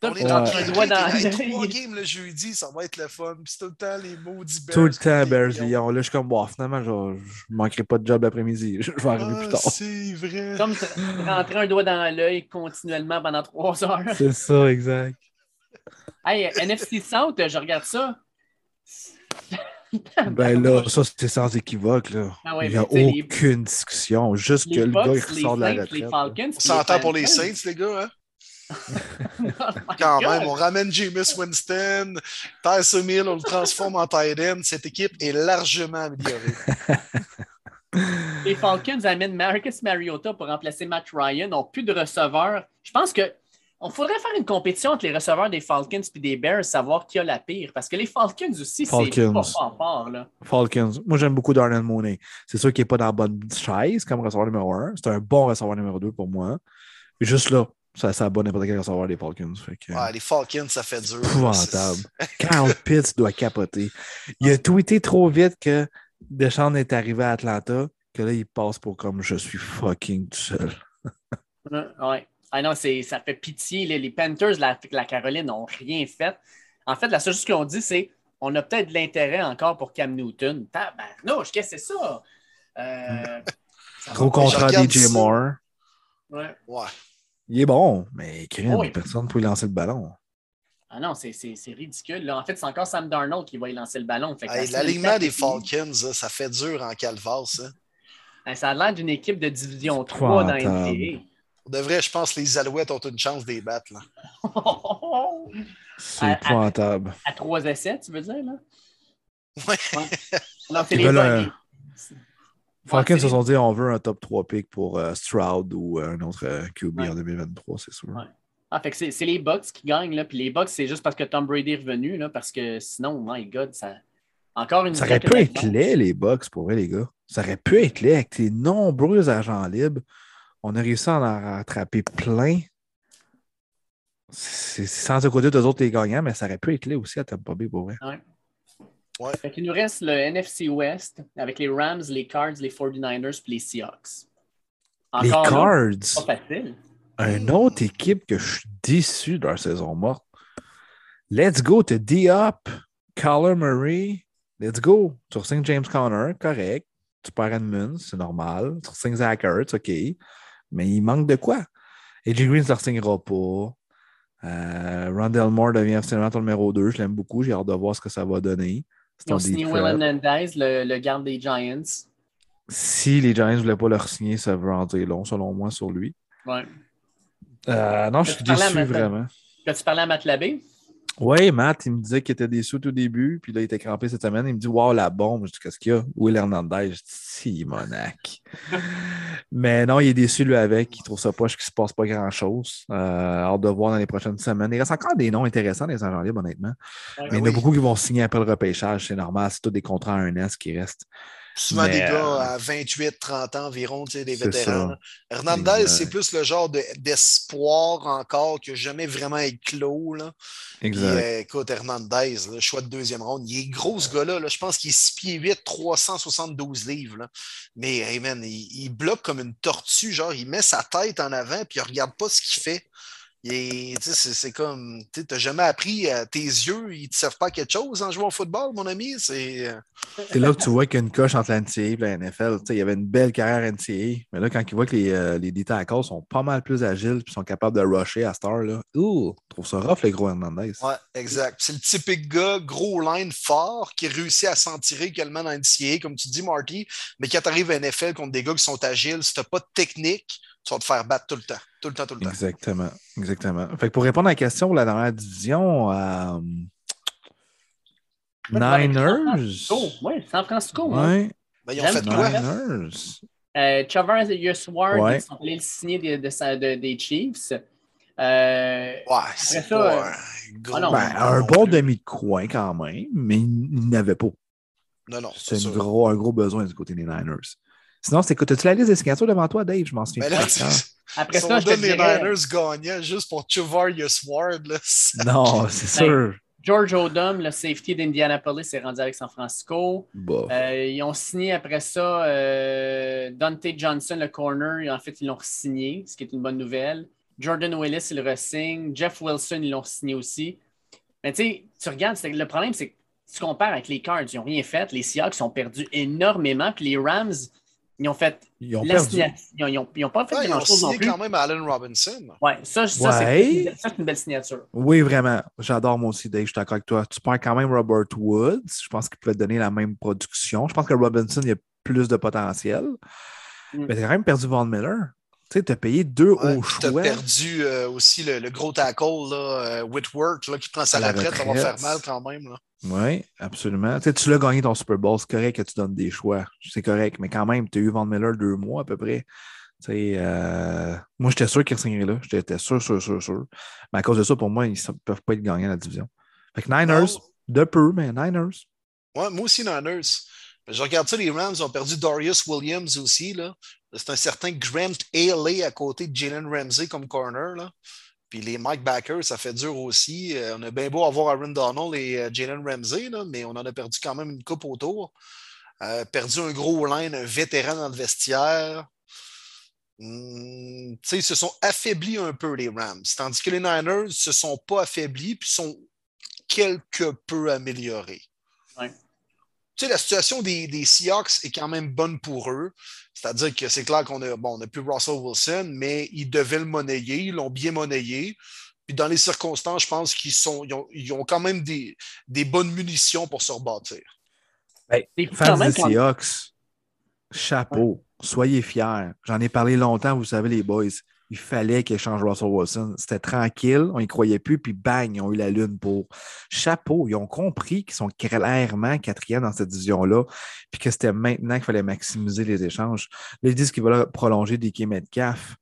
On est dans un le doigt dans [LAUGHS] trois l'œil. games le jeudi, ça va être le fun. Puis c'est tout le temps les maudits Bears. Tout le temps, Lions. Bears-Lyon. Là, je suis comme, bon, finalement, je ne manquerai pas de job l'après-midi. [LAUGHS] Je vais arriver plus Ah, tard. c'est vrai. Comme rentrer un doigt dans l'œil continuellement pendant trois heures. C'est ça, exact. Hey, NFC South, je regarde ça. Ben là, ça, c'est sans équivoque. Là. Ah ouais, Il n'y a les- aucune discussion. Juste que Les le gars, il les sort de la retraite. Falcons. On s'entend pour les Saints, les gars. Hein? [LAUGHS] [LAUGHS] Quand même, on ramène Jameis Winston, Tyson Hill, on le transforme en tight end. Cette équipe est largement améliorée. [LAUGHS] Les Falcons amènent Marcus Mariota pour remplacer Matt Ryan, n'ont plus de receveurs. Je pense que on faudrait faire une compétition entre les receveurs des Falcons et des Bears, savoir qui a la pire. Parce que les Falcons aussi, c'est pas fort, là. Falcons. Moi, j'aime beaucoup Darnell Mooney. C'est sûr qu'il n'est pas dans la bonne chaise comme receveur numéro un. C'est un bon receveur numéro deux pour moi. Mais juste là, ça, ça bat n'importe quel receveur des Falcons. Fait que, Ouais, les Falcons, ça fait dur. épouvantable. [LAUGHS] Carl Pitts doit capoter. Il a tweeté trop vite que Deschamps est arrivé à Atlanta, que là, il passe pour comme je suis fucking tout seul. Ouais, Ouais. Ah non, c'est- ça fait pitié. Les, les Panthers, la, la Caroline, n'ont rien fait. En fait, la seule chose qu'ils ont dit, c'est on a peut-être de l'intérêt encore pour Cam Newton. Tabarnouche, qu'est-ce que c'est ça? Euh, ça pas- contrat DJ. Moore. Ouais. Ouais. Il est bon, mais Oui. personne ne peut lui lancer le ballon. Ah non, c'est c'est- c'est ridicule. là. En fait, c'est encore Sam Darnold qui va y lancer le ballon. Fait que Hey, la L'alignement des Falcons. Ça fait dur en calvaire, ça. Ça a l'air d'une équipe de division 3 dans Épouvantable. Pour de vrai, je pense que les Alouettes ont une chance des battre. Là. C'est À- à- épouvantable. à 3 essais, tu veux dire, là? Ouais. [LAUGHS] Non, c'est Ils les veulent Falcons Ouais, se sont dit on veut un top 3 pick pour euh, Stroud ou euh, un autre euh, QB Ouais. en 2023, c'est sûr. Ouais. Ah, fait que c'est c'est les Bucks qui gagnent, là. Puis les Bucks, c'est juste parce que Tom Brady est revenu, là. Parce que sinon, my God, ça. Encore une Ça aurait pu être laid, les Bucks, pour vrai, les gars. Ça aurait pu être laid avec tes nombreux agents libres. On a réussi à en rattraper plein. C'est sans côté d'eux autres les gagnants, mais ça aurait pu être laid aussi à Tampa Bay, pour vrai. Fait qu'il nous reste le NFC West avec les Rams, les Cards, les 49ers puis les Seahawks. les Encore là, Cards, Pas facile. une autre équipe que je suis déçu de leur saison morte. Let's go to D-Up, Kyler Murray. Let's go. Tu signes James Conner, correct. Tu perds Edmunds, c'est normal. Tu signes Zach Ertz, OK. Mais il manque de quoi? AJ Green ne signera pas. Euh, Rondell Moore devient officiellement ton numéro 2. Je l'aime beaucoup. J'ai hâte de voir ce que ça va donner. Ils ont signé Will Hernandez, le, le, garde des Giants. Si les Giants ne voulaient pas le signer, ça veut en dire long, selon moi, sur lui. Ouais. Euh, non, je suis déçu, vraiment. As-tu parlé à Matt Labbé? Oui, Matt, il me disait qu'il était déçu au début, puis là, il était crampé cette semaine. Il me dit Waouh, la bombe. Je dis Qu'est-ce qu'il y a Will Hernandez. Je dis Si, Monac. Mais non, il est déçu, lui, avec. Il trouve ça poche qu'il ne se passe pas grand-chose. Euh, hâte de voir dans les prochaines semaines. Il reste encore des noms intéressants des agents libres, honnêtement. Mais il y en a beaucoup qui vont signer après le repêchage. C'est normal. C'est tous des contrats à un S qui restent. Souvent des gars euh, à 28, 30 ans environ, tu sais, des vétérans. Hernandez, c'est plus le genre d'espoir encore qui n'a jamais vraiment éclos. Là. Exact. Euh, écoute, Hernandez, le choix de deuxième ronde, il est gros ce gars-là. je pense qu'il est 6 pieds 8, 372 livres. Là. Mais hey man, il, il, bloque comme une tortue. Genre, il met sa tête en avant puis il regarde pas ce qu'il fait. C'est comme, tu n'as jamais appris, à tes yeux, ils ne te servent pas quelque chose en jouant au football, mon ami. C'est euh, là que tu vois qu'il y a une coche entre la NCAA et la NFL. il y avait une belle carrière NCAA, mais là, quand il voit que les, euh, les tackles sont pas mal plus agiles et sont capables de rusher à Star, là, ouh, trouve ça rough, les gros Hernandez. Ouais, exact. C'est le typique gars, gros line fort, qui réussit à s'en tirer également dans la NCAA, comme tu dis, Marty, mais quand tu arrives à NFL contre des gars qui sont agiles, si tu n'as pas de technique, tu vas te faire battre tout le temps. Tout le temps, tout le temps. Exactement. Exactement. Fait que pour répondre à la question la dernière division, euh... Niners? Oui, San Francisco. Oui. Hein. Ben, ils ont fait quoi? Niners. Euh, Chavez et Yusward, ouais. sont allés le signer de, de, de, des Chiefs. Euh, ouais, c'est ça. Un, gros... ah non, ben, un bon demi de coin quand même, mais il n'avait pas. Non, non. C'est gros, un gros besoin du côté des Niners. Sinon, c'est tu la liste des signatures devant toi, Dave? Je m'en souviens ben pas. Après ça, je donne les Niners gagnants juste pour Chuvarius Ward. Non, c'est sûr. George Odom, le safety d'Indianapolis, est rendu avec San Francisco. Euh, ils ont signé après ça euh, Dante Johnson, le corner. En fait, ils l'ont signé, ce qui est une bonne nouvelle. Jordan Willis, il le re-signe. Jeff Wilson, ils l'ont signé aussi. Mais tu sais, tu regardes, le problème, c'est que tu compares avec les Cards, ils n'ont rien fait. Les Seahawks ont perdu énormément. Puis les Rams, ils ont fait. Ils ont perdu. Ils n'ont pas fait grand-chose non plus. quand même Allen Robinson. Ouais, ça, ça c'est une belle signature. Oui, vraiment. J'adore moi aussi, Dave. Je suis d'accord avec toi. Tu perds quand même Robert Woods. Je pense qu'il peut te donner la même production. Je pense que Robinson, il a plus de potentiel. Mm. Mais tu as quand même perdu Von Miller. Tu sais, payé deux au choix. Tu as perdu euh, aussi le, gros tackle, là, euh, Whitworth, là, qui prend sa retraite. Ça va faire mal quand même. Là. Oui, absolument. Tu, l'as gagné ton Super Bowl, c'est correct que tu donnes des choix. C'est correct, mais quand même, tu as eu Van Miller deux mois à peu près. Euh... Moi, j'étais sûr qu'il signerait là. J'étais sûr, sûr, sûr, sûr. Mais à cause de ça, pour moi, ils ne peuvent pas être gagnants la division. Fait que Niners, de peu, mais Niners. Ouais, moi aussi, Niners. Je regarde ça, les Rams ont perdu Darius Williams aussi. C'est un certain Grant Haley à côté de Jalen Ramsey comme corner. Là. Puis les Mike Backers, ça fait dur aussi. Euh, on a bien beau avoir Aaron Donald et euh, Jalen Ramsey, mais on en a perdu quand même une coupe autour. Euh, perdu un gros line, un vétéran dans le vestiaire. Hmm, ils se sont affaiblis un peu, les Rams. Tandis que les Niners ne se sont pas affaiblis puis sont quelque peu améliorés. Sais, la situation des, des, Seahawks est quand même bonne pour eux. C'est-à-dire que c'est clair qu'on a, bon, on plus Russell Wilson, mais ils devaient le monnayer, ils l'ont bien monnayé. Puis dans les circonstances, je pense qu'ils sont, ils ont, quand même des, des, bonnes munitions pour se rebâtir. Hey, fans des Seahawks, chapeau, soyez fiers. J'en ai parlé longtemps, vous savez, les boys il fallait qu'il change Russell Wilson. C'était tranquille, on n'y croyait plus, puis bang, ils ont eu la lune pour. Chapeau, ils ont compris qu'ils sont clairement quatrième dans cette division-là, puis que c'était maintenant qu'il fallait maximiser les échanges. Là, ils disent qu'ils veulent prolonger DK Metcalf.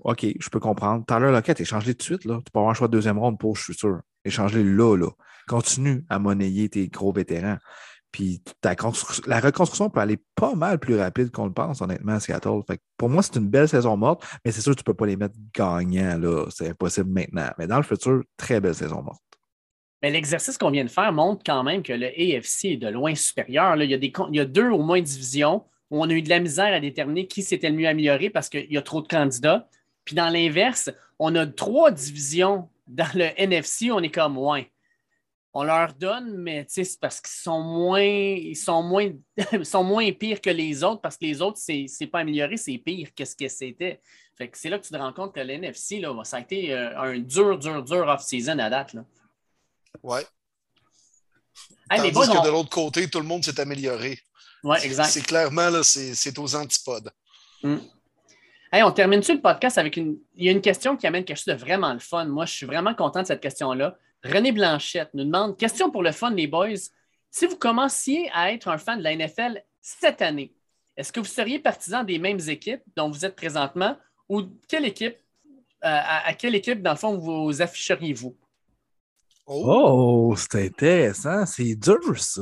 OK, je peux comprendre. Tyler Lockett, échange-les tout de suite. Tu peux avoir un choix de deuxième ronde pour, je suis sûr. Échange-les là, là. Continue à monnayer tes gros vétérans. Puis la reconstruction peut aller pas mal plus rapide qu'on le pense, honnêtement, à Seattle. Fait pour moi, c'est une belle saison morte, mais c'est sûr que tu ne peux pas les mettre gagnants. Là. C'est impossible maintenant. Mais dans le futur, très belle saison morte. Mais l'exercice qu'on vient de faire montre quand même que le AFC est de loin supérieur. Il, y a des, il y a deux au moins divisions où on a eu de la misère à déterminer qui s'était le mieux amélioré parce qu'il y a trop de candidats. Puis dans l'inverse, on a trois divisions dans le NFC, on est comme moins on leur donne, mais c'est parce qu'ils sont moins, ils sont moins, [LAUGHS] sont moins pires que les autres, parce que les autres, c'est pas amélioré, c'est pire que ce que c'était. Fait que c'est là que tu te rends compte que l'NFC, là, ça a été euh, un dur, dur, dur off-season à date. Là. Ouais. Hey, Tandis boys, que on- de l'autre côté, tout le monde s'est amélioré. Ouais, exact. C'est clairement, là, c'est c'est aux antipodes. Hey, on termine-tu le podcast avec une. Il y a une question qui amène quelque chose de vraiment le fun. Moi, je suis vraiment content de cette question-là. René Blanchette nous demande question pour le fun, les boys. Si vous commenciez à être un fan de la NFL cette année, est-ce que vous seriez partisan des mêmes équipes dont vous êtes présentement ou quelle équipe, euh, à, à quelle équipe, dans le fond, vous afficheriez-vous? Oh, Oh, c'est intéressant. C'est dur, ça.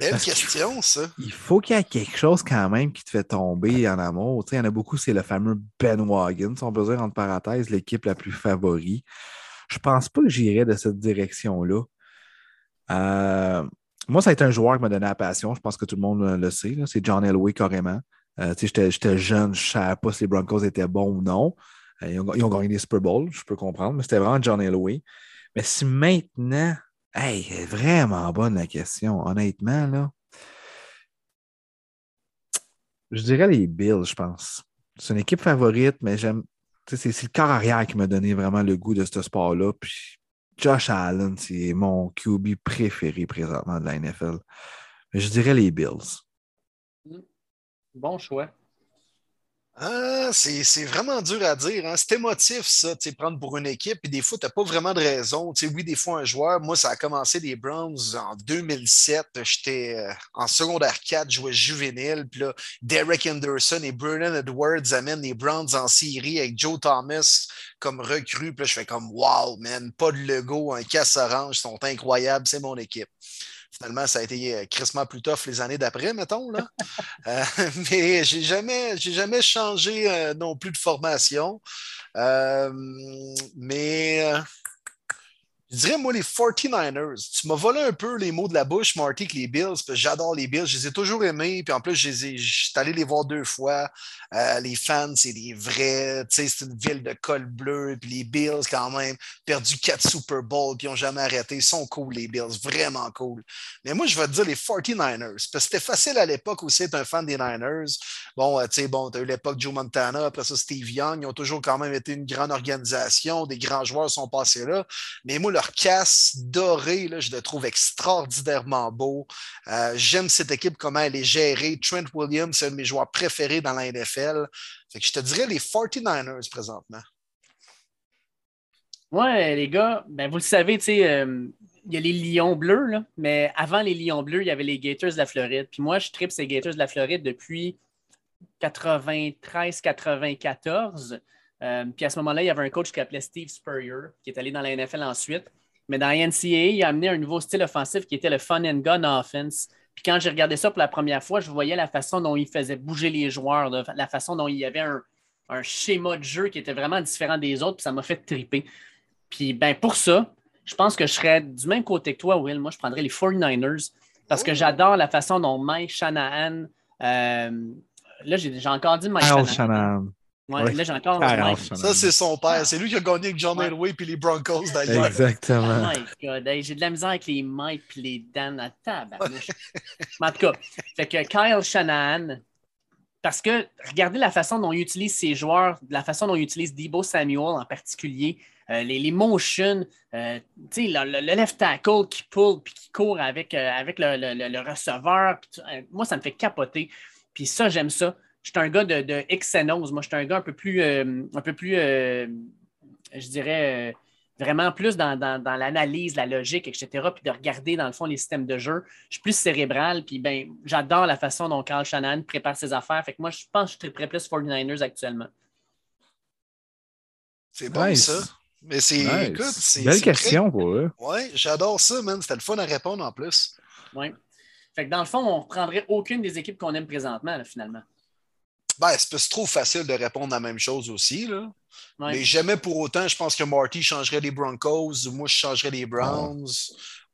belle parce que- question, ça. Il faut qu'il y ait quelque chose quand même qui te fait tomber en amour. Tu sais, il y en a beaucoup, c'est le fameux Ben Wagon, si on peut dire entre parenthèses, l'équipe la plus favori. Je pense pas que j'irais de cette direction-là. Euh, moi, ça a été un joueur qui m'a donné la passion. Je pense que tout le monde le sait. C'est John Elway carrément. Euh, j'étais- jeune, je ne savais pas si les Broncos étaient bons ou non. Euh, ils, ont, gagné des Super Bowls, je peux comprendre, mais c'était vraiment John Elway. Mais si maintenant, hey, vraiment bonne la question, honnêtement, là. Je dirais les Bills, je pense. C'est une équipe favorite, mais j'aime. C'est le corps arrière qui m'a donné vraiment le goût de ce sport-là. Puis Josh Allen, c'est mon QB préféré présentement de la NFL. Mais je dirais les Bills. Bon choix. Ah, c'est vraiment dur à dire. Hein? C'est émotif, ça, prendre pour une équipe. Puis des fois, tu n'as pas vraiment de raison. Tu sais, oui, des fois, un joueur, moi, ça a commencé les Browns en 2007. J'étais euh, en secondaire 4, je jouais juvénile. Puis là, Derek Anderson et Brennan Edwards amènent les Browns en série avec Joe Thomas comme recrue. Puis là, je fais comme Wow, man, pas de logo, un casse orange, ils sont incroyables, c'est mon équipe. Finalement, ça a été euh, crissement plus tough les années d'après, mettons. Là. Euh, [LAUGHS] mais j'ai jamais, jamais changé euh, non plus de formation. Mais je dirais, moi, les 49ers. Tu m'as volé un peu les mots de la bouche, Marty, que les Bills, parce que j'adore les Bills. Je les ai toujours aimés. Puis en plus, je, suis allé les voir deux fois. Euh, les fans, c'est des vrais. Tu sais, c'est une ville de col bleu. Puis les Bills, quand même, perdu quatre Super Bowls. Puis ils n'ont jamais arrêté. Ils sont cool, les Bills. Vraiment cool. Mais moi, je vais te dire les 49ers. Parce que c'était facile à l'époque aussi d'être un fan des Niners. Bon, euh, tu sais, bon, tu as eu l'époque Joe Montana, après ça, Steve Young. Ils ont toujours quand même été une grande organisation. Des grands joueurs sont passés là. Mais moi, leur casse dorée, je le trouve extraordinairement beau. Euh, J'aime cette équipe, comment elle est gérée. Trent Williams, c'est un de mes joueurs préférés dans la NFL. Je te dirais les 49ers présentement. Ouais, les gars, ben vous le savez, euh, il y a les Lions bleus, mais avant les Lions bleus, il y avait les Gators de la Floride. Puis moi, je tripe ces Gators de la Floride depuis 93-94. Euh, puis à ce moment-là, il y avait un coach qui s'appelait Steve Spurrier, qui est allé dans la NFL ensuite. Mais dans la NCAA, il a amené un nouveau style offensif qui était le fun and gun offense. Puis quand j'ai regardé ça pour la première fois, je voyais la façon dont il faisait bouger les joueurs, la façon dont il y avait un, un schéma de jeu qui était vraiment différent des autres, puis ça m'a fait triper. Puis ben pour ça, je pense que je serais du même côté que toi, Will. Moi, je prendrais les 49ers parce que Oh. j'adore la façon dont Mike Shanahan. euh, là, j'ai encore dit Mike Shanahan. Shanahan. Ouais, Ouais. Là, j'ai encore. Shanahan. Ça, c'est son père. C'est lui qui a gagné avec John. Elway puis les Broncos d'ailleurs. Exactement. My God, hey, j'ai de la misère avec les Mike et les Dan à. [LAUGHS] Mais en tout cas, fait que Kyle Shanahan, parce que regardez la façon dont il utilise ses joueurs, la façon dont il utilise Debo Samuel en particulier, euh, les, les motions, euh, tu sais, le, le- le left tackle qui pull puis qui court avec, euh, avec le, le- le- le receveur. euh, moi, ça me fait capoter. Puis ça, j'aime ça. Je suis un gars de, de Xenos. Moi, je suis un gars un peu plus, euh, un peu plus euh, je dirais, euh, vraiment plus dans, dans- dans l'analyse, la logique, etc., puis de regarder, dans le fond, les systèmes de jeu. Je suis plus cérébral, puis ben, j'adore la façon dont Carl Shannon prépare ses affaires. Fait que moi, je pense que je serais plus 49ers actuellement. C'est bon, Nice. ça. Mais c'est. Nice. Écoute, c'est. Belle question pour eux. Ouais, j'adore ça, man. C'était le fun à répondre en plus. Ouais. Fait que dans le fond, on ne reprendrait aucune des équipes qu'on aime présentement, là, finalement. Ben, c'est trop facile de répondre la même chose aussi, là. Ouais. Mais jamais pour autant, je pense que Marty changerait les Broncos, ou moi, je changerais les Browns,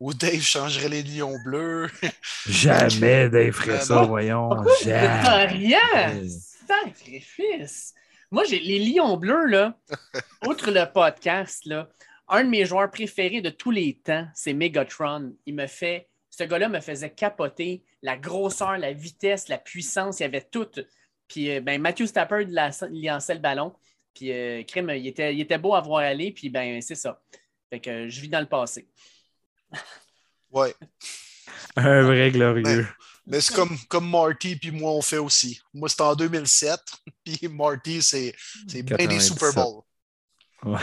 ou Dave changerait les Lions bleus. [LAUGHS] Jamais Dave ferait ça, voyons. Jamais. rien! Sacrifice! Moi, j'ai les Lions bleus, là, [LAUGHS] outre le podcast, là, un de mes joueurs préférés de tous les temps, c'est Megatron. Il me fait, ce gars-là me faisait capoter la grosseur, la vitesse, la puissance, il y avait tout. Puis euh, ben, Matthew Stafford, il lançait le ballon. Puis euh, il était, il était beau à voir aller. Puis ben, c'est ça. Fait que je vis dans le passé. [LAUGHS] Ouais. Un vrai glorieux. Mais c'est comme, comme Marty puis moi, on fait aussi. Moi, c'était en 2007. [LAUGHS] Puis Marty, c'est bien des Super Bowls. Ouais.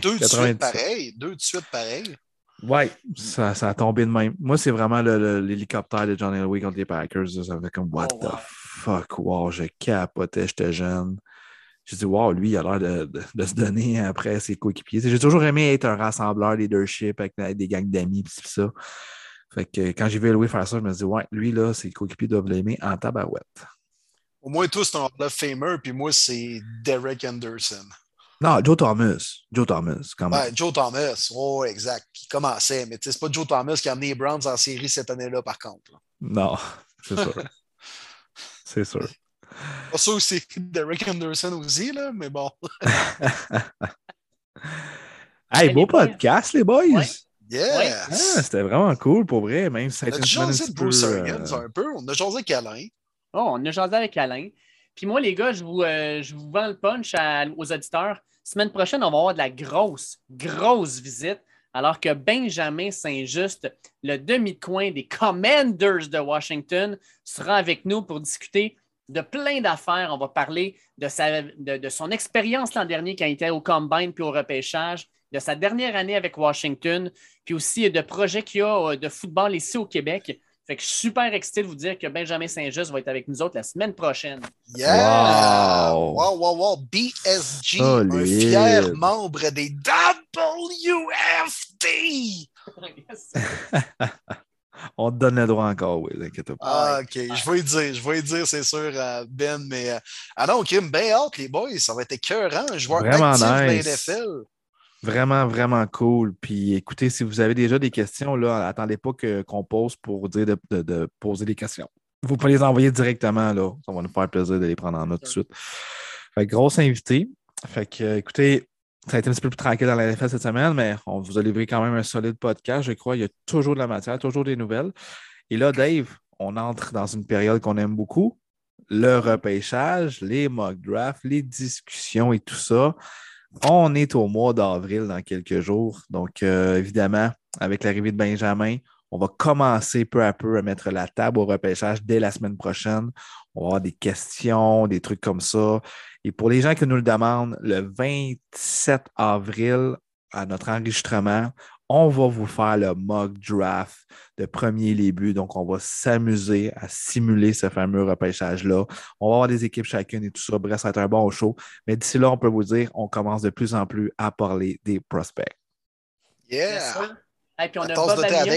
Deux de 97. suite pareil. Deux de suite pareil. Ouais, ça, ça a tombé de même. Moi, c'est vraiment l'hélicoptère de John Elway contre les Packers. Ça fait comme, what Oh, the wow. Fuck, wow, je capotais, j'étais jeune. J'ai dit, wow, lui, il a l'air de, de- de se donner après ses coéquipiers. J'ai toujours aimé être un rassembleur leadership avec, avec des gangs d'amis, pis ça. Fait que quand j'ai vu Elway faire ça, je me dis, ouais, lui, là, ses coéquipiers doivent l'aimer en tabarouette. Au moins, tous, c'est un Hall Famer. Puis moi, c'est Derek Anderson. Non, Joe Thomas. Joe Thomas, quand même. Joe Thomas. Oh, exact. Qui commençait. Mais c'est pas Joe Thomas qui a amené les Browns en série cette année-là, par contre. là. Non, [LAUGHS] c'est sûr. C'est sûr. Pas sûr que c'est Derek Anderson aussi, là, mais bon. [LAUGHS] Hey, beau podcast, les boys! Ouais. Yeah! Ah, c'était vraiment cool pour vrai, même si ça a on a été semaine un jasé petit de Bruce euh, Arians un peu. On a jasé avec Alain. Oh, on a jasé avec Alain. Puis moi, les gars, je vous, euh, je vous vends le punch à- aux auditeurs. Semaine prochaine, on va avoir de la grosse, grosse visite. Alors que Benjamin Saint-Just, le demi-coin des Commanders de Washington, sera avec nous pour discuter de plein d'affaires. On va parler de, son expérience l'an dernier quand il était au Combine puis au repêchage, de sa dernière année avec Washington, puis aussi de projets qu'il y a euh, de football ici au Québec. Fait que je suis super excité de vous dire que Benjamin Saint-Just va être avec nous autres la semaine prochaine. Yeah! Wow. Wow, wow, wow. BSG, un fier membre des WFT. Yes. [LAUGHS] On te donne le droit encore, oui, t'inquiète pas. Ah, OK. Je vais y dire, je vais y dire, c'est sûr, euh, Ben, mais. euh, ah non, Kim, bien hâte, les boys. Ça va être écœurant. Un joueur Vraiment actif de. NFL. Vraiment, vraiment cool. Puis écoutez, si vous avez déjà des questions, là, attendez pas qu'on pose pour dire de, poser des questions. Vous pouvez les envoyer directement, là. Ça va nous faire plaisir de les prendre en note tout de suite. Fait que grosse invité. Fait que, écoutez, ça a été un petit peu plus tranquille dans la NFL cette semaine, mais on vous a livré quand même un solide podcast, je crois. Il y a toujours de la matière, toujours des nouvelles. Et là, Dave, on entre dans une période qu'on aime beaucoup. Le repêchage, les mock drafts, les discussions et tout ça. On est au mois d'avril dans quelques jours. Donc, euh, évidemment, avec l'arrivée de Benjamin, on va commencer peu à peu à mettre la table au repêchage dès la semaine prochaine. On va avoir des questions, des trucs comme ça. Et pour les gens qui nous le demandent, le 27 avril, à notre enregistrement, on va vous faire le mock draft de premier début. Donc, on va s'amuser à simuler ce fameux repêchage-là. On va avoir des équipes chacune et tout ça. Bref, ça va être un bon show. Mais d'ici là, on peut vous dire, on commence de plus en plus à parler des prospects. Yeah! Et puis on a Bob Amia.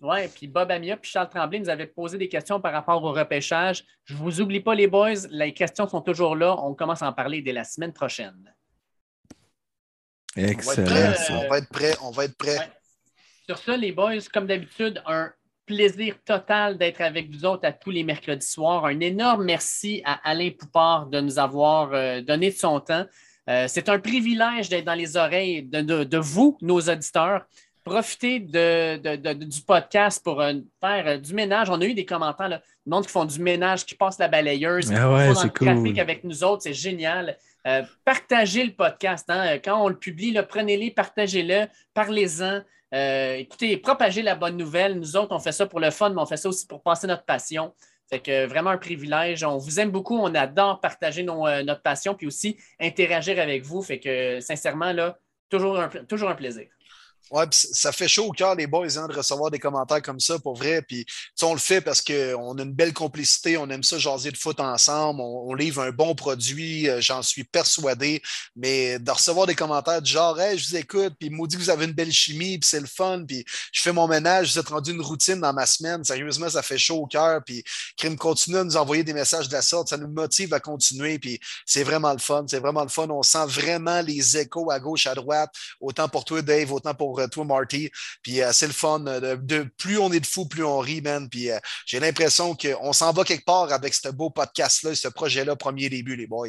Ouais, puis Bob Amia puis Charles Tremblay nous avaient posé des questions par rapport au repêchage. Je ne vous oublie pas, les boys. Les questions sont toujours là. On commence à en parler dès la semaine prochaine. On va être Excellent. On va être prêt. On va être prêt. Ouais. Sur ça, les boys, comme d'habitude, un plaisir total d'être avec vous autres à tous les mercredis soirs. Un énorme merci à Alain Poupard de nous avoir euh, donné de son temps. Euh, c'est un privilège d'être dans les oreilles de, de- de vous, nos auditeurs. Profitez de, de- de- du podcast pour euh, faire euh, du ménage. On a eu des commentaires, là, du monde qui font du ménage, qui passent la balayeuse, Ah ouais, qui font dans le trafic avec nous autres. C'est génial. Euh, partagez le podcast. hein. Quand on le publie, là, prenez-les, partagez-le, parlez-en. Euh, écoutez, propagez la bonne nouvelle. Nous autres, on fait ça pour le fun, mais on fait ça aussi pour passer notre passion. Fait que euh, vraiment un privilège. On vous aime beaucoup. On adore partager notre passion puis aussi interagir avec vous. Fait que sincèrement, là, toujours un plaisir. Ouais, ça fait chaud au cœur, les boys, hein, de recevoir des commentaires comme ça, pour vrai. Puis, on le fait parce qu'on a une belle complicité, on aime ça jaser de foot ensemble, on, on livre un bon produit, euh, j'en suis persuadé. Mais de recevoir des commentaires du genre, hey, je vous écoute, puis maudit que vous avez une belle chimie, puis c'est le fun, puis je fais mon ménage, vous êtes rendu une routine dans ma semaine. Sérieusement, ça fait chaud au cœur. Puis, Crime continue à nous envoyer des messages de la sorte, ça nous motive à continuer. Puis, c'est vraiment le fun, c'est vraiment le fun. On sent vraiment les échos à gauche, à droite, autant pour toi, Dave, autant pour pour toi, Marty. Puis c'est le fun. De, plus on est de fous, plus on rit, man. Puis j'ai l'impression qu'on s'en va quelque part avec ce beau podcast-là, ce projet-là, premier début, les boys.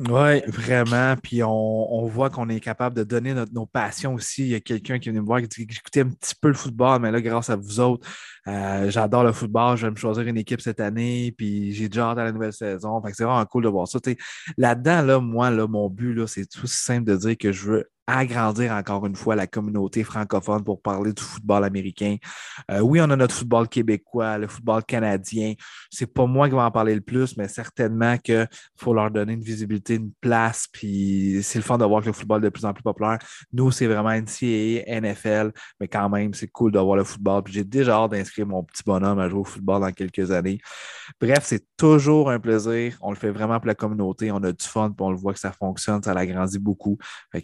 Oui, vraiment. Puis on, voit qu'on est capable de donner nos passions aussi. Il y a quelqu'un qui vient me voir qui dit que j'écoutais un petit peu le football, mais là, grâce à vous autres, euh, j'adore le football. Je vais me choisir une équipe cette année. Puis j'ai déjà hâte à la nouvelle saison. Fait c'est vraiment cool de voir ça. Là-dedans, là, moi, là, mon but, c'est tout simple de dire que je veux agrandir encore une fois la communauté francophone pour parler du football américain. Euh, oui, on a notre football québécois, le football canadien. C'est pas moi qui vais en parler le plus, mais certainement qu'il faut leur donner une visibilité, une place. Puis c'est le fun de voir que le football est de plus en plus populaire. Nous, c'est vraiment NCAA, NFL, mais quand même, c'est cool de voir le football. Puis j'ai déjà hâte d'inscrire mon petit bonhomme à jouer au football dans quelques années. Bref, c'est toujours un plaisir. On le fait vraiment pour la communauté. On a du fun, puis on le voit que ça fonctionne, ça l'agrandit beaucoup.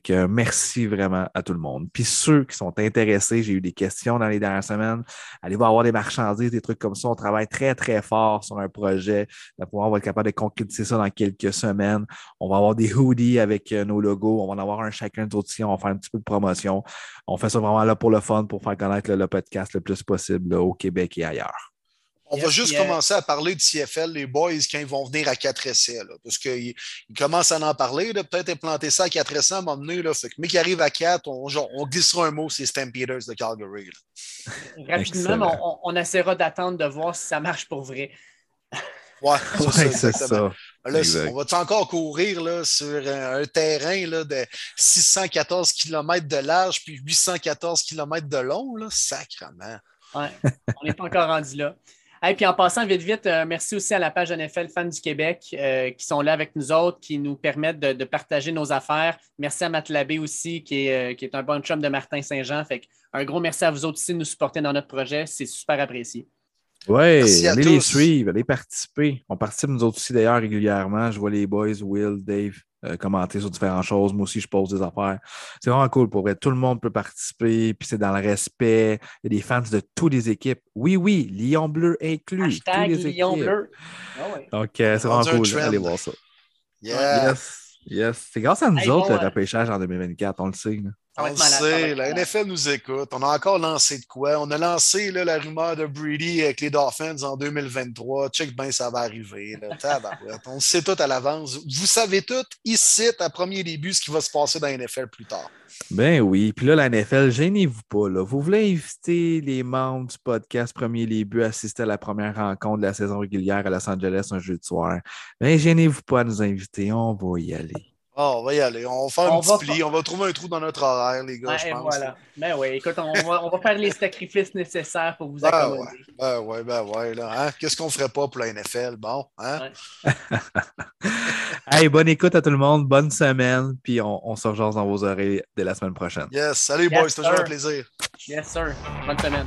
Que merci merci vraiment à tout le monde. Puis ceux qui sont intéressés, j'ai eu des questions dans les dernières semaines. Allez voir avoir des marchandises, des trucs comme ça? On travaille très, très fort sur un projet. On va être capable de concrétiser ça dans quelques semaines. On va avoir des hoodies avec euh, nos logos. On va en avoir un chacun d'autres On va faire un petit peu de promotion. On fait ça vraiment là pour le fun, pour faire connaître le, podcast le plus possible au Québec et ailleurs. On va juste commencer à parler de CFL, les boys, quand ils vont venir à 4 essais. Là, parce qu'ils commencent à en parler. Peut-être implanter ça à 4 essais à un moment donné. Là, fait que, mais qui arrive à 4, on, on, glissera un mot, c'est Stampeders de Calgary. [LAUGHS] Rapidement, on, on, essaiera d'attendre de voir si ça marche pour vrai. Ouais, [LAUGHS] c'est ça. Là, on va encore courir là, sur un, terrain là, de 614 km de large puis 814 km de long? Là? Sacrement. Ouais, on n'est pas encore rendu là. Et puis en passant vite, vite, euh, merci aussi à la page NFL Fans du Québec euh, qui sont là avec nous autres, qui nous permettent de, partager nos affaires. Merci à Matt Labbé aussi, qui est, euh, qui est un bon chum de Martin Saint-Jean. Fait un gros merci à vous autres aussi de nous supporter dans notre projet. C'est super apprécié. Oui, allez les suivre, allez participer. On participe nous autres aussi d'ailleurs régulièrement. Je vois les boys, Will, Dave, euh, commenter sur différentes choses. Moi aussi, je pose des affaires. C'est vraiment cool pour vrai. Tout le monde peut participer, puis c'est dans le respect. Il y a des fans de toutes les équipes. Oui, oui, Lyon Bleu inclus. Hashtag Lyon Bleu. Ah Donc, c'est vraiment cool. Allez voir ça. Yes, yes. C'est grâce à nous autres, le repêchage en 2024, on le sait. On sait, la NFL nous écoute. On a encore lancé de quoi? On a lancé là, la rumeur de Brady avec les Dolphins en 2023. Check bien, ça va arriver. on sait tout à l'avance. Vous savez tout, ici, à premier début, ce qui va se passer dans la NFL plus tard. Ben oui. Puis là, la NFL, gênez-vous pas. Là. Vous voulez inviter les membres du podcast Premier Début à assister à la première rencontre de la saison régulière à Los Angeles un jeudi soir? Ben, gênez-vous pas à nous inviter. On va y aller. Ah, on va y aller. On va faire un petit pli. On va trouver un trou dans notre horaire, les gars, je pense. Voilà. Ben oui, écoute, on va, on va, faire les sacrifices nécessaires pour vous accommoder. Ben ouais, ben ouais. Ben hein? Qu'est-ce qu'on ferait pas pour la NFL? Bon, hein? [LAUGHS] hey, bonne écoute à tout le monde. Bonne semaine. Puis on, on se rejoint dans vos oreilles dès la semaine prochaine. Yes. Salut, boys. C'est toujours un plaisir. Yes, sir. Bonne semaine.